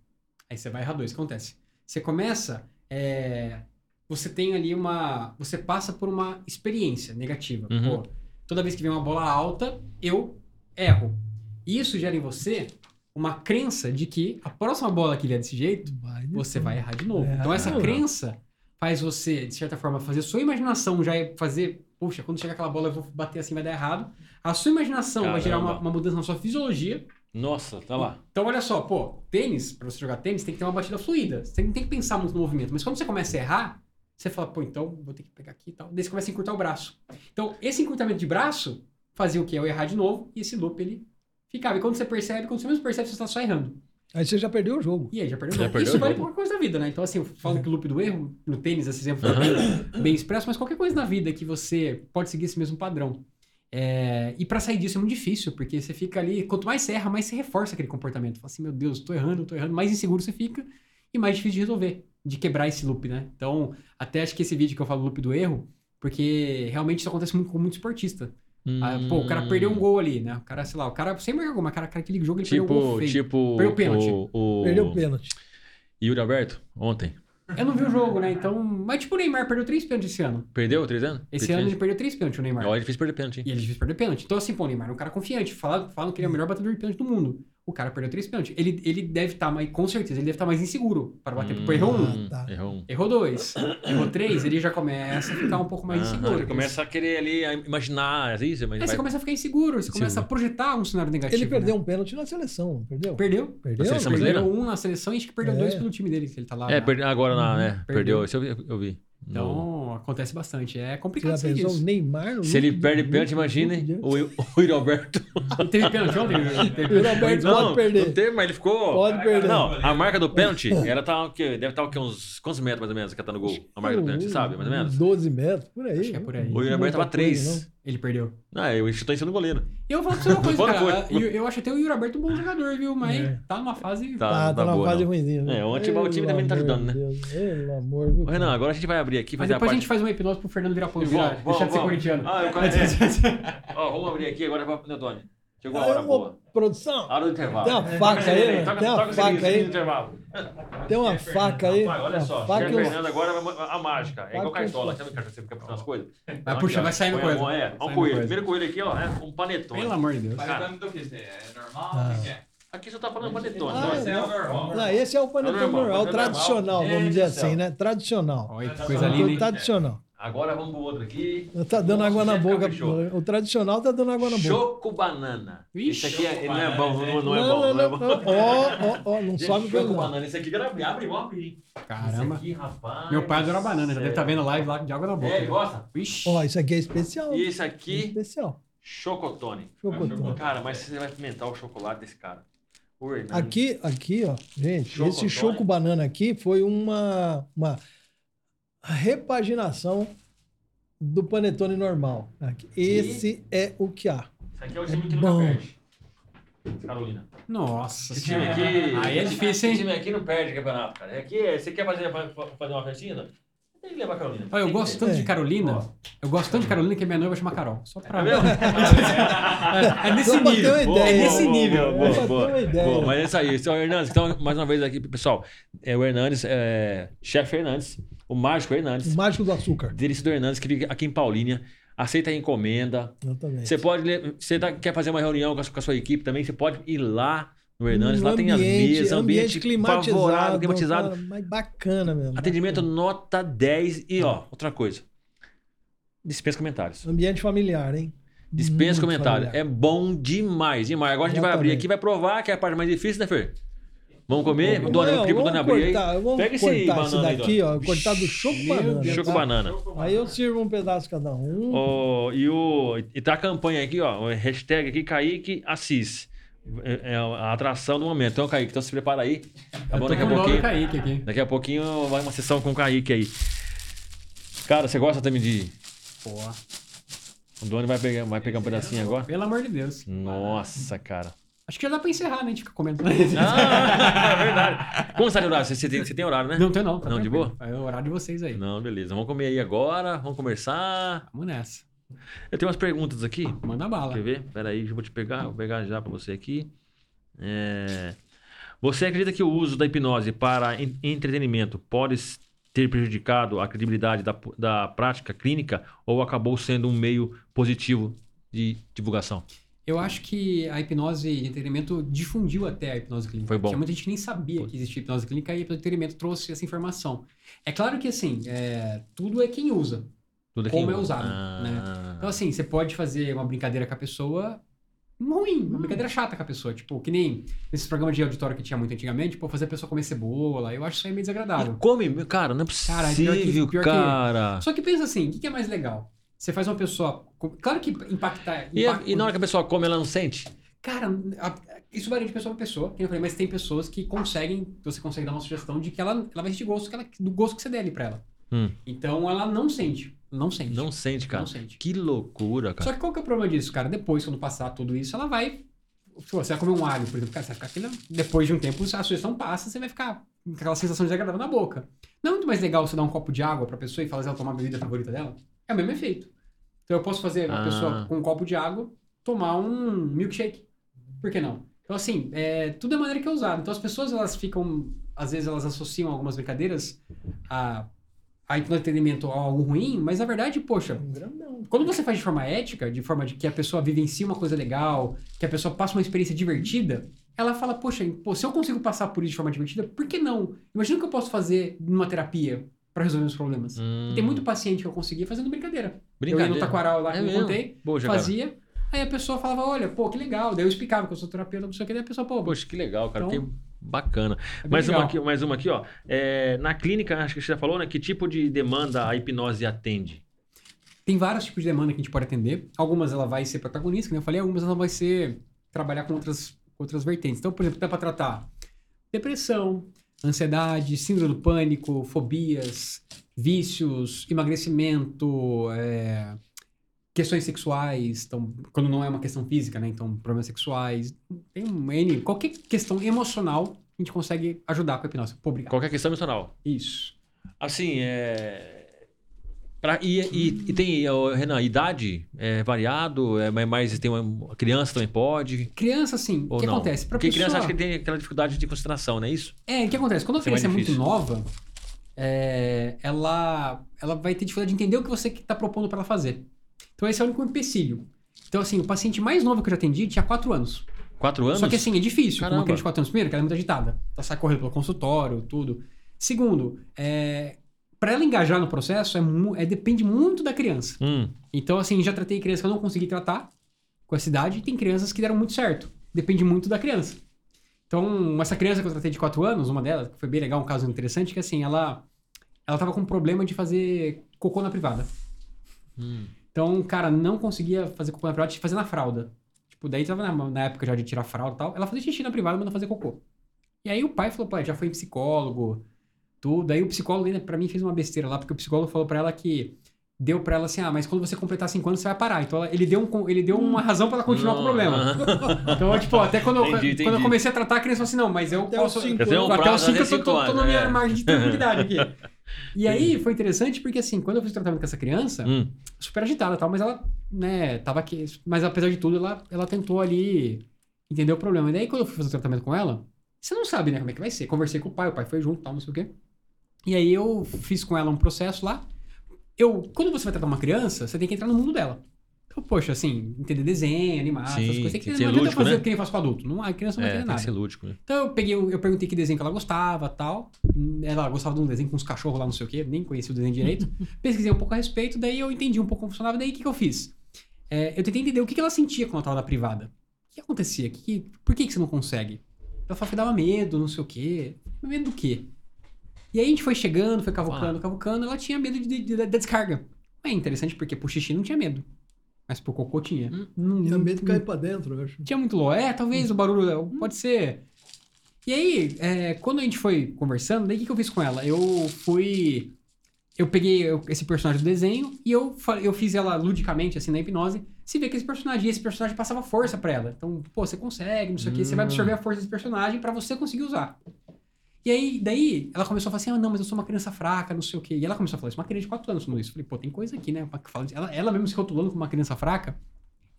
Aí você vai errar dois. O que acontece? Você começa. é, Você tem ali uma. Você passa por uma experiência negativa. Uhum. Pô, toda vez que vem uma bola alta, eu erro. Isso gera em você uma crença de que a próxima bola que vier desse jeito, Vai de você vai errar de novo. É, então essa não. crença faz você, de certa forma, fazer sua imaginação já é fazer, puxa, quando chegar aquela bola eu vou bater assim, vai dar errado. A sua imaginação vai gerar uma, Caramba. uma mudança na sua fisiologia. Nossa, tá lá. Então olha só, pô, tênis, pra você jogar tênis, tem que ter uma batida fluida. Você não tem que pensar muito no movimento. Mas quando você começa a errar, você fala, pô, então vou ter que pegar aqui e tal. Daí você começa a encurtar o braço. Então, esse encurtamento de braço fazia o quê? Eu errar de novo e esse loop ele ficava. E quando você percebe, quando você mesmo percebe, você está só errando. Aí você já perdeu o jogo. E aí já perdeu Já o jogo. perdeu Isso o vale jogo. qualquer coisa da vida, né? Então, assim, eu falo que o loop do erro, no tênis, esse exemplo foi bem, bem expresso, mas qualquer coisa na vida que você pode seguir esse mesmo padrão. É, e pra sair disso é muito difícil, porque você fica ali, quanto mais você erra, mais você reforça aquele comportamento. Fala assim, meu Deus, tô errando, tô errando, mais inseguro você fica e mais difícil de resolver, de quebrar esse loop, né? Então, até acho que esse vídeo que eu falo loop do erro, porque realmente isso acontece muito com muito esportista. Ah, pô, o cara perdeu um gol ali, né? O cara, sei lá, o cara sem marcar gol, mas o cara, cara, aquele jogo ele perdeu um gol Tipo, feio. tipo. Perdeu o pênalti. O, o... Perdeu o pênalti. Yuri Alberto, ontem. Eu não vi o jogo, né? Então. Mas tipo, o Neymar perdeu três pênaltis esse ano. Perdeu três anos? Esse ano ele perdeu três pênaltis, o Neymar. Olha, é difícil perder pênalti, hein? E ele difícil perder pênalti. Então, assim, pô, o Neymar é um cara confiante. Falam, falam que ele é o melhor batedor de pênalti do mundo. O cara perdeu três pênaltis. Ele, ele deve estar, mais com certeza, ele deve estar mais inseguro para bater. Pô, errou um. Hum, tá. Errou um. Errou dois. Errou três, ele já começa a ficar um pouco mais inseguro. ele começa a querer ali a imaginar, é isso? Mas Aí você começa a ficar inseguro, você começa a projetar um cenário negativo. Ele perdeu né? um pênalti na seleção, perdeu? Perdeu. Perdeu? seleção Perdeu brasileira? um na seleção e acho que perdeu É. dois pelo time dele, que ele tá lá. É, perde- agora na, né? Perdeu. Perdeu. Isso eu vi. Eu vi. No- Acontece bastante. É Você complicado já sair pensou? O disso. Neymar no Se ele perde pênalti, loop- o, o Yuri Alberto. Não teve pênalti ontem? Teve- Yuri Alberto Não, pode perder. Não teve, mas ele ficou. Pode perder. Não, a marca do pênalti, ela tá o? Deve estar o quê? Uns quantos metros mais ou menos que ela tá no gol? A marca do pênalti, você sabe, mais ou menos? 12 metros, por aí. Acho que é por aí. O muita tava coisa, 3. Ele perdeu. Ah, eu chutou em cima do goleiro. E eu vou falar pra você uma (laughs) coisa, cara. Eu, eu acho até o Yuri Alberto um bom jogador, viu? Mas É. tá numa fase. Tá, Tá, não tá numa boa, fase ruimzinha. né? É, ontem o time também não tá ajudando, né? amor de Deus, Pelo amor de Ô, Renan, agora a gente vai abrir aqui, Mas fazer a depois a, parte... gente faz uma hipnose pro Fernando virar pão, Vamos, virar, vamos, deixar de ser vamos. corintiano. Ah, eu quero... (laughs) Ó, vamos abrir aqui agora pra Antônio. Chegou a hora boa. Produção, hora do intervalo. tem uma faca aí, Toca- tem uma o faca aí, intervalo. tem uma faca aí. Rapaz, olha uma só, faca Fernando agora vai- a mágica. É igual cartola. um- Sabe cartola, você fica pensando as coisas? Vai puxar, vai saindo Põe a coisa. É, um coelho. Primeiro coelho aqui, ó, é um panetone. Pelo amor de Deus. Participando do que? Você é normal? Ah. O que é? Aqui só tá falando panetone. Ah, então, Esse é o normal. Não, esse é o panetone É normal, normal, é tradicional, normal. vamos dizer assim, né? Tradicional. Olha que coisa linda? Tradicional. Agora vamos pro outro aqui. Tá dando Nossa, água na boca. caprichou. O tradicional tá dando água na boca. Choco banana. Ixi, Esse aqui é- não é bom, não, aqui. não é bom, não é bom. Ó, ó, ó, não sobe pelo choco banana. Esse aqui abre, abre igual abrir. Caramba. Esse aqui, rapaz. Meu pai adora banana, já deve estar vendo live lá de água na boca. É, ele gosta? Ixi. Ó, isso aqui é especial. E esse É aqui, especial. chocotone. Chocotone. Cara, mas você vai pimentar o chocolate desse cara. O Hernani. Aqui, aqui, ó, gente, Chocotone. esse choco banana aqui foi uma, uma repaginação do panetone normal. Esse é o que há. Esse aqui é o time que Bom. nunca perde. Carolina. Nossa Esse time senhora. aqui. Aí é difícil, Esse hein? time aqui não perde campeonato, cara. Aqui, é- você quer fazer, fa- fazer uma festinha? Tem que levar a Carolina. Olha, eu gosto tanto de É. Carolina. Eu gosto tanto de Carolina que minha noiva chama Carol. Só pra. É? É, é nesse nível. Boa. É nesse boa, nível. boa, É boa, ideia. boa. Mas é isso aí. Esse é o Hernandes. Então, mais uma vez aqui, pessoal. É o Hernandes, é, chefe Hernandes, o mágico Hernandes. O mágico do açúcar. Delícia do Hernandes, que fica aqui em Paulínia. Aceita a encomenda. Exatamente. Você pode. Você tá- quer fazer uma reunião com a, sua- com a sua equipe também, você pode ir lá no Hernandes. Um lá tem as mesas, ambiente, ambiente climatizado, favorável, climatizado. cara, Mas bacana mesmo. Atendimento bacana. nota 10. E ó, outra coisa. Dispensa comentários. Ambiente familiar, hein? Dispensa Muito comentários. familiar. É bom demais, demais. Agora a gente vai abrir Exatamente. aqui, vai provar que é a parte mais difícil, né, Fer? Vamos comer? Vamos- Dona, eu pedi Dona abrir aí. cortar, Pega esse banana esse aí, daqui, Dona. ó. Cortar do choco banana. Choco tá? banana. Aí eu sirvo um pedaço cada um. Ó, e, o, e tá a campanha aqui, ó. Hashtag aqui, Kaique Assis. É, é a atração do momento. Então, Kaique, então se prepara aí. Tá bom? tô Daqui a pouquinho. Kaique aqui. Daqui a pouquinho vai uma sessão com o Kaique aí. Cara, você gosta também de. Pô, O Doni vai pegar, vai pegar um pedacinho agora? pelo amor de Deus. Nossa, cara. Acho que já dá pra encerrar, né? A gente fica comendo. Ah, é verdade. Como está de horário? Você, tem, você tem horário, né? Não tem não. Tá Não, de tranquilo. boa? É o horário de vocês aí. Não, beleza. Vamos comer aí agora, vamos conversar. Vamos nessa. Eu tenho umas perguntas aqui. Manda bala. Quer ver? Pera aí, eu vou te pegar, vou pegar já pra você aqui. É, Você acredita que o uso da hipnose para en- entretenimento pode ter prejudicado a credibilidade da, da prática clínica ou acabou sendo um meio positivo de divulgação? Eu acho que a hipnose de entretenimento difundiu até a hipnose clínica. Foi bom. Tinha muita gente que nem sabia que existia hipnose clínica e a hipnose de entretenimento trouxe essa informação. É claro que, assim, é, tudo é quem usa. Tudo Como é usado, Ah. né? Então, assim, você pode fazer uma brincadeira com a pessoa ruim, uma brincadeira chata com a pessoa. Tipo, que nem nesses programas de auditório que tinha muito antigamente, tipo, fazer a pessoa comer cebola. Eu acho isso aí meio desagradável. E come, cara, não é Cara, possível, pior que- pior que- cara. Só que pensa assim, o que que é mais legal? Você faz uma pessoa. Claro que impactar. E, impacta- e na hora que a pessoa come, ela não sente? Cara, a- isso varia de pessoa pra pessoa, que eu falei, mas tem pessoas que conseguem, você consegue dar uma sugestão de que ela, ela vai sentir gosto que ela, do gosto que você der ali pra ela. Hum. Então ela não sente. Não sente. Não sente, cara. Não sente. Que loucura, cara. Só que qual que é o problema disso, cara? Depois, quando passar tudo isso, ela vai. Pô, você vai comer um alho, por exemplo, cara, você vai ficar aquele... Depois de um tempo, a sugestão passa, você vai ficar com aquela sensação desagradável na boca. Não é muito mais legal você dar um copo de água pra pessoa e fazer ela tomar a bebida favorita dela? É o mesmo efeito. Então eu posso fazer uma Ah. pessoa com um copo de água tomar um milkshake. Por que não? Então, assim, é, tudo é maneira que é usado. Então as pessoas, elas ficam. Às vezes elas associam algumas brincadeiras a, a entretenimento a algo ruim, mas na verdade, poxa, Um grandão. quando você faz de forma ética, de forma de que a pessoa vivencie uma coisa legal, que a pessoa passa uma experiência divertida, ela fala, poxa, pô, se eu consigo passar por isso de forma divertida, por que não? Imagina o que eu posso fazer numa terapia pra resolver os problemas. Hum. Tem muito paciente que eu conseguia fazendo brincadeira. Brincadeira. Eu ia no taquaral lá que É eu mesmo? contei, cara. fazia, aí a pessoa falava, olha, pô, que legal. Daí eu explicava que eu sou terapeuta, não sei o que, daí a pessoa, pô, Poxa, que legal, cara. Então, que bacana. é mais, uma aqui, mais uma aqui, ó. É, na clínica, acho que você já falou, né? Que tipo de demanda a hipnose atende? Tem vários tipos de demanda que a gente pode atender. Algumas ela vai ser protagonista, como eu falei, algumas ela vai ser trabalhar com outras, outras vertentes. Então, por exemplo, dá para tratar depressão, ansiedade, síndrome do pânico, fobias, vícios, emagrecimento, é, questões sexuais, então, quando não é uma questão física, né? Então, problemas sexuais, tem um N, qualquer questão emocional a gente consegue ajudar com a hipnose. Pô, obrigado. Qualquer questão emocional. Isso. Assim, é. Pra, e, e, e tem, Renan, idade é variado? É mais tem uma criança também pode? Criança, assim, o que não? acontece? Pra Porque pessoa... criança acha que tem aquela dificuldade de concentração, não é isso? É, o que acontece? Quando a é criança é muito nova, é, ela, ela vai ter dificuldade de entender o que você está propondo para ela fazer. Então esse é o único empecilho. Então, assim, o paciente mais novo que eu já atendi tinha 4 anos. Quatro anos? Só que assim, é difícil. Caramba. Uma criança de 4 anos, primeiro, que ela é muito agitada. Ela sai correndo pelo consultório, tudo. Segundo, é, para ela engajar no processo, é, é- depende muito da criança. Hum, Então, assim, já tratei crianças que eu não consegui tratar com essa idade e tem crianças que deram muito certo. Depende muito da criança. Então, essa criança que eu tratei de 4 anos, uma delas, que foi bem legal, um caso interessante, que assim, ela ela tava com um problema de fazer cocô na privada. hum. Então, cara, não conseguia fazer cocô na privada, tinha que fazer na fralda. Tipo, daí tava na, na época já de tirar fralda e tal. Ela fazia xixi na privada, mas não fazia cocô. E aí o pai falou, pai, já foi em psicólogo, tudo. Daí o psicólogo ainda, pra mim, fez uma besteira lá, porque o psicólogo falou pra ela que deu pra ela assim, ah, mas quando você completar 5 anos, você vai parar. Então ela- ele deu, um, ele deu uma razão pra ela continuar com o problema. (laughs) Então, tipo, até quando, eu, Entendi, quando eu entendi. comecei a tratar, a criança falou assim, não, mas eu Até posso... os cinco até os prazo 5 eu até tô, tô, tô na minha é. margem de tranquilidade aqui. (laughs) E aí foi interessante porque assim, quando eu fiz o tratamento com essa criança, Hum. super agitada e tal, mas ela, né, tava aqui. Mas apesar de tudo, ela, ela tentou ali entender o problema. E daí, quando eu fui fazer o tratamento com ela, você não sabe, né, como é que vai ser. Conversei com o pai, o pai foi junto, tal, não sei o quê. E aí eu fiz com ela um processo lá. Eu, quando você vai tratar uma criança, você tem que entrar no mundo dela. Então, poxa, assim, entender desenho, animar, essas coisas. Tem que, tem que ser não adianta lúdico, fazer né? o que nem faz com adulto. Não, a criança não vai É, entender tem que nada. ser lúdico. né? Então eu peguei, eu perguntei que desenho que ela gostava tal. Ela gostava de um desenho com uns cachorros lá, não sei o quê, nem conhecia o desenho direito. (laughs) Pesquisei um pouco a respeito, daí eu entendi um pouco como funcionava, daí o que, que eu fiz? É, eu tentei entender o que, que ela sentia quando ela tava na privada. O que acontecia? Que que- por que, que você não consegue? Ela falou que dava medo, não sei o quê. Medo do quê? E aí a gente foi chegando, foi cavucando, cavucando, ela tinha medo de, de- da descarga. É interessante porque pro xixi não tinha medo. Mas pro cocô tinha. Hum. Não, medo de cair pra dentro, eu acho. tinha muito ló. É, talvez o barulho pode ser. E aí, é, quando a gente foi conversando, daí o que, que eu fiz com ela? Eu fui. Eu peguei esse personagem do desenho e eu, eu fiz ela ludicamente, assim, na hipnose, se vê que esse personagem, e esse personagem passava força pra ela. Então, pô, você consegue, não sei o quê, você vai Hum. absorver a força desse personagem pra você conseguir usar. E aí, daí, ela começou a falar assim: ah, não, mas eu sou uma criança fraca, não sei o quê. E ela começou a falar isso, uma criança de 4 anos falando isso. Eu falei, pô, tem coisa aqui, né? Ela, ela mesmo se rotulando como uma criança fraca.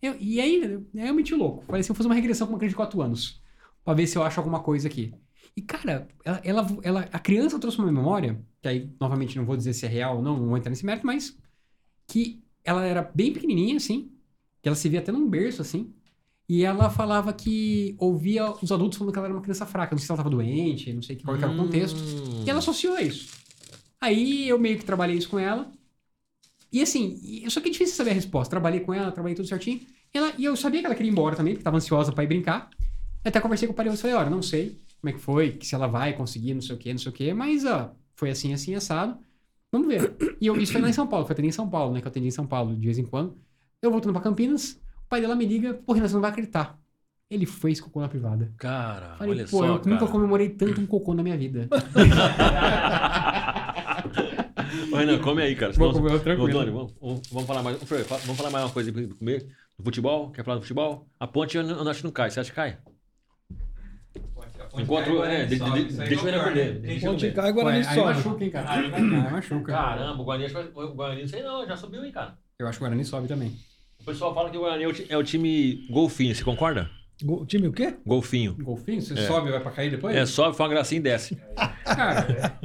Eu- e aí, eu- eu meti o louco. Falei assim, eu vou fazer uma regressão com uma criança de 4 anos. Pra ver se eu acho alguma coisa aqui. E, cara, ela, ela, ela- a criança trouxe uma memória, que aí, novamente, não vou dizer se é real ou não, não vou entrar nesse mérito, mas que ela era bem pequenininha, assim, que ela se via até num berço, assim, e ela falava que ouvia os adultos falando que ela era uma criança fraca, não sei se ela estava doente, não sei qual era o contexto. Hum. E ela associou a isso. Aí eu meio que trabalhei isso com ela. E assim, só que é difícil saber a resposta. Trabalhei com ela, trabalhei tudo certinho. E, ela, e eu sabia que ela queria ir embora também, porque tava ansiosa pra ir brincar. Até conversei com o pai e falei, olha, não sei como é que foi, se ela vai conseguir, não sei o que, não sei o que, mas ó, foi assim, assim, assado. Vamos ver. E eu, isso foi lá em São Paulo, foi atendi em São Paulo, né? Que eu atendi em São Paulo de vez em quando. Eu voltando pra Campinas, pai dela me liga, pô, Renan, você não vai acreditar. Ele fez cocô na privada. Cara, Falei, olha pô, só, eu cara. nunca comemorei tanto um cocô na minha vida. Ô, Renan, come aí, cara. Senão- comer Ô, tranquilo. Tony, vamos, vamos- vamos falar mais. Ô, Vamos falar mais uma coisa pra comer. Do futebol? Quer falar do futebol? A ponte eu não- eu acho que não cai. Você acha que cai? Enquanto. É, de- de- de- deixa o Renan. Deixa eu Ponte cai, Guarani Ué, aí sobe. machuca, hein, cara. Aí machuca. Caramba, o Guarani, o Guarani, não sei não, já subiu, hein, cara. Eu acho que o Guarani sobe também. O pessoal fala que o Guarani é o, ti- o time golfinho, você concorda? Go- Time o quê? Golfinho. Golfinho? Você sobe e vai pra cair depois? É, sobe, faz uma gracinha e desce. (laughs) Cara, (laughs)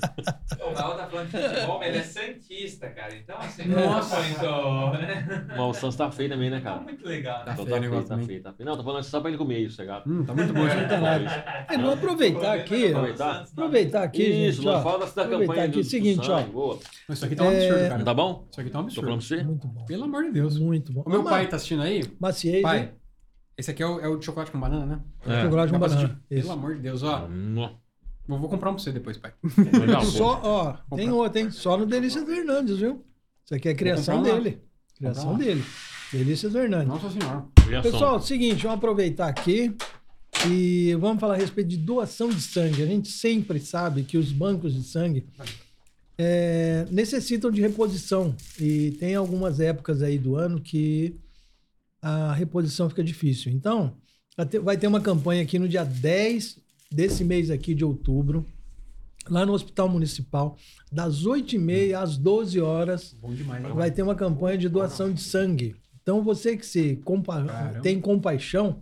O Raul tá falando de futebol, mas ele é santista, cara. Então, assim, Nossa. não muito, né? Mas o Santos tá feio também, né, Tá cara? muito legal. Tá né? Então feio o negócio tá também. feio, tá feio. Não, tô falando só pra ele comer isso, chegado. hum, tá muito bom. gente. É, vamos aproveitar aqui. Aproveitar. Aproveitar aqui, Isso, gente, não ó. fala da campanha aqui, do, seguinte, do ó. boa. Isso aqui tá um absurdo, cara. Não tá bom? Isso aqui tá um Tô falando absurdo. pra você? Muito bom. Pelo amor de Deus. Muito bom. O meu pai tá assistindo aí? Maciez, Pai? Esse aqui é o, é o de chocolate com banana, né? É. Chocolate com banana. assistir? Pelo amor de Deus, ó. Eu vou comprar um pra você depois, pai. Legal. (laughs) Só, ó, tem outro, hein? Só no Delícias do Hernandes, viu? Isso aqui é criação comprar dele. Criação comprar dele. Delícias do Hernandes. Nossa senhora. Só. Pessoal, seguinte, vamos aproveitar aqui e vamos falar a respeito de doação de sangue. A gente sempre sabe que os bancos de sangue é, necessitam de reposição e tem algumas épocas aí do ano que a reposição fica difícil. Então, vai ter- uma campanha aqui no dia 10 desse mês aqui de outubro, lá no Hospital Municipal, das 8h30 às 12 horas Bom demais, hein? vai ter uma campanha de doação de sangue. Então, você que se compa- Caramba. tem compaixão,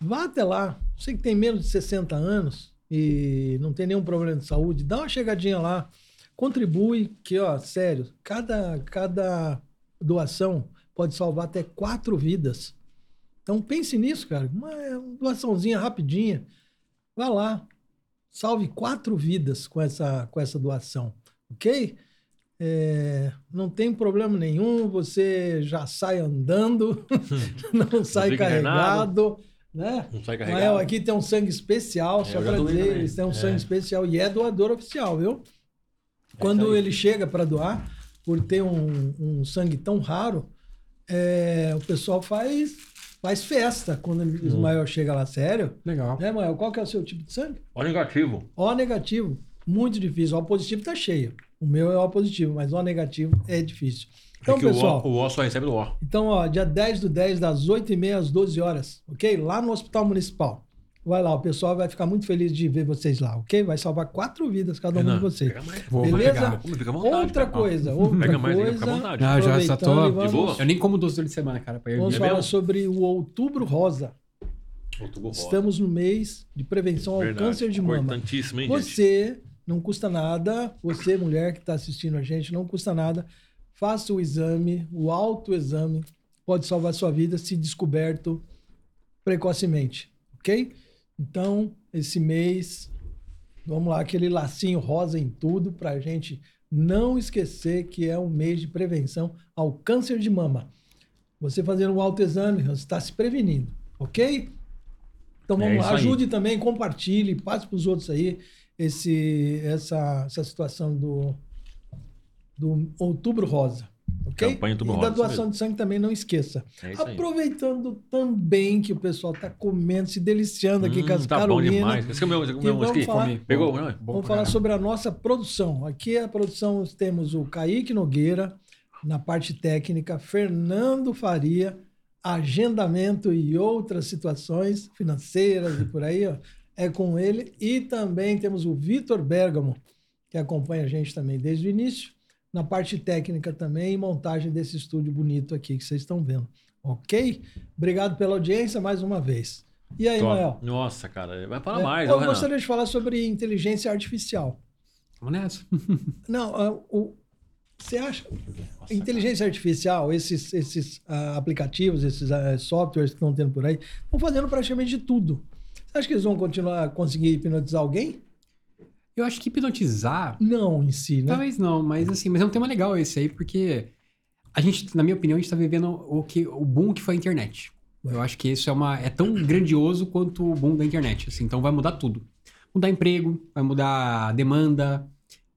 vá até lá. Você que tem menos de 60 anos e não tem nenhum problema de saúde, dá uma chegadinha lá. Contribui, que, ó, sério, cada, cada doação pode salvar até quatro vidas. Então, pense nisso, cara. Uma, doaçãozinha rapidinha. Vá lá. Salve quatro vidas com essa, com essa doação, ok? É, não tem problema nenhum, você já sai andando, (laughs) não sai fica carregado, né? Não sai carregado. aqui tem um sangue especial, É, só para dizer, eles têm um É. sangue especial e é doador oficial, viu? Quando aí. ele chega para doar, por ter um, um sangue tão raro, é, o pessoal faz, faz festa quando o Hum. Ismael chega lá, sério. Legal. Né, Mael? Qual que é o seu tipo de sangue? Ó, negativo. O negativo, muito difícil. O positivo tá cheio. O meu é O positivo, mas O negativo é difícil. Então, é que o pessoal, O, o O só recebe do O. então, ó, dia 10 do 10, das 8h30 às 12 horas, ok? Lá no Hospital Municipal. Vai lá, o pessoal vai ficar muito feliz de ver vocês lá, ok? Vai salvar quatro vidas cada um de vocês. Beleza? Outra coisa, outra Pega mais aí, coisa. fica à vontade. Ah, já só tô- vamos, boa? Eu nem como doce de semana, cara. Pra ir vamos É falar mesmo? sobre o Outubro Rosa. Outubro rosa. Estamos no mês de prevenção ao Verdade. câncer de mama. Importantíssimo, hein, gente? Você não custa nada, você, mulher que está assistindo a gente, não custa nada. Faça o exame, o autoexame pode salvar sua vida se descoberto precocemente, ok? Então, esse mês, vamos lá, aquele lacinho rosa em tudo para a gente não esquecer que é um mês de prevenção ao câncer de mama. Você fazendo um autoexame, você está se prevenindo, ok? Então É vamos lá, isso aí. ajude também, compartilhe, passe para os outros aí esse, essa, essa situação do, do Outubro Rosa. Ok? Campanha Outubro e da doação de sangue também não esqueça. É. Aproveitando também que o pessoal está comendo, se deliciando aqui Hum, com as tá bom demais. Esse é o meu, esse é meu vamos falar-. Pegou, não é? Vamos falar sobre a nossa produção. Aqui a produção temos o Kaique Nogueira, na parte técnica, Fernando Faria, agendamento e outras situações financeiras e por aí, ó, é com ele. E também temos o Vitor Bergamo, que acompanha a gente também desde o início, na parte técnica também e montagem desse estúdio bonito aqui que vocês estão vendo. Ok? Obrigado pela audiência mais uma vez. E aí, Top. Mael? Nossa, cara, vai falar É, mais, eu gostaria de falar sobre inteligência artificial. Vamos nessa. (laughs) Não, ah, o, você acha inteligência artificial, esses, esses ah, aplicativos, esses ah, softwares que estão tendo por aí, estão fazendo praticamente de tudo. Você acha que eles vão continuar a conseguir hipnotizar alguém? Eu acho que hipnotizar Não, em si, né? Talvez não, mas assim, mas é um tema legal esse aí, porque a gente, na minha opinião, a gente tá vivendo o, que, o boom que foi a internet. Eu acho que isso é, uma, é tão grandioso quanto o boom da internet. Assim, então vai mudar tudo. Mudar emprego, vai mudar a demanda,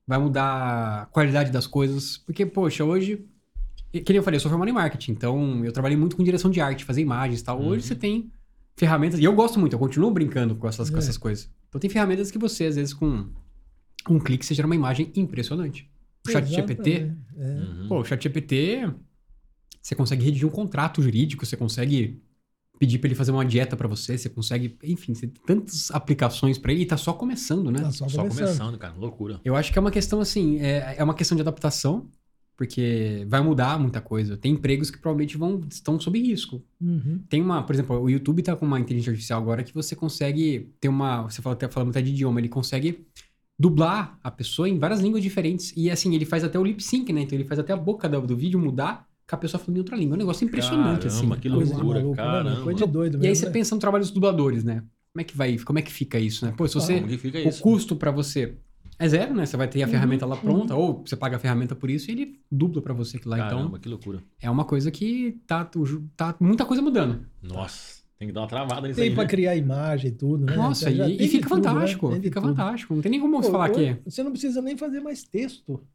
vai mudar a qualidade das coisas. Porque, poxa, hoje, que nem eu falei, eu sou formado em marketing, então eu trabalhei muito com direção de arte, fazer imagens e tal. Hoje você tem ferramentas, e eu gosto muito, eu continuo brincando com essas, com É. essas coisas. Então tem ferramentas que você, às vezes, com um clique, você gera uma imagem impressionante. O chat GPT, Exatamente. É. Uhum. Pô, o ChatGPT, você consegue redigir um contrato jurídico, você consegue pedir pra ele fazer uma dieta pra você, você consegue, enfim, você tem tantas aplicações pra ele e tá só começando, né? Tá só, Só começando. começando, cara, loucura. Eu acho que é uma questão assim, é, é uma questão de adaptação, porque vai mudar muita coisa. Tem empregos que provavelmente vão estão sob risco. Uhum. Tem uma, por exemplo, o YouTube tá com uma inteligência artificial agora que você consegue ter uma, você fala até falando até de idioma, ele consegue dublar a pessoa em várias línguas diferentes e assim, ele faz até o lip sync, né? Então ele faz até a boca do, do vídeo mudar com a pessoa falando em outra língua. É um negócio impressionante assim. Caramba, que Coisa loucura, maluca, né, caramba. Coisa de doido E mesmo, aí você né? pensa no trabalho dos dubladores, né? Como é que vai, como é que fica isso, né? Pô, se você Como que fica o custo pra você é zero, né? Você vai ter a Uhum, ferramenta lá pronta ou você paga a ferramenta por isso e ele dubla pra você aquilo lá. Caramba, Então, que loucura. é uma coisa que tá, tá muita coisa mudando. Nossa, tem que dar uma travada nisso Tem aí, pra né? criar imagem e tudo, né? Nossa, Já e, tem e fica tudo, né? fantástico, Tem de fica tudo. fantástico. Não tem nem como Pô, falar que hoje Você não precisa nem fazer mais texto.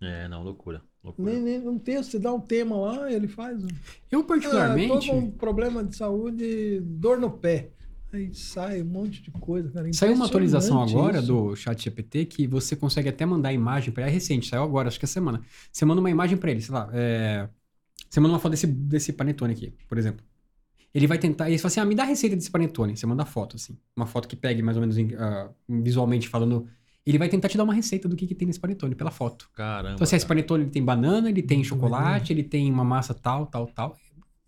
É, não, loucura. loucura. Nem, nem um texto, você dá um tema lá, ele faz. um- eu Ah, particularmente tô com um problema de saúde, dor no pé. Aí sai um monte de coisa, cara. Saiu uma atualização agora isso. do chat GPT que você consegue até mandar imagem para ele. É recente, saiu agora, acho que é semana. Você manda uma imagem para ele, sei lá. é, Você manda uma foto desse, desse panetone aqui, por exemplo. Ele vai tentar. E ele fala assim: ah, me dá a receita desse panetone. Você manda foto, assim. Uma foto que pegue mais ou menos ah, visualmente falando. Ele vai tentar te dar uma receita do que, que tem nesse panetone pela foto. Caramba. Então, assim, esse panetone ele tem banana, ele tem Muito chocolate, ele tem uma massa tal, tal, tal.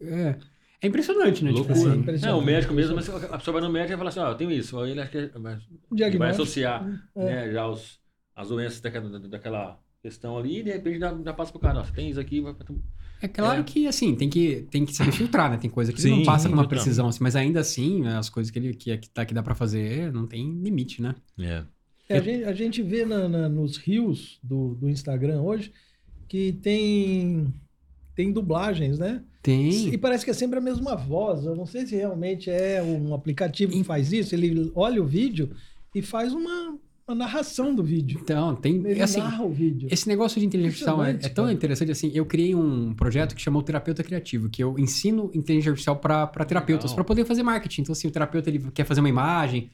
É, é impressionante, né? Tipo Loucura. assim, impressionante. É, o médico mesmo, mas a pessoa vai no médico e fala assim, ó, eu tenho isso. Aí ele acha que vai, ele vai associar É. né, já os, as doenças daquela, daquela questão ali e de repente já, já passa pro cara, ó, você tem isso aqui, vai. É claro É. que, assim, tem que, tem que saber filtrar, né? Tem coisa que Sim, não passa com uma filtrar. precisão, assim, mas ainda assim, as coisas que, ele, que, que, dá, que dá pra fazer, não tem limite, né? É. É, a, gente, a gente vê na- na- nos rios do, do Instagram hoje que tem, tem dublagens, né? Tem. E parece que é sempre a mesma voz. Eu não sei se realmente é um aplicativo que faz isso. Ele olha o vídeo e faz uma, uma narração do vídeo. Então, tem. Ele Assim, narra o vídeo. esse negócio de inteligência artificial é, é tão interessante assim. Eu criei um projeto que chamou Terapeuta Criativo, que eu ensino inteligência artificial para terapeutas, para poder fazer marketing. Então, assim, o terapeuta ele quer fazer uma imagem.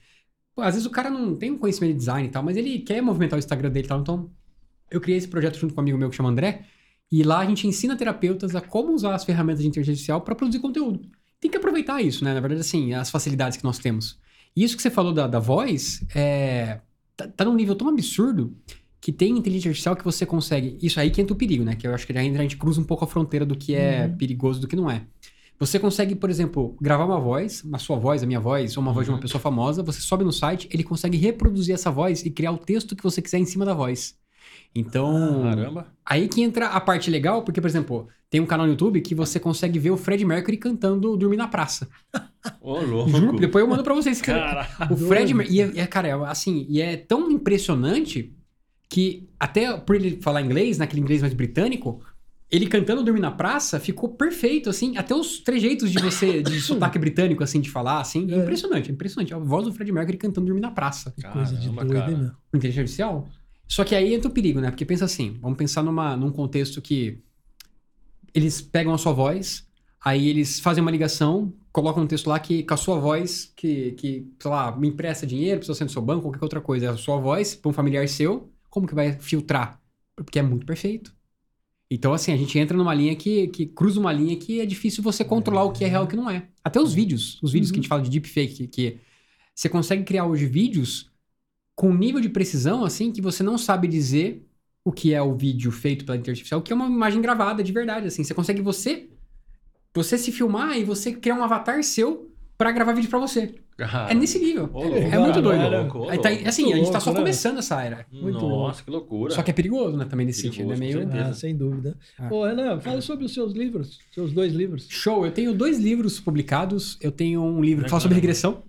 Pô, às vezes o cara não tem um conhecimento de design e tal, mas ele quer movimentar o Instagram dele e tal. Então, eu criei esse projeto junto com um amigo meu que chama André. E lá a gente ensina terapeutas a como usar as ferramentas de inteligência artificial para produzir conteúdo. Tem que aproveitar isso, né? Na verdade, assim, as facilidades que nós temos. E isso que você falou da, da voz, é, tá, tá num nível tão absurdo que tem inteligência artificial que você consegue. Isso aí que entra o perigo, né? Que eu acho que ainda a gente cruza um pouco a fronteira do que é Uhum. perigoso do que não é. Você consegue, por exemplo, gravar uma voz, a sua voz, a minha voz, ou uma voz de uma Uhum. pessoa famosa, você sobe no site, ele consegue reproduzir essa voz e criar o texto que você quiser em cima da voz. Então, Caramba. aí que entra a parte legal, porque, por exemplo, tem um canal no YouTube que você consegue ver o Fred Mercury cantando Dormir na Praça. (laughs) Ô, louco. Juro, depois eu mando pra vocês. Cara, O Fred Doido. Mer- e é, é, cara, é, assim, e é tão impressionante que até por ele falar inglês, naquele inglês mais britânico, ele cantando Dormir na Praça ficou perfeito, assim, até os trejeitos de você, de (laughs) sotaque britânico, assim, de falar, assim, é impressionante, é impressionante. A voz do Fred Mercury cantando Dormir na Praça. Que coisa de Caramba, doido, cara. inteligência artificial. Só que aí entra o perigo, né? Porque pensa assim, vamos pensar numa, num contexto que eles pegam a sua voz, aí eles fazem uma ligação, colocam um texto lá que com a sua voz, que, que sei lá, me empresta dinheiro, precisa ser no seu banco, qualquer outra coisa, é a sua voz para um familiar seu, como que vai filtrar? Porque é muito perfeito. Então, assim, a gente entra numa linha que, que cruza uma linha que é difícil você controlar o que é real e o que não é. Até os vídeos, os vídeos que a gente fala de deepfake, que, que você consegue criar hoje vídeos com um nível de precisão, assim, que você não sabe dizer o que é o vídeo feito pela inteligência artificial, o que é uma imagem gravada de verdade, assim. Você consegue você, você se filmar e você criar um avatar seu pra gravar vídeo pra você. Cara, É nesse nível. Ô, é louco, é muito cara, doido. era- louco, Aí tá- louco. assim, a gente tá louco, só né? começando essa era. Muito Nossa, que loucura. Só que é perigoso, né, também nesse Perigoso, sentido. É meio... com certeza. Ah, sem dúvida. Ah. Ô, Renan, fala sobre os seus livros, seus dois livros. Show, eu tenho dois livros publicados. Eu tenho um livro que fala sobre regressão.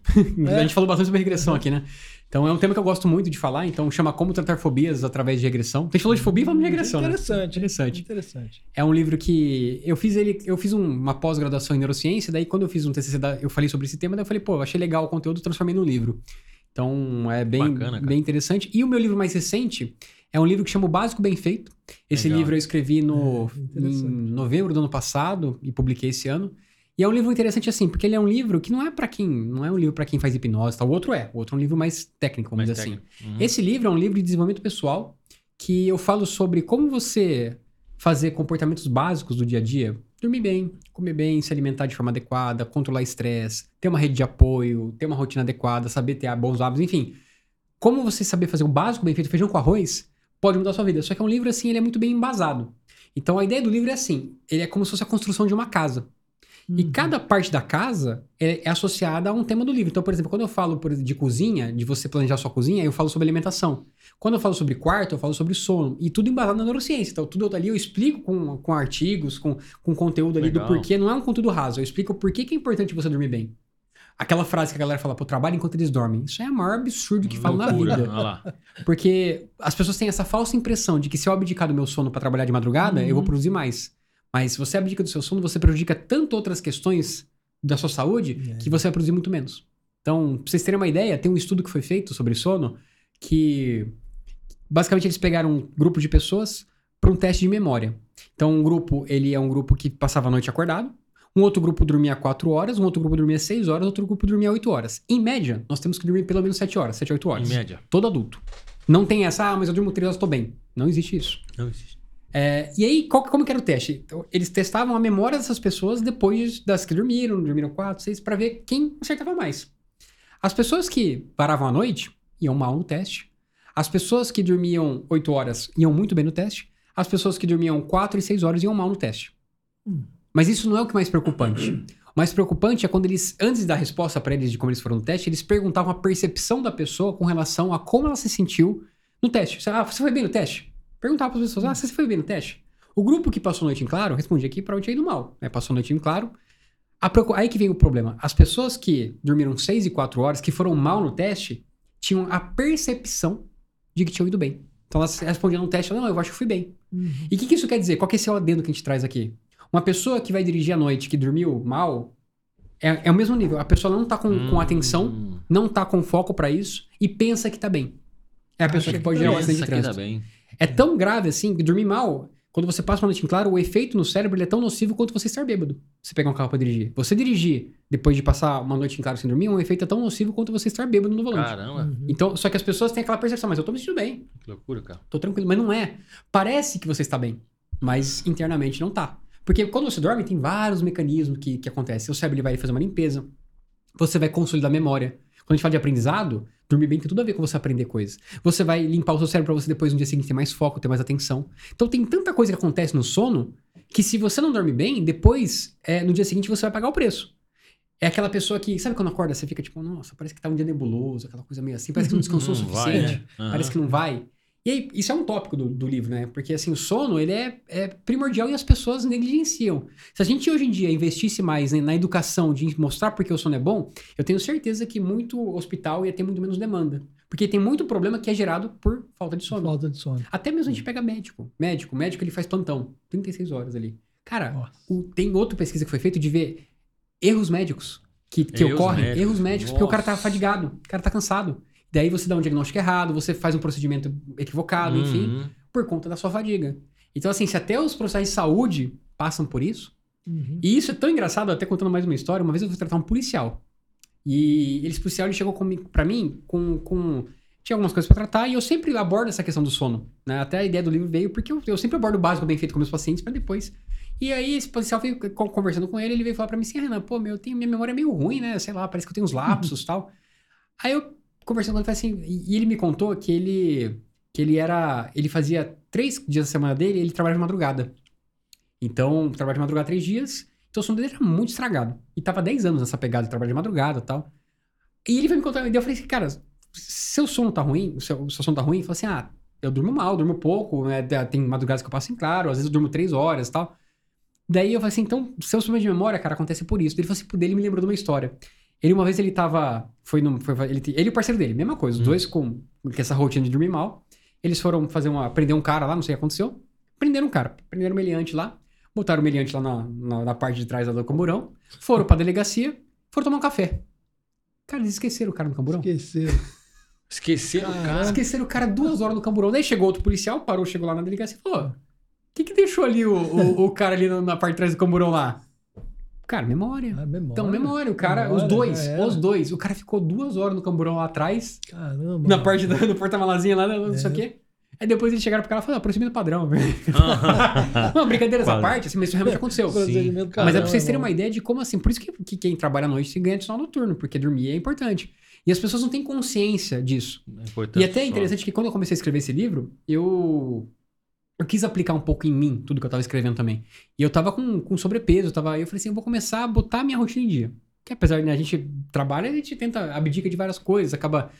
É. (laughs) A gente falou bastante sobre regressão aqui, né? Então é um tema que eu gosto muito de falar, então chama Como Tratar Fobias através de regressão. A gente falou de fobia e falamos de regressão, né? Interessante. Interessante. Interessante. É um livro que eu fiz ele, eu fiz um- uma pós-graduação em neurociência, daí quando eu fiz um TCC, da- eu falei sobre esse tema, daí eu falei, pô, eu achei legal o conteúdo, transformei num livro. Então é bem, Bacana, bem interessante. E o meu livro mais recente é um livro que chama O Básico Bem Feito. Esse Legal. livro eu escrevi no, É, em novembro do ano passado e publiquei esse ano. E é um livro interessante assim, porque ele é um livro que não é pra quem, não é um livro pra quem faz hipnose, tá? O outro é, o outro é um livro mais técnico, vamos Mais dizer assim. Uhum. Esse livro é um livro de desenvolvimento pessoal que eu falo sobre como você fazer comportamentos básicos do dia a dia. Dormir bem, comer bem, se alimentar de forma adequada, controlar estresse, ter uma rede de apoio, ter uma rotina adequada, saber ter bons hábitos, enfim. Como você saber fazer o básico bem feito, feijão com arroz, pode mudar a sua vida. Só que é um livro assim, ele é muito bem embasado. Então a ideia do livro é assim, ele é como se fosse a construção de uma casa. E Uhum. cada parte da casa é, é associada a um tema do livro. Então, por exemplo, quando eu falo por de cozinha, de você planejar sua cozinha, eu falo sobre alimentação. Quando eu falo sobre quarto, eu falo sobre sono. E tudo embasado na neurociência. Então, tudo ali eu explico com, com artigos, com, com conteúdo ali Legal. do porquê. Não é um conteúdo raso. Eu explico por que que é importante você dormir bem. Aquela frase que a galera fala, pô, trabalho enquanto eles dormem. Isso é o maior absurdo que falam na vida. Porque as pessoas têm essa falsa impressão de que se eu abdicar do meu sono pra trabalhar de madrugada, Uhum. eu vou produzir mais. Mas se você abdica do seu sono, você prejudica tanto outras questões da sua saúde É. que você vai produzir muito menos. Então, pra vocês terem uma ideia, tem um estudo que foi feito sobre sono que basicamente eles pegaram um grupo de pessoas para um teste de memória. Então, um grupo, ele é um grupo que passava a noite acordado, um outro grupo dormia 4 horas, um outro grupo dormia 6 horas, outro grupo dormia 8 horas. Em média, nós temos que dormir pelo menos 7 horas, 7 a 8 horas. Em média. Todo adulto. Não tem essa, ah, mas eu durmo 3 horas, tô bem. Não existe isso. Não existe. É, e aí, qual- como que era o teste? Então, eles testavam a memória dessas pessoas depois das que dormiram, dormiram 4, 6, para ver quem acertava mais. As pessoas que paravam à noite iam mal no teste. As pessoas que dormiam 8 horas iam muito bem no teste. As pessoas que dormiam 4 e 6 horas iam mal no teste. Hum. Mas isso não é o que é mais preocupante. O mais preocupante é quando eles, antes da resposta para eles de como eles foram no teste, eles perguntavam a percepção da pessoa com relação a como ela se sentiu no teste. Ah, você foi bem no teste? Perguntava para as pessoas, ah, você foi bem no teste? O grupo que passou a noite em claro respondia que para tinha ido mal. Né? Passou a noite em claro. Aí que vem o problema. As pessoas que dormiram 6 e 4 horas, que foram mal no teste, tinham a percepção de que tinham ido bem. Então elas respondiam no teste, não, eu acho que fui bem. Uhum. E o que, que isso quer dizer? Qual que é esse adendo que a gente traz aqui? Uma pessoa que vai dirigir à noite, que dormiu mal, é, é o mesmo nível. A pessoa não tá com, com Hum. atenção, não tá com foco pra isso e pensa que tá bem. É a pessoa que pode gerar um acidente de Pensa que tá trânsito. bem. É tão grave assim que dormir mal, quando você passa uma noite em claro, o efeito no cérebro ele é tão nocivo quanto você estar bêbado. Você pegar um carro pra dirigir. Você dirigir depois de passar uma noite em claro sem dormir, um efeito é tão nocivo quanto você estar bêbado no volante. Caramba. Uhum. Então, só que as pessoas têm aquela percepção, mas eu tô me sentindo bem, Que loucura, cara. tô tranquilo, mas não é. Parece que você está bem, mas internamente não tá. Porque quando você dorme, tem vários mecanismos que, que acontecem. O cérebro ele vai fazer uma limpeza, você vai consolidar a memória. Quando a gente fala de aprendizado, dormir bem tem tudo a ver com você aprender coisas. Você vai limpar o seu cérebro pra você depois no dia seguinte ter mais foco, ter mais atenção. Então tem tanta coisa que acontece no sono que se você não dorme bem, depois, é, no dia seguinte, você vai pagar o preço. É aquela pessoa que, sabe quando acorda, você fica tipo, nossa, parece que tá um dia nebuloso, aquela coisa meio assim, parece que não descansou o vai, suficiente. né? Aham. Parece que não vai. E aí, isso é um tópico do, do livro, né? Porque, assim, o sono, ele é, é primordial e as pessoas negligenciam. Se a gente, hoje em dia, investisse mais né, na educação de mostrar porque o sono é bom, eu tenho certeza que muito hospital ia ter muito menos demanda. Porque tem muito problema que é gerado por falta de sono. Falta de sono. Até mesmo a gente pega médico. Médico, médico, ele faz plantão. 36 horas ali. Cara, Nossa. o- tem outra pesquisa que foi feita de ver erros médicos que, que Erros ocorrem. médicos. Erros médicos, porque o cara tá Nossa. fadigado, o cara tá cansado. Daí você dá um diagnóstico errado, você faz um procedimento equivocado, enfim, Uhum. por conta da sua fadiga. Então, assim, se até os profissionais de saúde passam por isso, Uhum. e isso é tão engraçado, até contando mais uma história, uma vez eu fui tratar um policial. E esse policial ele chegou pra mim com, com. Tinha algumas coisas pra tratar e eu sempre abordo essa questão do sono. Né? Até a ideia do livro veio porque eu, eu sempre abordo o básico bem feito com meus pacientes pra depois. E aí esse policial veio co- conversando com ele, ele veio falar pra mim assim: Renan, pô, meu, eu tenho, minha memória é meio ruim, né? Sei lá, parece que eu tenho uns (laughs) lapsos e tal. Aí eu conversando com ele, assim, e e ele me contou que ele que ele era, ele fazia três dias da semana dele, ele trabalhava de madrugada. Então, trabalhava de madrugada três dias Então o sono dele era muito estragado. E tava 10 anos nessa pegada de trabalho de madrugada e tal. E ele vai me contar ideia. Eu falei assim, cara, seu sono tá ruim, seu, seu sono tá ruim? Ele falou assim, ah, eu durmo mal, durmo pouco, né? tem madrugadas que eu passo em claro, às vezes eu durmo 3 horas e tal. Daí eu falei assim, então, seu problema de memória, cara, acontece por isso. Ele falou assim, dele me lembrou de uma história. Ele, uma vez, ele tava. Foi no. Foi, ele, ele e o parceiro dele, mesma coisa, os dois com, com essa rotina de dormir mal. Eles foram fazer uma. Prender um cara lá, não sei o que aconteceu. Prenderam um cara. Prenderam o meliante lá. Botaram o meliante lá na, na, na parte de trás do camburão. Foram pra delegacia. Foram tomar um café. Cara, eles esqueceram o cara no camburão. Esqueceram. (laughs) Esqueceram o cara. Esqueceram o cara duas horas no camburão. Daí chegou outro policial, parou, chegou lá na delegacia e falou: O que que deixou ali o, o, o cara ali na, na parte de trás do camburão lá? Cara, memória. Ah, memória. Então, memória, o cara, Memória, os dois, os dois. O cara ficou duas horas no camburão lá atrás, Caramba. na parte do, do porta-malazinha lá, não sei É. o quê. Aí depois eles chegaram pro cara e falaram, ah, procedimento padrão. Aham. (laughs) não, brincadeira essa parte, assim, mas isso realmente aconteceu. Procedimento Mas é pra vocês terem uma mano. ideia de como assim. Por isso que, que quem trabalha à noite se ganha adicional noturno, porque dormir é importante. E as pessoas não têm consciência disso. É importante E até é só. interessante que quando eu comecei a escrever esse livro, eu. Eu quis aplicar um pouco em mim tudo que eu tava escrevendo também. E eu tava com, com sobrepeso, eu tava. Eu falei assim, eu vou começar a botar minha rotina em dia. Que apesar de né, a gente trabalha, a gente tenta abdica de várias coisas, acaba.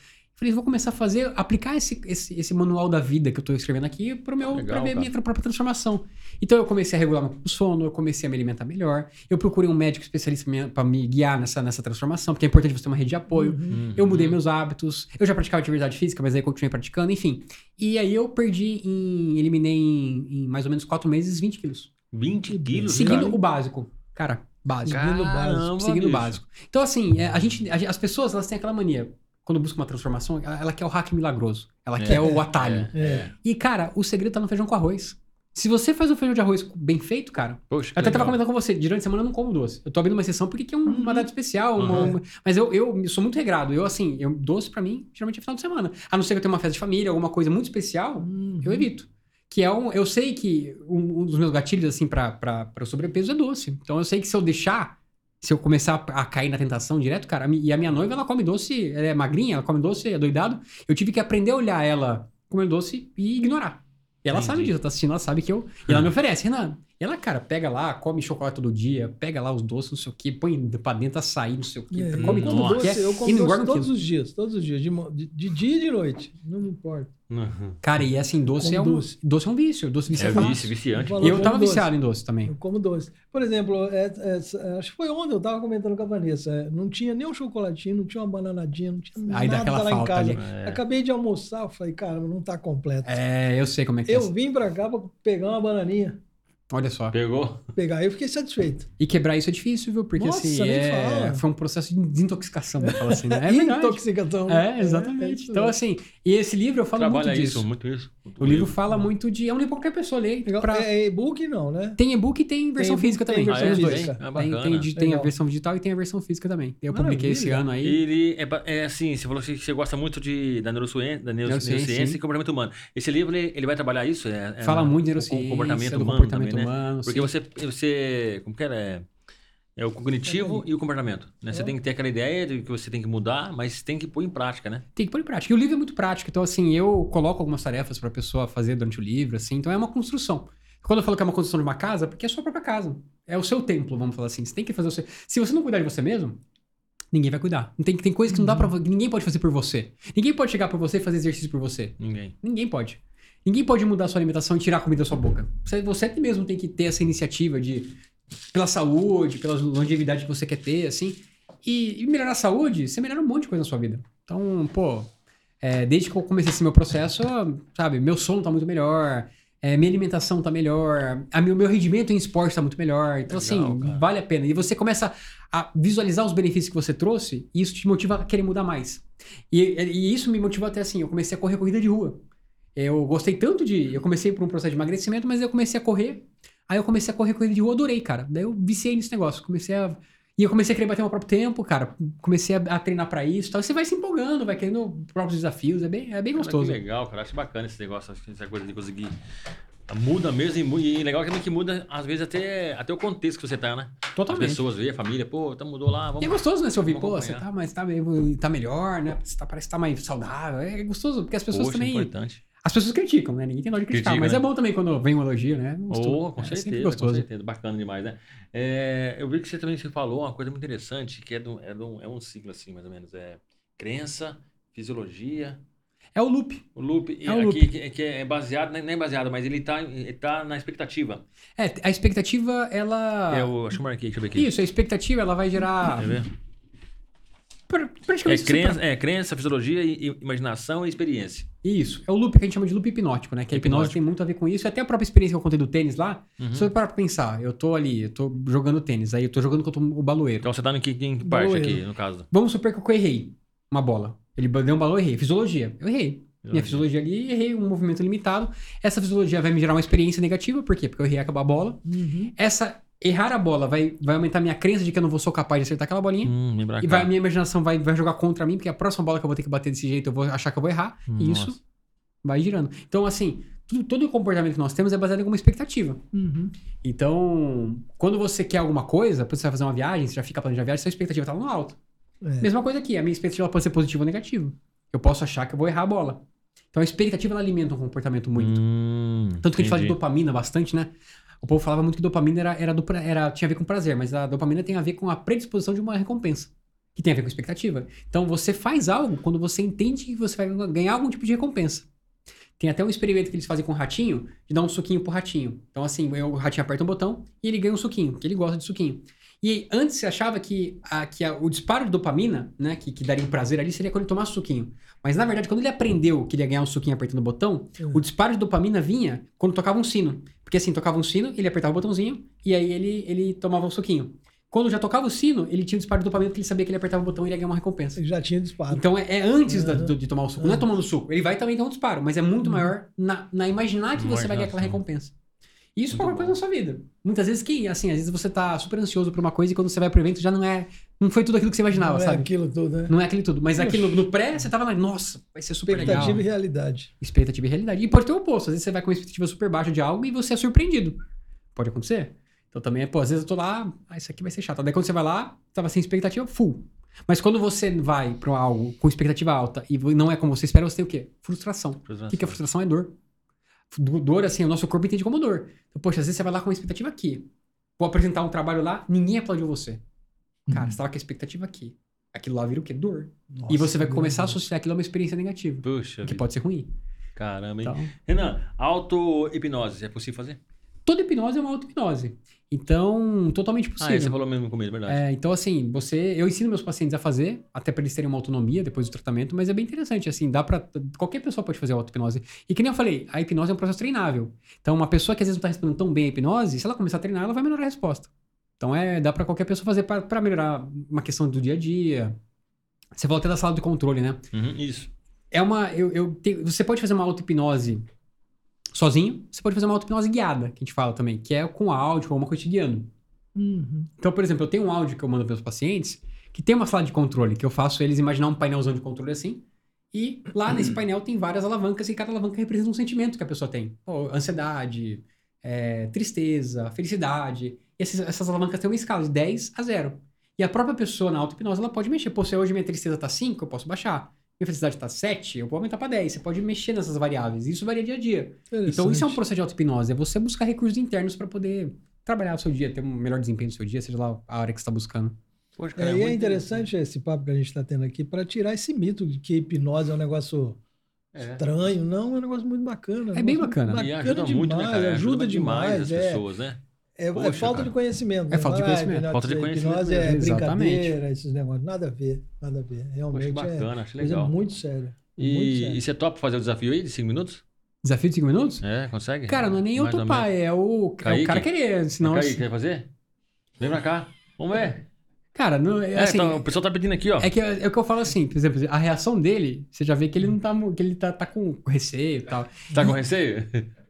Eu falei, vou começar a fazer, aplicar esse, esse, esse manual da vida que eu tô escrevendo aqui pro meu, Legal, pra minha própria transformação. Então eu comecei a regular meu sono, eu comecei a me alimentar melhor, eu procurei um médico especialista pra me guiar nessa, nessa transformação, porque é importante você ter uma rede de apoio. Uhum. Eu mudei meus hábitos, eu já praticava atividade física, mas aí continuei praticando, enfim. E aí eu perdi em. eliminei em, em mais ou menos 4 meses 20 quilos. 20 quilos, Seguindo cara. o básico. Cara, básico. Seguindo o básico. Caramba, seguindo o básico. Então, assim, é, a gente, a gente- as pessoas elas têm aquela mania. Quando busca uma transformação, ela, ela quer o hack milagroso. Ela É, quer o atalho. É, é. E, cara, o segredo tá no feijão com arroz. Se você faz o feijão de arroz bem feito, cara, Poxa, até tava legal. comentando com você, durante a semana eu não como doce. Eu tô abrindo uma exceção porque que é um- uma data especial. uma- Uhum. uma- mas eu, eu sou muito regrado. Eu, assim, eu, doce pra mim, geralmente é final de semana. A não ser que eu tenha uma festa de família, alguma coisa muito especial, Uhum. eu evito. Que é um. Eu sei que um, um dos meus gatilhos, assim, pra sobrepeso é doce. Então eu sei que se eu deixar. Se eu começar a, cair na tentação direto, cara, e a minha noiva, ela come doce, ela é magrinha, ela come doce, é doidado. Eu tive que aprender a olhar ela comendo doce e ignorar. E ela Entendi. sabe disso, ela tá assistindo, ela sabe que eu. E ela me oferece, Renan. Ela, cara, pega lá, come chocolate todo dia, pega lá os doces, não sei o quê, põe pra dentro açaí, não sei o quê, É, come eu tudo que doce, quer eu como doce todos os dias, todos os dias, de, de, dia e de noite, não me importa. Uhum. Cara, e assim, doce Como é um. doce. Doce. é um vício. Doce vicia É fácil. vício, viciante. E eu como tava doce. viciado em doce também. Eu como doce. Por exemplo, é- é- acho que foi ontem eu tava comentando com a Vanessa. é, não tinha nem um chocolatinho, não tinha uma bananadinha, não tinha Aí nada lá em casa. ali. É. Acabei de almoçar, eu falei, cara, não tá completo. É, eu sei como é que é. Eu vim pra cá pra pegar uma bananinha, Olha só. Pegou? pegar. Aí eu fiquei satisfeito. E quebrar isso é difícil, viu? Porque Nossa, assim, é... foi um processo de desintoxicação, vamos falar assim, né? É. (laughs) Intoxicação. É, exatamente. isso então, mesmo. assim, e esse livro eu falo Trabalha muito isso, disso. muito isso. O livro fala muito de. É um livro pra qualquer pessoa ler. Legal. pra- É e-book não, né? Tem e-book e tem versão e-book, física tem também. versão Tem os dois. física. Ah, Tem, bacana. tem, de- tem a versão digital e tem a versão física também. Eu publiquei esse Maravilha. ano aí. Ele é, é assim, você falou que você gosta muito de, da neurociência, da neuro- Neurociência, neurociência e comportamento humano. Esse livro, ele, ele vai trabalhar isso? É, é Fala muito de neurociência, comportamento do humano comportamento também, né? humano. Porque sim. você, você, como que era? É, é o cognitivo e o comportamento. Né? Você É. tem que ter aquela ideia de que você tem que mudar, mas tem que pôr em prática, né? Tem que pôr em prática. E o livro é muito prático. Então, assim, eu coloco algumas tarefas pra pessoa fazer durante o livro, assim. Então, é uma construção. Quando eu falo que é uma construção de uma casa, porque é a sua própria casa. É o seu templo, vamos falar assim. Você tem que fazer o seu... Se você não cuidar de você mesmo, ninguém vai cuidar. Não tem, tem coisas que não dá pra... que Ninguém pode fazer por você. Ninguém pode chegar por você e fazer exercício por você. Ninguém. Ninguém pode. Ninguém pode mudar a sua alimentação e tirar a comida da sua boca. Você, você mesmo tem que ter essa iniciativa de... Pela saúde, pela longevidade que você quer ter, assim. E, e melhorar a saúde, você melhora um monte de coisa na sua vida. Então, pô... é, desde que eu comecei esse meu processo, sabe? Meu sono tá muito melhor. é, minha alimentação tá melhor. A meu, meu rendimento em esporte tá muito melhor. Então, Legal, assim, cara. vale a pena. E você começa a visualizar os benefícios que você trouxe e isso te motiva a querer mudar mais. E, e isso me motivou até assim, eu comecei a correr corrida de rua. Eu gostei tanto de. Eu comecei por um processo de emagrecimento, mas eu comecei a correr. Aí eu comecei a correr corrida de rua, adorei, cara. Daí eu viciei nesse negócio. Comecei a. E eu comecei a querer bater meu próprio tempo, cara. Comecei a, a treinar pra isso e tal. E você vai se empolgando, vai querendo próprios desafios. É bem, é bem Cara, gostoso. que legal, cara. Acho bacana esse negócio, acho que essa coisa de conseguir. Muda mesmo e, e legal que muda, às vezes, até, até o contexto que você tá, né? As Totalmente. pessoas veem, a família, pô, tá, mudou lá, E é vamos. gostoso, né? Você ouvir, Vamos pô, você tá, mas tá, tá melhor, né? Você tá, parece que tá mais saudável. É gostoso, porque as pessoas Poxa, também. importante. As pessoas criticam, né? Ninguém tem dó de criticar. Critica, mas né? é bom também quando vem um elogio, né? Oh, com É certeza, com certeza. Bacana demais, né? É, eu vi que você também você falou uma coisa muito interessante, que é, do, é, do, é um ciclo assim, mais ou menos. É crença, fisiologia, É o loop. o loop, É o aqui, Que, que é baseado, não é baseado, mas ele tá, ele tá na expectativa. É, a expectativa, ela. É eu marcar aqui, deixa eu ver aqui. Isso, a expectativa, ela vai gerar. Quer ver? Pra- É praticamente. crença, é crença, fisiologia, e, e imaginação e experiência. Isso. É o loop que a gente chama de loop hipnótico, né? Que a hipnose tem muito a ver com isso. E até a própria experiência que eu contei do tênis lá. Uhum. Se você parar pra pensar, eu tô ali, eu tô jogando tênis, aí eu tô jogando contra o baloeiro. Então você tá no que, em que parte Baloeiro. aqui, no caso? Vamos supor que eu errei uma bola. Ele deu um balão, eu errei. Fisiologia. Eu errei. Minha fisiologia ali, errei um movimento limitado. Essa fisiologia vai me gerar uma experiência negativa, por quê? Porque eu errei acabar a bola. Uhum. Essa, errar a bola vai, vai aumentar minha crença de que eu não vou ser capaz de acertar aquela bolinha. Hum, E vai, a minha imaginação vai, vai jogar contra mim, porque a próxima bola que eu vou ter que bater desse jeito, eu vou achar que eu vou errar. E Nossa. isso vai girando. Então, assim, tudo, todo o comportamento que nós temos é baseado em alguma expectativa. Uhum. Então, quando você quer alguma coisa, quando você vai fazer uma viagem, você já fica planejando a viagem, sua expectativa tá lá no alto. É. Mesma coisa aqui, a minha expectativa pode ser positiva ou negativa. Eu posso achar que eu vou errar a bola. Então a expectativa ela alimenta um comportamento muito. Hum, Tanto que a gente fala de entendi. dopamina bastante, né? O povo falava muito que dopamina era, era, do, era tinha a ver com prazer, mas a dopamina tem a ver com a predisposição de uma recompensa, que tem a ver com expectativa. Então você faz algo quando você entende que você vai ganhar algum tipo de recompensa. Tem até um experimento que eles fazem com o ratinho, de dar um suquinho pro ratinho. Então, assim, o ratinho aperta um botão e ele ganha um suquinho, porque ele gosta de suquinho. E antes você achava que, a, que a- o disparo de dopamina, né, que, que daria um prazer ali, seria quando ele tomasse suquinho. Mas na verdade, quando ele aprendeu que ele ia ganhar um suquinho apertando o botão, o disparo de dopamina vinha quando tocava um sino. Porque assim, tocava um sino, ele apertava o botãozinho e aí ele, ele tomava um suquinho. Quando já tocava o sino, ele tinha o disparo de dopamina porque ele sabia que ele apertava o botão e ia ganhar uma recompensa. Ele já tinha disparo. Então é, é antes da- Uhum. do- de tomar o suco, não é tomando o suco. Ele vai também dar um disparo, mas é muito Uhum. maior na, na imaginar que você vai ganhar aquela recompensa. E isso Muito qualquer coisa bom. na sua vida. Muitas vezes que, assim, às vezes você tá super ansioso por uma coisa e quando você vai pro evento já não é. Não foi tudo aquilo que você imaginava, não é sabe? aquilo tudo, né? Não é aquele tudo. Mas aqui no, no pré, você tava lá, nossa, vai ser super legal. Expectativa e realidade. Expectativa e realidade. E pode ter o oposto. Às vezes você vai com uma expectativa super baixa de algo e você é surpreendido. Pode acontecer. Então também, pô, às vezes eu tô lá, ah, isso aqui vai ser chato. Daí quando você vai lá, tava sem expectativa, full. Mas quando você vai pra algo com expectativa alta e não é como você espera, você tem o quê? Frustração. O que, que é frustração? É dor. Do- Dor, assim, o nosso corpo entende como dor. Então, poxa, às vezes você vai lá com uma expectativa aqui. Vou apresentar um trabalho lá, ninguém aplaudiu você. Cara, você tava com a expectativa aqui. Aquilo lá vira o quê? Dor. Nossa, e você vai começar a associar aquilo a uma experiência negativa. Puxa, Que vida. pode ser ruim. caramba, hein? Então, Renan, auto-hipnose, é possível fazer? toda hipnose é uma auto-hipnose. Então, totalmente Ah, você possível. falou mesmo comigo, é verdade. É, então, assim, você. Eu ensino meus pacientes a fazer, até para eles terem uma autonomia depois do tratamento, mas é bem interessante, assim, dá para Qualquer pessoa pode fazer auto-hipnose. E que nem eu falei, a hipnose é um processo treinável. Então, uma pessoa que às vezes não tá respondendo tão bem a hipnose, se ela começar a treinar, ela vai melhorar a resposta. Então, é, dá para qualquer pessoa fazer para melhorar uma questão do dia a dia. Você até da sala de controle, né? Uhum, isso. É uma. Eu, eu você pode fazer uma auto-hipnose sozinho, você pode fazer uma auto-hipnose guiada, que a gente fala também, que é com áudio, com alguma coisa te guiando. Uhum. Então, por exemplo, eu tenho um áudio que eu mando para os pacientes que tem uma sala de controle, que eu faço eles imaginar um painelzão de controle assim. E lá nesse (clears throat) painel tem várias alavancas e cada alavanca representa um sentimento que a pessoa tem. Pô, ansiedade, é, tristeza, felicidade. E essas, essas alavancas têm uma escala de 10 a 0. E a própria pessoa na auto-hipnose, ela pode mexer. Pô, se hoje minha tristeza tá 5, eu posso baixar. Minha felicidade tá 7, eu vou aumentar para 10. Você pode mexer nessas variáveis. Isso varia dia a dia. Então, isso é um processo de auto-hipnose. É você buscar recursos internos para poder trabalhar o seu dia, ter um melhor desempenho no seu dia, seja lá a área que você está buscando. Poxa, É, e muito é interessante esse papo que a gente está tendo aqui para tirar esse mito de que hipnose é um negócio É. estranho. Não, é um negócio muito bacana. É um bem negócio bacana. E ajuda demais, muito, né, cara? Ajuda, demais. as é. pessoas, né? É, é Poxa, falta cara. de conhecimento. É falta de Ah, conhecimento. Renato, Falta de conhecimento Hipnose é brincadeira, esses negócios. Nada a ver, nada a ver. Poxa, Realmente que bacana, é acho coisa legal. muito séria. muito E, séria. e você topa fazer o desafio aí de 5 minutos? Desafio de 5 minutos? É, consegue? Cara, não é nem eu Mais topar, é o, é o cara querer. Senão, Kaique, quer fazer? Vem pra cá. Vamos ver. cara, não, é, É, assim, então, o pessoal tá pedindo aqui, ó. é que é, é o que eu falo assim, por exemplo, a reação dele, você já vê que ele não tá, que ele tá, tá com receio e tal. Tá com receio? (laughs)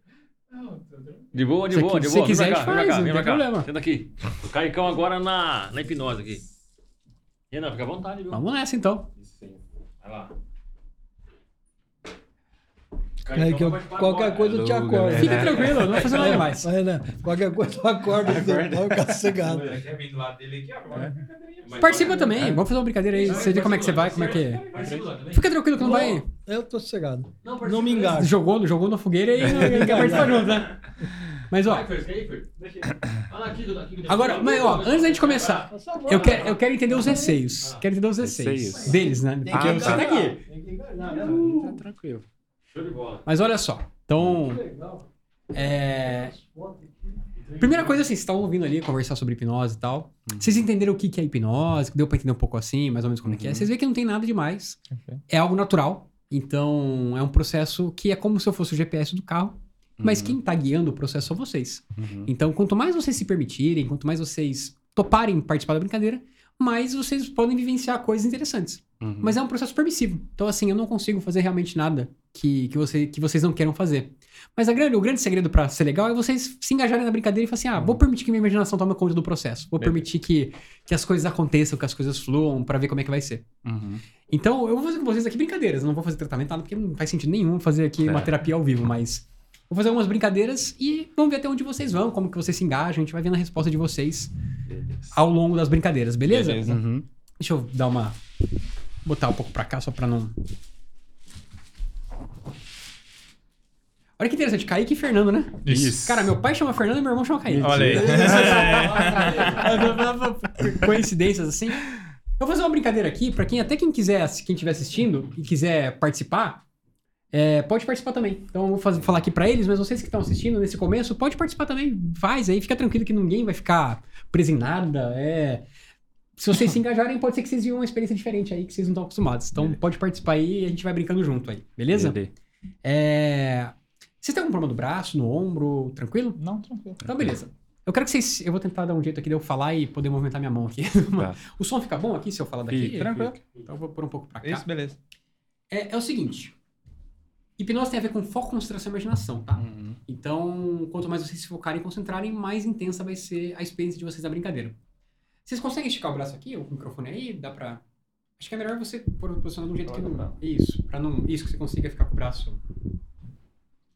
De boa, de Se boa, de se boa. Vem quiser, pra cá, gente vem pra faz, cá, vem tem pra cá. problema. Senta aqui. O Caicão agora na, na hipnose aqui. Renan, fica à vontade, viu? Vamos nessa então. Isso sim. Vai lá. É que eu- qualquer coisa eu te acordo. galera. Fica tranquilo, não vai fazer nada demais. Mas, né, qualquer coisa eu acordo, você pode ficar sossegado. Quer vir do lado dele aqui agora? Participa também, vamos fazer uma brincadeira aí. Você vê como é que você vai, como é que é. Fica tranquilo que não vai. Eu tô sossegado. Não me engajo. Jogou, jogou na fogueira e (laughs) não quer participar junto, né? Mas ó, agora, mas ó, antes da gente começar, eu quero, eu quero entender os receios. Quero entender os receios deles, né? Porque que você tá aqui. Engajar, né? Tá tranquilo. Show de bola. Mas olha só, então, Legal. é, Primeira coisa, assim, vocês estavam ouvindo ali conversar sobre hipnose e tal. Vocês entenderam o que que é hipnose? Deu pra entender um pouco assim, mais ou menos como é que é. Vocês veem que não tem nada demais. Ok. É algo natural. Então, é um processo que é como se eu fosse o GPS do carro. Mas quem tá guiando o processo são vocês. Uhum. Então, quanto mais vocês se permitirem, quanto mais vocês toparem participar da brincadeira, mais vocês podem vivenciar coisas interessantes. Uhum. Mas é um processo permissivo. Então, assim, eu não consigo fazer realmente nada que, que, você, que vocês não queiram fazer. Mas a grande, o grande segredo pra ser legal é vocês se engajarem na brincadeira e falar assim: ah, vou permitir que minha imaginação tome conta do processo. Vou Beleza. permitir que, que as coisas aconteçam, que as coisas fluam, pra ver como é que vai ser. Uhum. Então, eu vou fazer com vocês aqui brincadeiras. Não vou fazer tratamento, nada, porque não faz sentido nenhum fazer aqui uma É. terapia ao vivo, mas. Vou fazer algumas brincadeiras e vamos ver até onde vocês vão, como que vocês se engajam. A gente vai vendo a resposta de vocês Beleza. ao longo das brincadeiras, beleza? Beleza. Uhum. Deixa eu dar uma. Botar um pouco pra cá só pra não. Olha que interessante, Kaique e Fernando, né? Isso. Cara, meu pai chama Fernando e meu irmão chama Kaique. Olha aí. (laughs) Coincidências assim. Eu vou fazer uma brincadeira aqui, pra quem até quem quiser, quem estiver assistindo e quiser participar, é, pode participar também. Então eu vou fazer- falar aqui pra eles, mas vocês que estão assistindo nesse começo, pode participar também. Faz aí, fica tranquilo que ninguém vai ficar preso em nada. É. Se vocês se engajarem, pode ser que vocês vivam uma experiência diferente aí que vocês não estão acostumados. Então pode participar aí e a gente vai brincando junto aí, beleza? Beleza. É... Vocês têm algum problema do braço, no ombro, tranquilo? Não, tranquilo. Então, beleza. Eu quero que vocês. Eu vou tentar dar um jeito aqui de eu falar e poder movimentar minha mão aqui. Tá. (laughs) o som fica bom aqui se eu falar daqui? Fica, Tranquilo. Então eu vou pôr um pouco pra cá. Isso, beleza. É, é o seguinte: hipnose tem a ver com foco, concentração e imaginação, tá? Uhum. Então, quanto mais vocês se focarem e concentrarem, mais intensa vai ser a experiência de vocês na brincadeira. Vocês conseguem esticar o braço aqui, o microfone aí? Dá pra. Acho que é melhor você pôr- posicionar de um jeito que não. Isso, pra não. Isso, que você consiga ficar com o braço.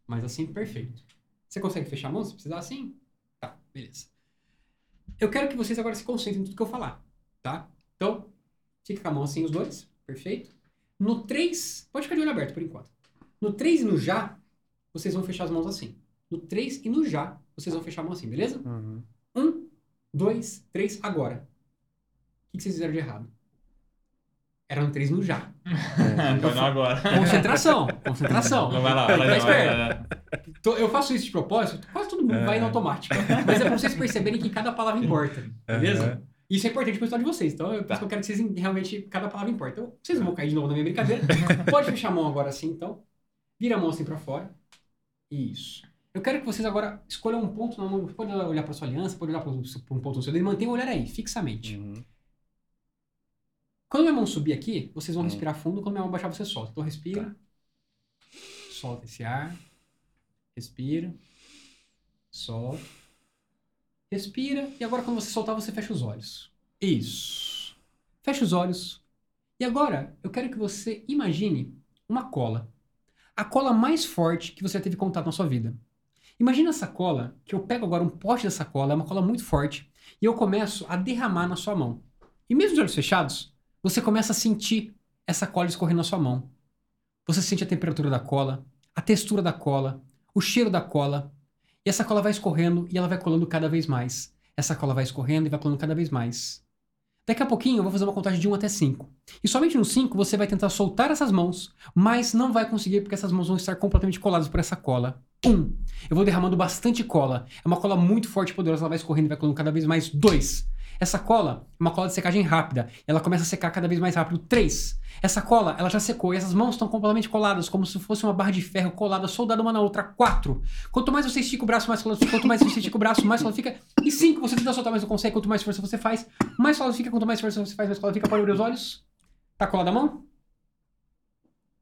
Mas assim, perfeito. Você consegue fechar a mão se precisar assim? Tá, beleza. Eu quero que vocês agora se concentrem em tudo que eu falar, tá? Então, fica com a mão assim os dois, perfeito. No 3, pode ficar de olho aberto por enquanto. No 3 e no já, vocês vão fechar as mãos assim. No 3 e no já, vocês vão fechar a mão assim, beleza? Uhum. Um, dois, três, agora. O que que vocês fizeram de errado? Era no 3 e no já. Então não agora. Concentração, concentração. Não vai lá, vai lá, Tá vai lá. Tô- Eu faço isso de propósito, quase todo mundo vai no automático. Mas é pra vocês perceberem que cada palavra importa, beleza? Isso é importante pro história de vocês. Então, eu, que eu quero que vocês realmente, cada palavra importa. Então, vocês não vão cair de novo na minha brincadeira. (laughs) Pode fechar a mão agora assim, então. Vira a mão assim pra fora. Isso. Eu quero que vocês agora escolham um ponto na mão. Pode olhar pra sua aliança, pode olhar pra um ponto no seu dedo. Mantenha o olhar aí, fixamente. Uhum. Quando minha mão subir aqui, vocês vão Hum. respirar fundo. Quando minha mão baixar, você solta. Então respira. Solta esse ar. Respira. Solta. Respira. E agora, quando você soltar, você fecha os olhos. Isso. Fecha os olhos. E agora, eu quero que você imagine uma cola. A cola mais forte que você já teve contato na sua vida. Imagina essa cola, que eu pego agora um pote dessa cola, é uma cola muito forte, e eu começo a derramar na sua mão. E mesmo de olhos fechados, você começa a sentir essa cola escorrendo na sua mão. Você sente a temperatura da cola, a textura da cola, o cheiro da cola. E essa cola vai escorrendo e ela vai colando cada vez mais. Essa cola vai escorrendo e vai colando cada vez mais. Daqui a pouquinho eu vou fazer uma contagem de 1 até 5. E somente no 5 você vai tentar soltar essas mãos, mas não vai conseguir porque essas mãos vão estar completamente coladas por essa cola. 1. Um, eu vou derramando bastante cola. É uma cola muito forte e poderosa, ela vai escorrendo e vai colando cada vez mais. 2. Essa cola é uma cola de secagem rápida. Ela começa a secar cada vez mais rápido. 3. Essa cola, ela já secou e essas mãos estão completamente coladas, como se fosse uma barra de ferro colada, soldada uma na outra. 4. Quanto mais você estica o braço, mais cola fica. Quanto mais você estica o braço, mais cola fica. E 5. Você tenta soltar, mas não consegue. Quanto mais força você faz, mais cola fica. Quanto mais força você faz, mais cola fica. Pode abrir os olhos. Tá colada a mão?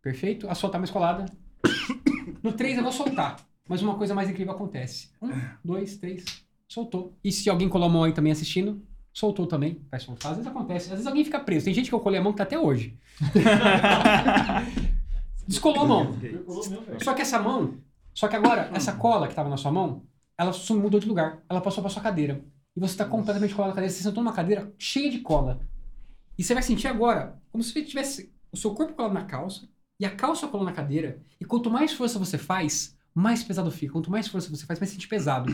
Perfeito. A sua tá mais colada. No 3 eu vou soltar. Mas uma coisa mais incrível acontece. Um, dois, três. Soltou. E se alguém colou a mão aí também assistindo, soltou também. Vai soltar. Às vezes acontece. Às vezes alguém fica preso. Tem gente que eu colei a mão que tá até hoje. (laughs) Descolou a mão. Só que essa mão, só que agora, essa cola que tava na sua mão, ela mudou de lugar. Ela passou pra sua cadeira. E você tá completamente colado na cadeira. Você sentou numa cadeira cheia de cola. E você vai sentir agora, como se você tivesse o seu corpo colado na calça e a calça colando na cadeira. E quanto mais força você faz, mais pesado fica. Quanto mais força você faz, mais sente pesado.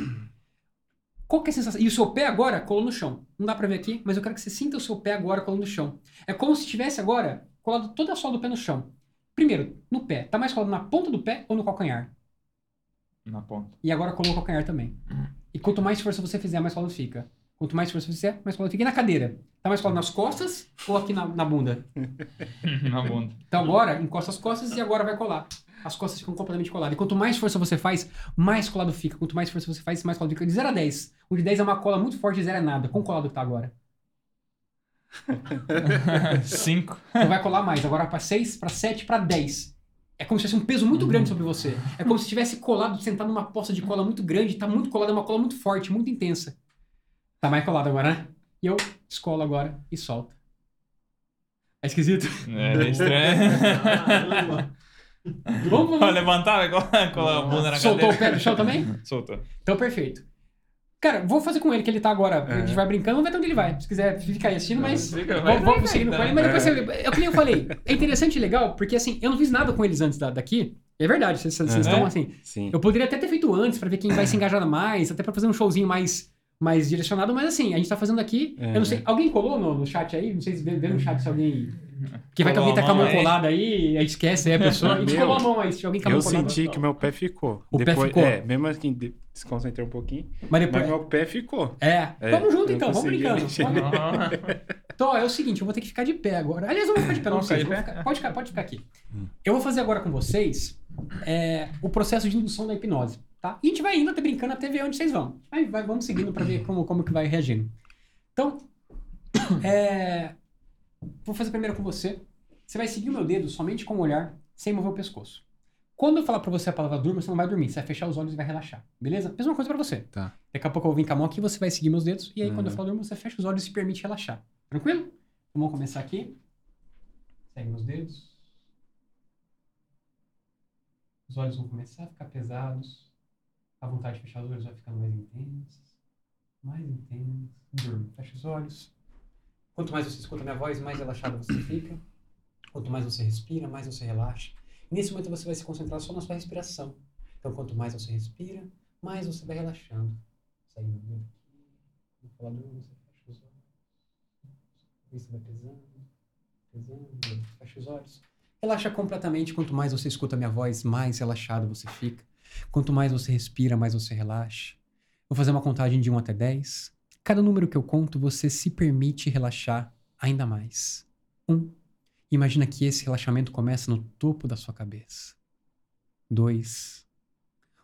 Qual que é a sensação? E o seu pé agora colou no chão. Não dá pra ver aqui, mas eu quero que você sinta o seu pé agora colando no chão. É como se tivesse agora colado toda a sola do pé no chão. Primeiro, no pé. Tá mais colado na ponta do pé ou no calcanhar? Na ponta. E agora colou o calcanhar também. E quanto mais força você fizer, mais colado fica. Quanto mais força você fizer, mais colado fica. E na cadeira? Tá mais colado nas costas ou aqui na, na bunda? (laughs) Na bunda. Então agora, encosta as costas e agora vai colar. As costas ficam completamente coladas. E quanto mais força você faz, mais colado fica. Quanto mais força você faz, mais colado fica. De 0 a 10. O de 10 é uma cola muito forte, de 0 é nada. Quão colado que tá agora? (laughs) Cinco. Então vai colar mais. Agora pra 6, pra 7, pra 10. É como se tivesse um peso muito grande sobre você. É como se tivesse colado, sentado numa poça de cola muito grande. Tá muito colado, é uma cola muito forte, muito intensa. Tá mais colado agora, né? E eu escolo agora e solto. É esquisito? É estranho. (laughs) Vamos, vamos. Levantar com a bunda na Soltou o cadeira. pé do chão também? Soltou. Então, perfeito. Cara, vou fazer com ele, que ele tá agora. A É. gente vai brincando, vamos ver até onde ele vai. Se quiser ficar aí assistindo, mas. Fica, vai, Vamos, vai, vamos seguindo vai, com ele, vai. mas depois você. É o que nem eu falei. É interessante e legal, porque assim, eu não fiz nada com eles antes da- daqui. É verdade, vocês, vocês Uhum. estão assim. Sim. Eu poderia até ter feito antes, pra ver quem vai se engajar mais, até pra fazer um showzinho mais, mais direcionado, mas assim, a gente tá fazendo aqui. É. Eu não sei. Alguém colou no, no chat aí? Não sei se vê, vê no chat se alguém. Que vai que alguém tá a com a mão aí. colada aí, aí esquece aí a pessoa. A gente colou a mão aí, se alguém com a Eu mão colada. senti que meu pé ficou. O pé Depois, ficou? É, mesmo assim, de- desconcentrei um pouquinho, Mas depois. mas meu pé ficou. É. É, vamos junto eu então, vamos brincando. Então, (laughs) é o seguinte, eu vou ter que ficar de pé agora. Aliás, eu vou ficar de pé, não Vamos ficar precisa. de vou pé? ficar- Pode ficar, pode ficar aqui. Eu vou fazer agora com vocês é, o processo de indução da hipnose, tá? E a gente vai indo até brincando até ver onde vocês vão. Aí vai, vamos seguindo pra ver como, como que vai reagindo. Então, (coughs) é, vou fazer primeiro com você. Você vai seguir o meu dedo somente com o olhar, sem mover o pescoço. Quando eu falar pra você a palavra durma, você não vai dormir. Você vai fechar os olhos e vai relaxar. Beleza? Mesma coisa pra você. Tá. Daqui a pouco eu vou vir com a mão aqui, você vai seguir meus dedos. E aí, quando eu Uhum. falo durma, você fecha os olhos e se permite relaxar. Tranquilo? Então, vamos começar aqui. Segue meus dedos. Os olhos vão começar a ficar pesados. A vontade de fechar os olhos vai ficando mais intensa. Mais intensa. Durma. Fecha os olhos. Quanto mais você escuta minha voz, mais relaxado você fica. Quanto mais você respira, mais você relaxa. E nesse momento você vai se concentrar só na sua respiração. Então, quanto mais você respira, mais você vai relaxando. Segue meu dedo aqui. Vou falar durma, você fecha os olhos. Isso vai pesando, pesando, fecha os olhos. Relaxa completamente. Quanto mais você escuta minha voz, mais relaxado você fica. Quanto mais você respira, mais você relaxa. Vou fazer uma contagem de 1 até 10. Cada número que eu conto, você se permite relaxar ainda mais. 1. Imagina que esse relaxamento começa no topo da sua cabeça. 2.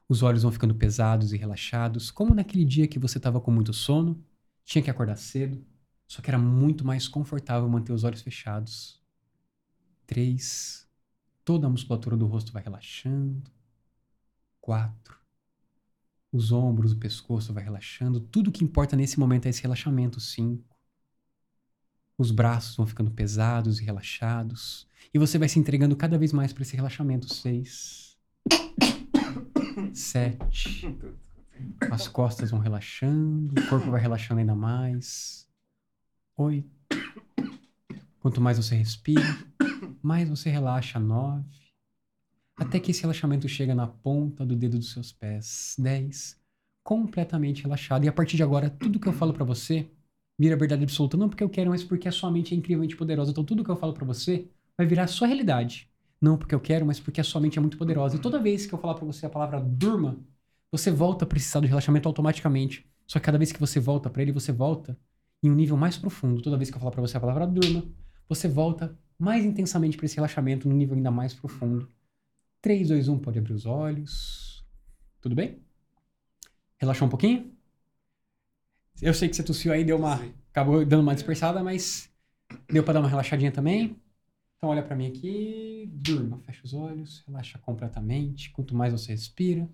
Os olhos vão ficando pesados e relaxados, como naquele dia que você estava com muito sono, tinha que acordar cedo, só que era muito mais confortável manter os olhos fechados. 3. Toda a musculatura do rosto vai relaxando. 4. Os ombros, o pescoço vai relaxando. Tudo que importa nesse momento é esse relaxamento. 5. Os braços vão ficando pesados e relaxados. E você vai se entregando cada vez mais para esse relaxamento. 6. 7. As costas vão relaxando, o corpo vai relaxando ainda mais. Oito. Quanto mais você respira, mais você relaxa. Nove. Até que esse relaxamento chega na ponta do dedo dos seus pés. Dez. Completamente relaxado. E a partir de agora, tudo que eu falo pra você vira verdade absoluta. Não porque eu quero, mas porque a sua mente é incrivelmente poderosa. Então tudo que eu falo pra você vai virar sua realidade. Não porque eu quero, mas porque a sua mente é muito poderosa. E toda vez que eu falar pra você a palavra durma, você volta para esse estado de relaxamento automaticamente. Só que cada vez que você volta para ele, você volta em um nível mais profundo. Toda vez que eu falar para você a palavra durma, você volta mais intensamente para esse relaxamento, num nível ainda mais profundo. 3, 2, 1, pode abrir os olhos. Tudo bem? Relaxou um pouquinho? Eu sei que você tossiu aí, deu uma. Acabou dando uma dispersada, mas deu para dar uma relaxadinha também. Então olha para mim aqui, durma, fecha os olhos, relaxa completamente. Quanto mais você respira,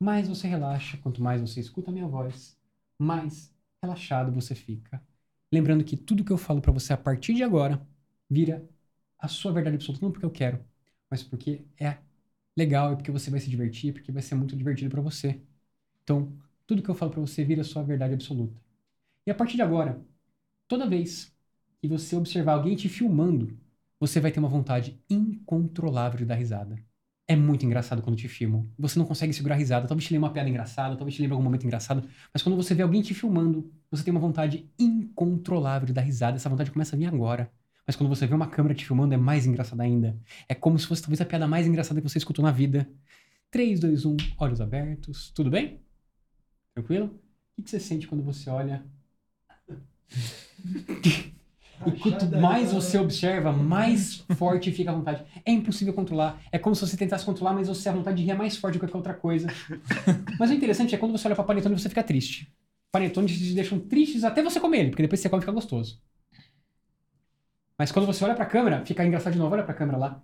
mais você relaxa, quanto mais você escuta a minha voz, mais relaxado você fica. Lembrando que tudo que eu falo pra você a partir de agora vira a sua verdade absoluta, não porque eu quero, mas porque é legal e porque você vai se divertir, porque vai ser muito divertido pra você. Então, tudo que eu falo pra você vira sua verdade absoluta. E a partir de agora, toda vez que você observar alguém te filmando, você vai ter uma vontade incontrolável de dar risada. É muito engraçado quando te filmam. Você não consegue segurar a risada. Talvez te lembre uma piada engraçada, talvez te lembre algum momento engraçado. Mas quando você vê alguém te filmando, você tem uma vontade incontrolável de dar risada. Essa vontade começa a vir agora. Mas quando você vê uma câmera te filmando, é mais engraçado ainda. É como se fosse talvez a piada mais engraçada que você escutou na vida. 3, 2, 1, olhos abertos. Tudo bem? Tranquilo? O que você sente quando você olha (laughs) e quanto mais você observa, mais forte fica a vontade. É impossível controlar. É como se você tentasse controlar, mas você a vontade de rir é mais forte do que qualquer outra coisa. (laughs) Mas o interessante é quando você olha pra panetone você fica triste. Panetones te deixam tristes até você comer ele, porque depois você come e fica gostoso. Mas quando você olha pra câmera, fica engraçado de novo. Olha pra câmera lá.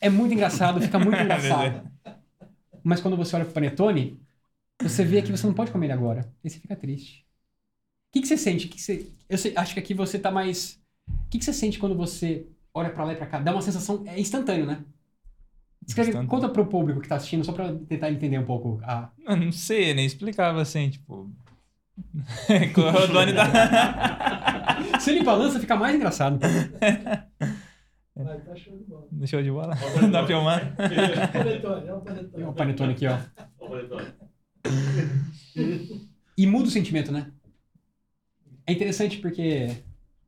É muito engraçado, fica muito (laughs) engraçado. Mas quando você olha pro panetone, você vê que você não pode comer ele agora. E você fica triste. O que, que você sente? Que que você... Eu sei- acho que aqui você tá mais. O que, que você sente quando você olha pra lá e pra cá? Dá uma sensação. É instantâneo, né? Escreve, Instantâneo. conta pro público que tá assistindo, só pra tentar entender um pouco a. Eu não sei, nem explicava assim, tipo. O Rodone da. Se ele balança, fica mais engraçado. (laughs) Vai, tá show de bola. Deixou de bola? Tá? É o panetone, é o panetone. O panetone aqui, ó. E muda o sentimento, né? É interessante porque.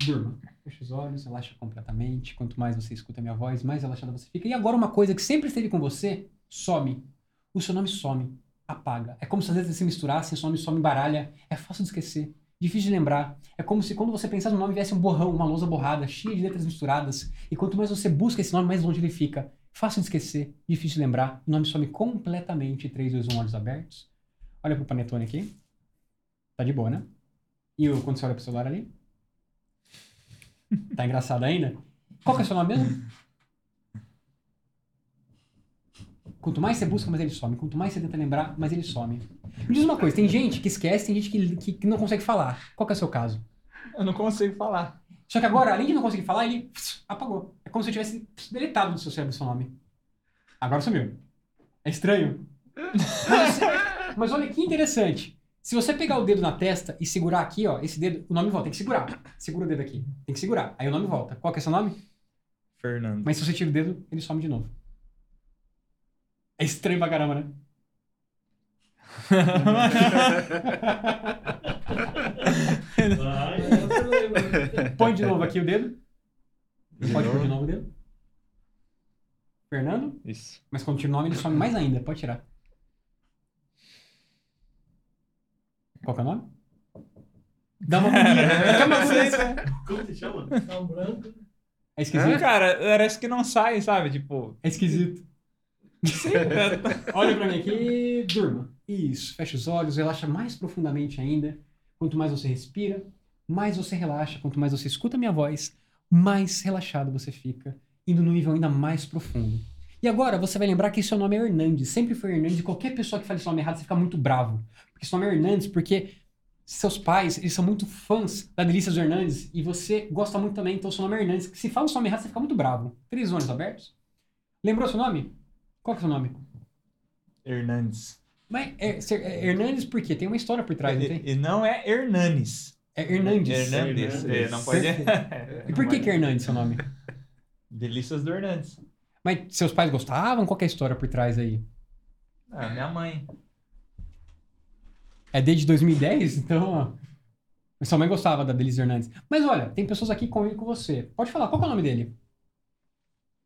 Durma. Fecha os olhos, relaxa completamente. Quanto mais você escuta a minha voz, mais relaxado você fica. E agora, uma coisa que sempre esteve com você some. O seu nome some. Apaga. É como se às vezes se misturasse, some, some, embaralha. É fácil de esquecer. Difícil de lembrar. É como se quando você pensasse no nome viesse um borrão, uma lousa borrada, cheia de letras misturadas. E quanto mais você busca esse nome, mais longe ele fica. Fácil de esquecer, difícil de lembrar. O nome some completamente. 3, 2, 1, olhos abertos. Olha pro panetone aqui. Tá de boa, né? E quando você olha pro celular ali? Tá engraçado ainda? Qual que é o seu nome mesmo? Quanto mais você busca, mais ele some. Quanto mais você tenta lembrar, mais ele some. Me diz uma coisa, tem gente que esquece, tem gente que, que, que não consegue falar. Qual que é o seu caso? Eu não consigo falar. Só que agora, além de não conseguir falar, ele apagou. É como se eu tivesse deletado do seu cérebro o seu nome. Agora sumiu. É estranho. Mas, mas olha que interessante. Se você pegar o dedo na testa e segurar aqui, ó, esse dedo, o nome volta. Tem que segurar. Segura o dedo aqui. Tem que segurar. Aí o nome volta. Qual que é seu nome? Fernando. Mas se você tira o dedo, ele some de novo. É estranho pra caramba, né? Põe de novo aqui o dedo. Pode pôr de novo o dedo. Fernando. Isso. Mas quando tira o nome, ele some mais ainda. Pode tirar. Qual que é o nome? Dá uma (laughs) agonia. Fica uma agonia. Como se chama? Tá um branco. É esquisito? Cara, parece que não sai, sabe? Tipo. É esquisito. Sim, Olha pra mim aqui, durma. Isso, fecha os olhos, relaxa mais profundamente ainda. Quanto mais você respira, mais você relaxa. Quanto mais você escuta a minha voz, mais relaxado você fica, indo no nível ainda mais profundo. E agora você vai lembrar que seu nome é Hernandes. Sempre foi Hernandes. E qualquer pessoa que fale seu nome errado, você fica muito bravo. Porque seu nome é Hernandes, porque seus pais, eles são muito fãs da Delícia dos Hernandes. E você gosta muito também, então seu nome é Hernandes. Se fala o seu nome errado, você fica muito bravo. Três olhos abertos. Lembrou seu nome? Qual que é o seu nome? Hernandes. Mas é, é Hernandes por quê? Tem uma história por trás, não tem? e não é Hernanes. É Hernandes. Hernandes. É, não pode. E por que que é Hernandes seu nome? (laughs) Delícias do Hernandes. Mas seus pais gostavam? Qual que é a história por trás aí? Ah, minha mãe. É desde 2010? Então, ó. Sua mãe gostava da Delícia Hernandes. Mas olha, tem pessoas aqui que convivem com você. Pode falar, qual que é o nome dele?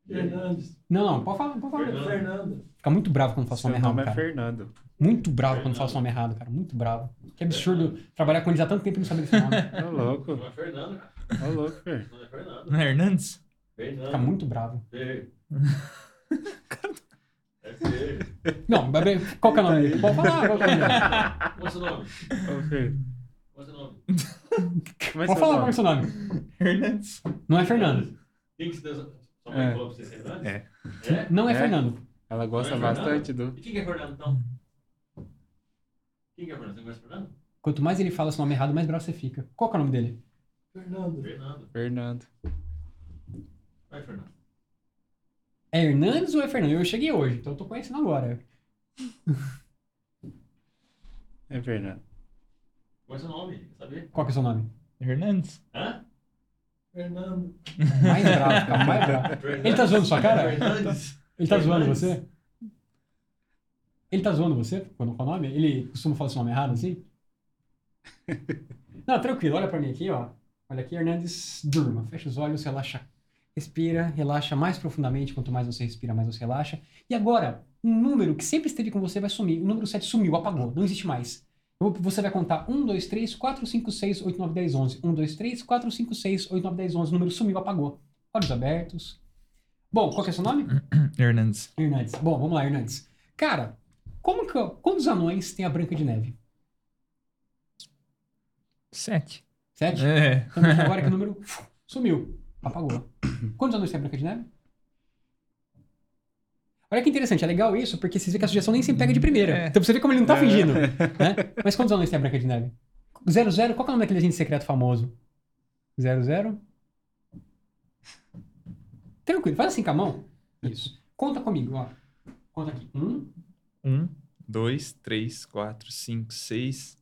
Fernandes. Não, não, pode falar, pode falar. Fernando. Fica muito bravo quando fala seu Seu nome errado, nome é cara. Fernando. Muito bravo quando fala seu nome errado, cara. Muito bravo. Que absurdo trabalhar com eles há tanto tempo e não saber seu nome. (laughs) Ô louco, Não é Fernando, cara. ô louco, velho. Não é Fernando. Não é Hernandes? Fernando. Fica muito bravo. Ei. É feio. (laughs) Não, bem, qual que é o nome dele? Pode falar, qual que é o nome dele? Qual é o seu nome? Filho. Qual é o seu nome? É Pode seu falar qual é nome? o seu nome. Hernandes. Não é Fernando. Quem que se deu... Sua mãe É. falou pra você ser Fernando? É. É? Não é, É? Fernando. Ela gosta é Fernando? bastante do. E quem que é Fernando, então? Quem que é Fernando? Você conhece Fernando? Quanto mais ele fala seu nome errado, mais bravo você fica. Qual que é o nome dele? Fernando. Fernando. Fernando. Vai, Fernando. É Hernandes ou é Fernando? Eu cheguei hoje, então eu tô conhecendo agora. (laughs) É verdade. Qual é o seu nome? Quer saber? Qual que é o seu nome? Hernandes? Hã? Fernando. Mais bravo, cara, mais bravo. Ele tá zoando sua cara? Fernandes. Ele tá zoando você? Ele tá zoando você quando fala o nome? Ele costuma falar seu nome errado assim? Não, tranquilo, olha pra mim aqui, ó. Olha aqui, Hernandes, durma. Fecha os olhos, relaxa. Respira, relaxa mais profundamente. Quanto mais você respira, mais você relaxa. E agora, um número que sempre esteve com você vai sumir. O número 7 sumiu, apagou, não existe mais. Você vai contar 1, 2, 3, 4, 5, 6, 8, 9, 10, 11. 1, 2, 3, 4, 5, 6, 8, 9, 10, 11. O número sumiu, apagou. Olhos abertos. Bom, qual que é o seu nome? (clears throat) Hernandes. Hernandes. Bom, vamos lá, Hernandes. Cara, como que, quantos anões tem a Branca de Neve? Sete. Sete? É. Então agora que o (laughs) número sumiu, apagou. Quantos anões tem a Branca de Neve? Olha que interessante, é legal isso, porque vocês vê que a sugestão nem sempre pega de primeira. É. Então você vê como ele não tá fingindo. Né? Mas quantos anões tem a Branca de Neve? Zero, zero, qual que é o nome daquele agente secreto famoso? Zero, zero? Tranquilo, faz assim com a mão. Isso. Conta comigo, ó. Conta aqui. Um, Um, dois, três, quatro, cinco, seis,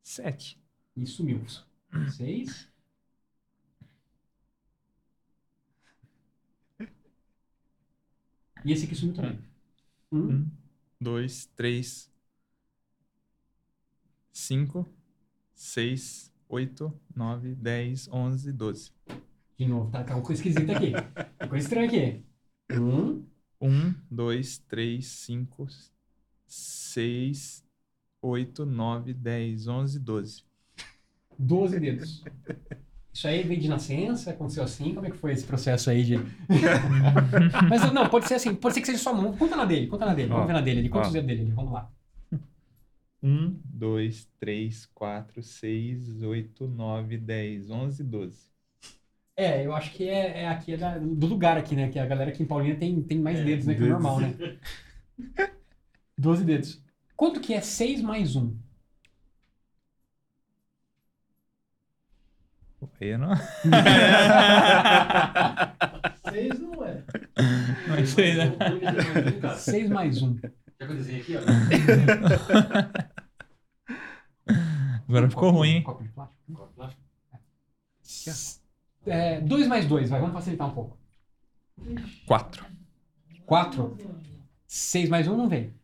sete. E sumiu. Seis. E esse aqui sumiu também. Um. Um, dois, três, cinco, seis, oito, nove, dez, onze, doze. De novo, tá? Tá uma coisa esquisita aqui. Tem coisa estranha aqui. Um. Um, dois, três, cinco, seis, oito, nove, dez, onze, doze. Doze dedos. Isso aí veio de nascença? Aconteceu assim? Como é que foi esse processo aí de. (laughs) Mas não, pode ser assim, pode ser que seja só mão. Conta na dele, conta na dele. Vamos Ó, ver na dele ali. Quantos dedos dele ali? Vamos lá. Um, dois, três, quatro, seis, oito, nove, dez, onze, doze. É, eu acho que é, é aqui é da- do lugar aqui, né? Que a galera aqui em Paulínia tem, tem mais dedos, né? Que o dedos. normal, né? (laughs) 12 dedos. Quanto que é 6 mais 1? Eu não. Seis não é. Não sei, né? 6 mais 1. Já que eu desenhei aqui, ó. Agora ficou ruim, hein? Copo de plástico. É, 2 mais 2, vai, vamos facilitar um pouco. Quatro. 4. 6 mais 1 não vem.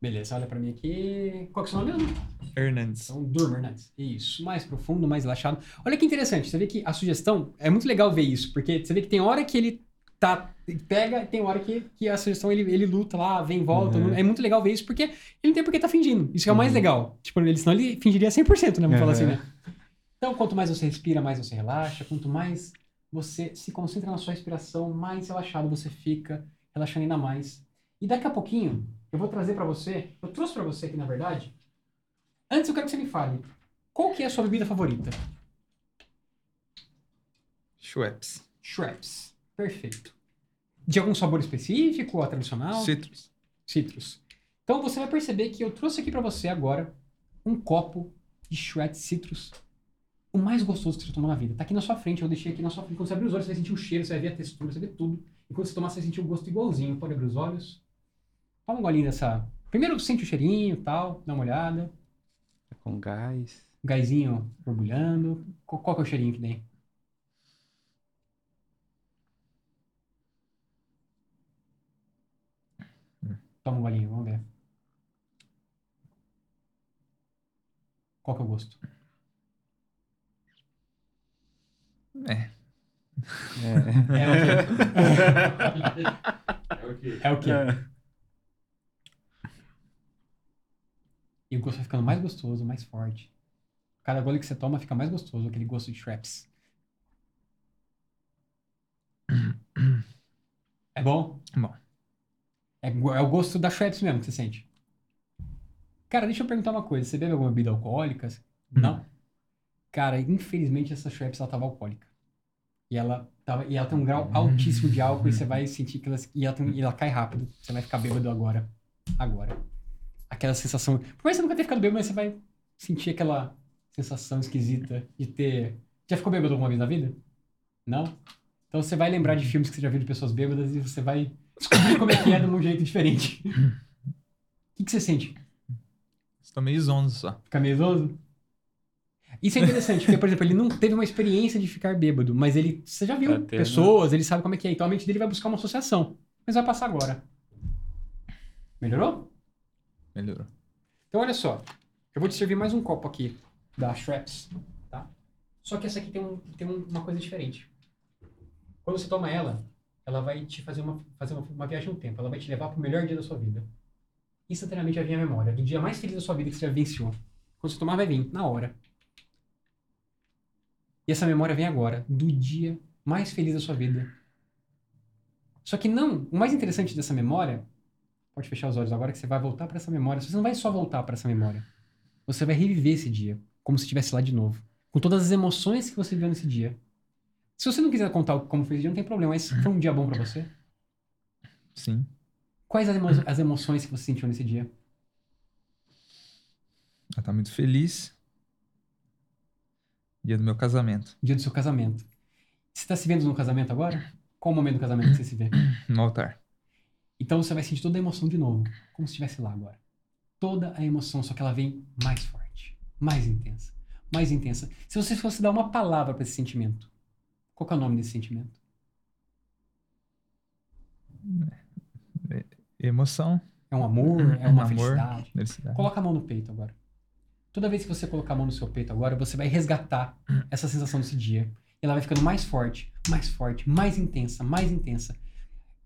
Beleza, olha pra mim aqui. Qual que é o seu nome mesmo? Hernandes. Então, durma, Hernandes. Isso, mais profundo, mais relaxado. Olha que interessante, você vê que a sugestão, é muito legal ver isso, porque você vê que tem hora que ele tá, pega, e tem hora que, que a sugestão ele, ele luta lá, vem volta. Uhum. É muito legal ver isso, porque ele não tem por que tá fingindo. Isso que é o mais legal. Tipo, ele, senão ele fingiria 100%, né? Vamos falar assim, Uhum. né? Então, quanto mais você respira, mais você relaxa. Quanto mais você se concentra na sua respiração, mais relaxado você fica, relaxando ainda mais. E daqui a pouquinho, eu vou trazer pra você, eu trouxe pra você aqui, na verdade. Antes eu quero que você me fale, qual que é a sua bebida favorita? Schweppes. Schweppes. Perfeito. De algum sabor específico, ou tradicional? Citrus. Citrus. Então você vai perceber que eu trouxe aqui pra você agora um copo de Schweppes Citrus. O mais gostoso que você tomou na vida. Tá aqui na sua frente, eu deixei aqui na sua frente. Quando você abrir os olhos, você vai sentir o cheiro, você vai ver a textura, você vai ver tudo. E quando você tomar, você vai sentir o gosto igualzinho. Pode abrir os olhos. Toma um golinho dessa. Primeiro sente o cheirinho e tal, dá uma olhada. Com gás. Um gásinho borbulhando. Qual, qual que é o cheirinho que tem? Toma um golinho, vamos ver. Qual que é o gosto? É. É. É o quê? (laughs) É o quê? É o quê? E o gosto vai ficando mais gostoso, mais forte. Cada gole que você toma fica mais gostoso, aquele gosto de Schweppes. É bom? Bom. É, é o gosto da Schweppes mesmo que você sente. Cara, deixa eu perguntar uma coisa. Você bebe alguma bebida alcoólica? Não? Cara, infelizmente essa Schweppes ela tava alcoólica. E ela, tava, e ela tem um grau altíssimo de álcool e você vai sentir que ela, e ela, tem- e ela cai rápido. Você vai ficar bêbado agora. Agora. Aquela sensação. Por mais que você nunca tenha ficado bêbado, mas você vai sentir aquela sensação esquisita de ter. Já ficou bêbado alguma vez na vida? Não? Então você vai lembrar de filmes que você já viu de pessoas bêbadas e você vai descobrir como é que é de um jeito diferente. (laughs) O que, que você sente? Estou meio zonzo só. Ficar meio zoso? Isso é interessante, porque, por exemplo, ele não teve uma experiência de ficar bêbado, mas ele. Você já viu Tá tendo. pessoas, ele sabe como é que é. Então a mente dele vai buscar uma associação. Mas vai passar agora. Melhorou? Melhorou. Então olha só. Eu vou te servir mais um copo aqui da Schweppes, tá? Só que essa aqui tem, um, tem um- uma coisa diferente. Quando você toma ela, ela vai te fazer uma, fazer uma, uma viagem no tempo. Ela vai te levar pro melhor dia da sua vida. Instantaneamente vai vir a memória do dia mais feliz da sua vida que você já vivenciou. Quando você tomar, vai vir, na hora. E essa memória vem agora, do dia mais feliz da sua vida. Só que não, o mais interessante dessa memória, pode fechar os olhos agora que você vai voltar para essa memória. Você não vai só voltar para essa memória. Você vai reviver esse dia, como se estivesse lá de novo, com todas as emoções que você viveu nesse dia. Se você não quiser contar como foi esse dia, não tem problema, mas foi um dia bom para você? Sim. Quais as, emo- as emoções que você sentiu nesse dia? Ela tá muito feliz. Dia do meu casamento. Dia do seu casamento. Você está se vendo no casamento agora? Qual o momento do casamento que você se vê? No altar. Então você vai sentir toda a emoção de novo, como se estivesse lá agora. Toda a emoção, só que ela vem mais forte, mais intensa, mais intensa. Se você fosse dar uma palavra para esse sentimento, qual é o nome desse sentimento? Emoção. É um amor? É uma Amor. felicidade? Felicidade. Coloca a mão no peito agora. Toda vez que você colocar a mão no seu peito agora, você vai resgatar essa sensação desse dia. E ela vai ficando mais forte, mais forte, mais intensa, mais intensa.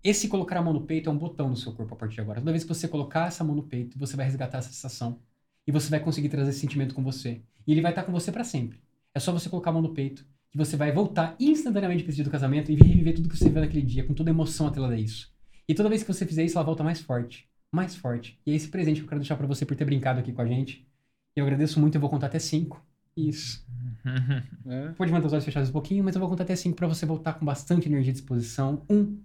Esse colocar a mão no peito é um botão no seu corpo a partir de agora. Toda vez que você colocar essa mão no peito, você vai resgatar essa sensação. E você vai conseguir trazer esse sentimento com você. E ele vai estar com você para sempre. É só você colocar a mão no peito que você vai voltar instantaneamente para esse dia do casamento e reviver tudo que você viveu naquele dia, com toda a emoção atrelada a isso. E toda vez que você fizer isso, ela volta mais forte, mais forte. E é esse presente que eu quero deixar para você por ter brincado aqui com a gente. Eu agradeço muito, eu vou contar até cinco. Isso. (laughs) É. Pode manter os olhos fechados um pouquinho, mas eu vou contar até cinco para você voltar com bastante energia e disposição. Um,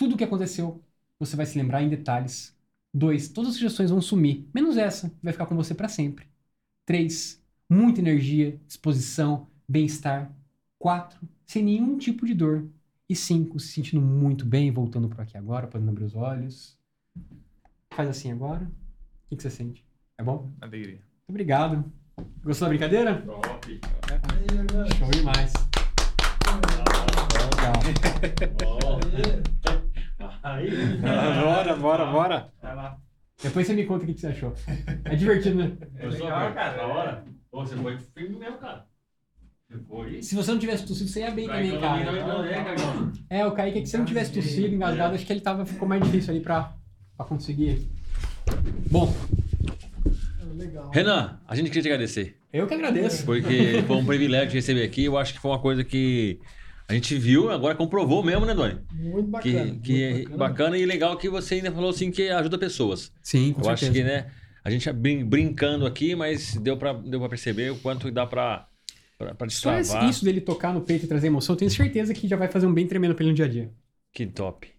tudo o que aconteceu, você vai se lembrar em detalhes. Dois, todas as sugestões vão sumir, menos essa, que vai ficar com você para sempre. Três, muita energia, disposição, bem-estar. Quatro, sem nenhum tipo de dor. E cinco, se sentindo muito bem, voltando por aqui agora, podendo abrir os olhos. Faz assim agora. O que, que você sente? É bom? Alegria. Muito obrigado. Gostou da brincadeira? Show demais. Legal. Bora, bora, bora. Vai lá. Depois você me conta o que você achou. É divertido, né? Gostou, legal, cara? cara. Da hora. Pô, você foi firme mesmo, cara. Você foi. Se você não tivesse tossido, você ia bem também, cara. é? É, o Kaique, é que se não tivesse tossido, engasgado, acho que ele tava, ficou mais difícil ali pra, pra conseguir. Bom, Legal. Renan, a gente queria te agradecer. eu que agradeço. Porque foi um privilégio te receber aqui. Eu acho que foi uma coisa que a gente viu, agora comprovou mesmo, né, Doni? Muito bacana. Que, muito que é bacana e legal que você ainda falou assim que ajuda pessoas. Sim, com eu certeza. acho que, né, a gente é brin- brincando aqui, mas deu pra, deu pra perceber o quanto dá pra, pra, pra Só destravar. isso dele tocar no peito e trazer emoção, eu tenho certeza que já vai fazer um bem tremendo pra ele no dia a dia. Que top. Que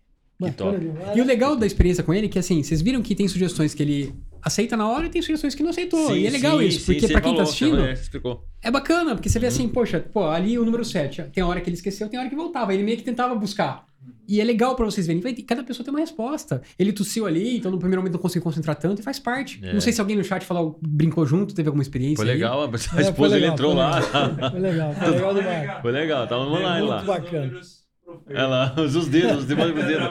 Bacana top. E o legal da experiência com ele é que, assim, vocês viram que tem sugestões que ele aceita na hora e tem sugestões que não aceitou. e é legal sim, isso, sim, porque pra quem tá falou, assistindo, você explicou. é bacana, porque você vê Uhum. assim, poxa, pô, ali o número 7, tem hora que ele esqueceu, tem hora que voltava. Ele meio que tentava buscar. E é legal pra vocês verem. ter- Cada pessoa tem uma resposta. Ele tossiu ali, então no primeiro momento não conseguiu concentrar tanto e faz parte. É. Não sei se alguém no chat falou, brincou junto, teve alguma experiência. Foi aí. legal, a É, foi esposa dele legal, entrou foi lá. (laughs) Foi legal, foi legal demais. Foi legal, tava online lá. Muito bacana. Ela (laughs) usa os dedos, os dedos, os dedos.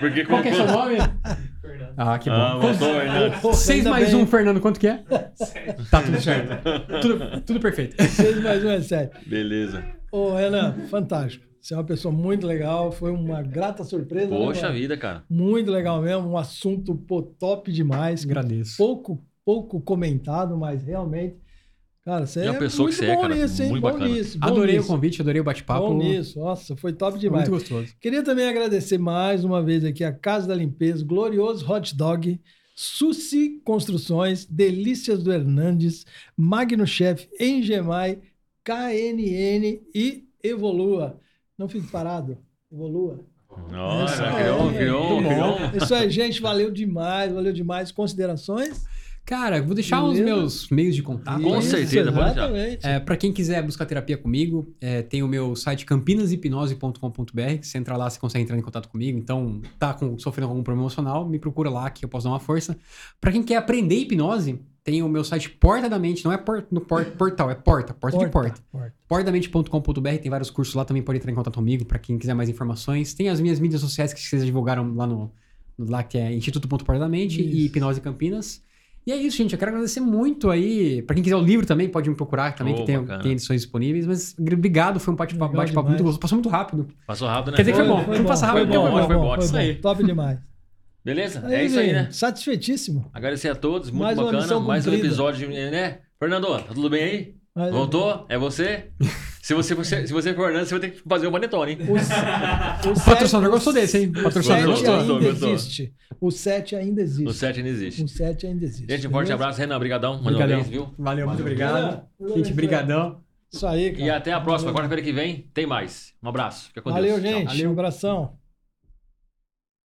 Porque Qual que é seu nome? (laughs) Ah, que bom. Ah, voltou, Fernando. Pô, 6 ainda mais bem. 1, Fernando, quanto que é? Tá tudo certo. (laughs) tudo, tudo perfeito. Seis mais um é sete. Beleza. Ô, Renan, fantástico. Você é uma pessoa muito legal, foi uma grata surpresa. né, Poxa mano? vida, cara. Muito legal mesmo, um assunto pô, top demais. Agradeço. Pouco, pouco comentado, mas realmente. Cara, você é pessoa muito que você é, bom cara, nisso, hein? muito bom bacana. nisso. bom Adorei o nisso. convite, adorei o bate-papo. Bom nisso. Nossa, foi top demais. muito gostoso. Queria também agradecer mais uma vez aqui a Casa da Limpeza, Glorioso Hot Dog, Suci Construções, Delícias do Hernandes, Magno Chef, Engemai, KNN e Evolua. Não fique parado, Evolua. Nossa, Isso criou, é, criou, muito bom. criou. Isso aí, gente, valeu demais, valeu demais. Considerações? Cara, vou deixar os Beleza. meus meios de contato. Com certeza. Exatamente. É, para quem quiser buscar terapia comigo, é, tem o meu site campinashipnose.com.br. Você entra lá, você consegue entrar em contato comigo. Então, tá com- sofrendo algum problema emocional, me procura lá que eu posso dar uma força. Para quem quer aprender hipnose, tem o meu site Porta da Mente. Não é por- no por- portal, é porta, porta, de porta. porta. Portadamente.com.br, tem vários cursos lá, também pode entrar em contato comigo para quem quiser mais informações. Tem as minhas mídias sociais que vocês divulgaram lá no, lá que é Instituto.portadamente e. Hipnose Campinas. E é isso, gente. Eu quero agradecer muito aí. Pra quem quiser o livro também, pode me procurar também, Oh, que tem, tem edições disponíveis. Mas obrigado, foi um bate-papo demais. muito gostoso. Passou muito rápido. Passou rápido, né? Quer dizer que foi bom. Foi Não passa rápido, foi bom, foi bom. foi bom, foi isso aí. Top demais. Beleza? é isso aí, né? Satisfeitíssimo. Agradecer a todos, muito Mais bacana. Mais um episódio, né? Fernando, tá tudo bem aí? Mas- Voltou? É você? Se você for, se você for Fernando, você vai ter que fazer o panetone, hein? O, (laughs) o patrocinador sete- gostou desse, hein? O patrocinador 7 Gostou, gostou. gostou, existe. O 7 ainda existe. O 7 ainda existe. O 7 ainda existe. Gente, um forte beleza? abraço, Renan. Obrigadão, mais uma Obrigadão. vez, viu? Valeu, muito Valeu. obrigado. Valeu. Gente, brigadão. Isso aí, cara. E até a próxima, Valeu. quarta-feira que vem, tem mais. Um abraço. Fica com Valeu, Deus. Tchau. gente. Um abração.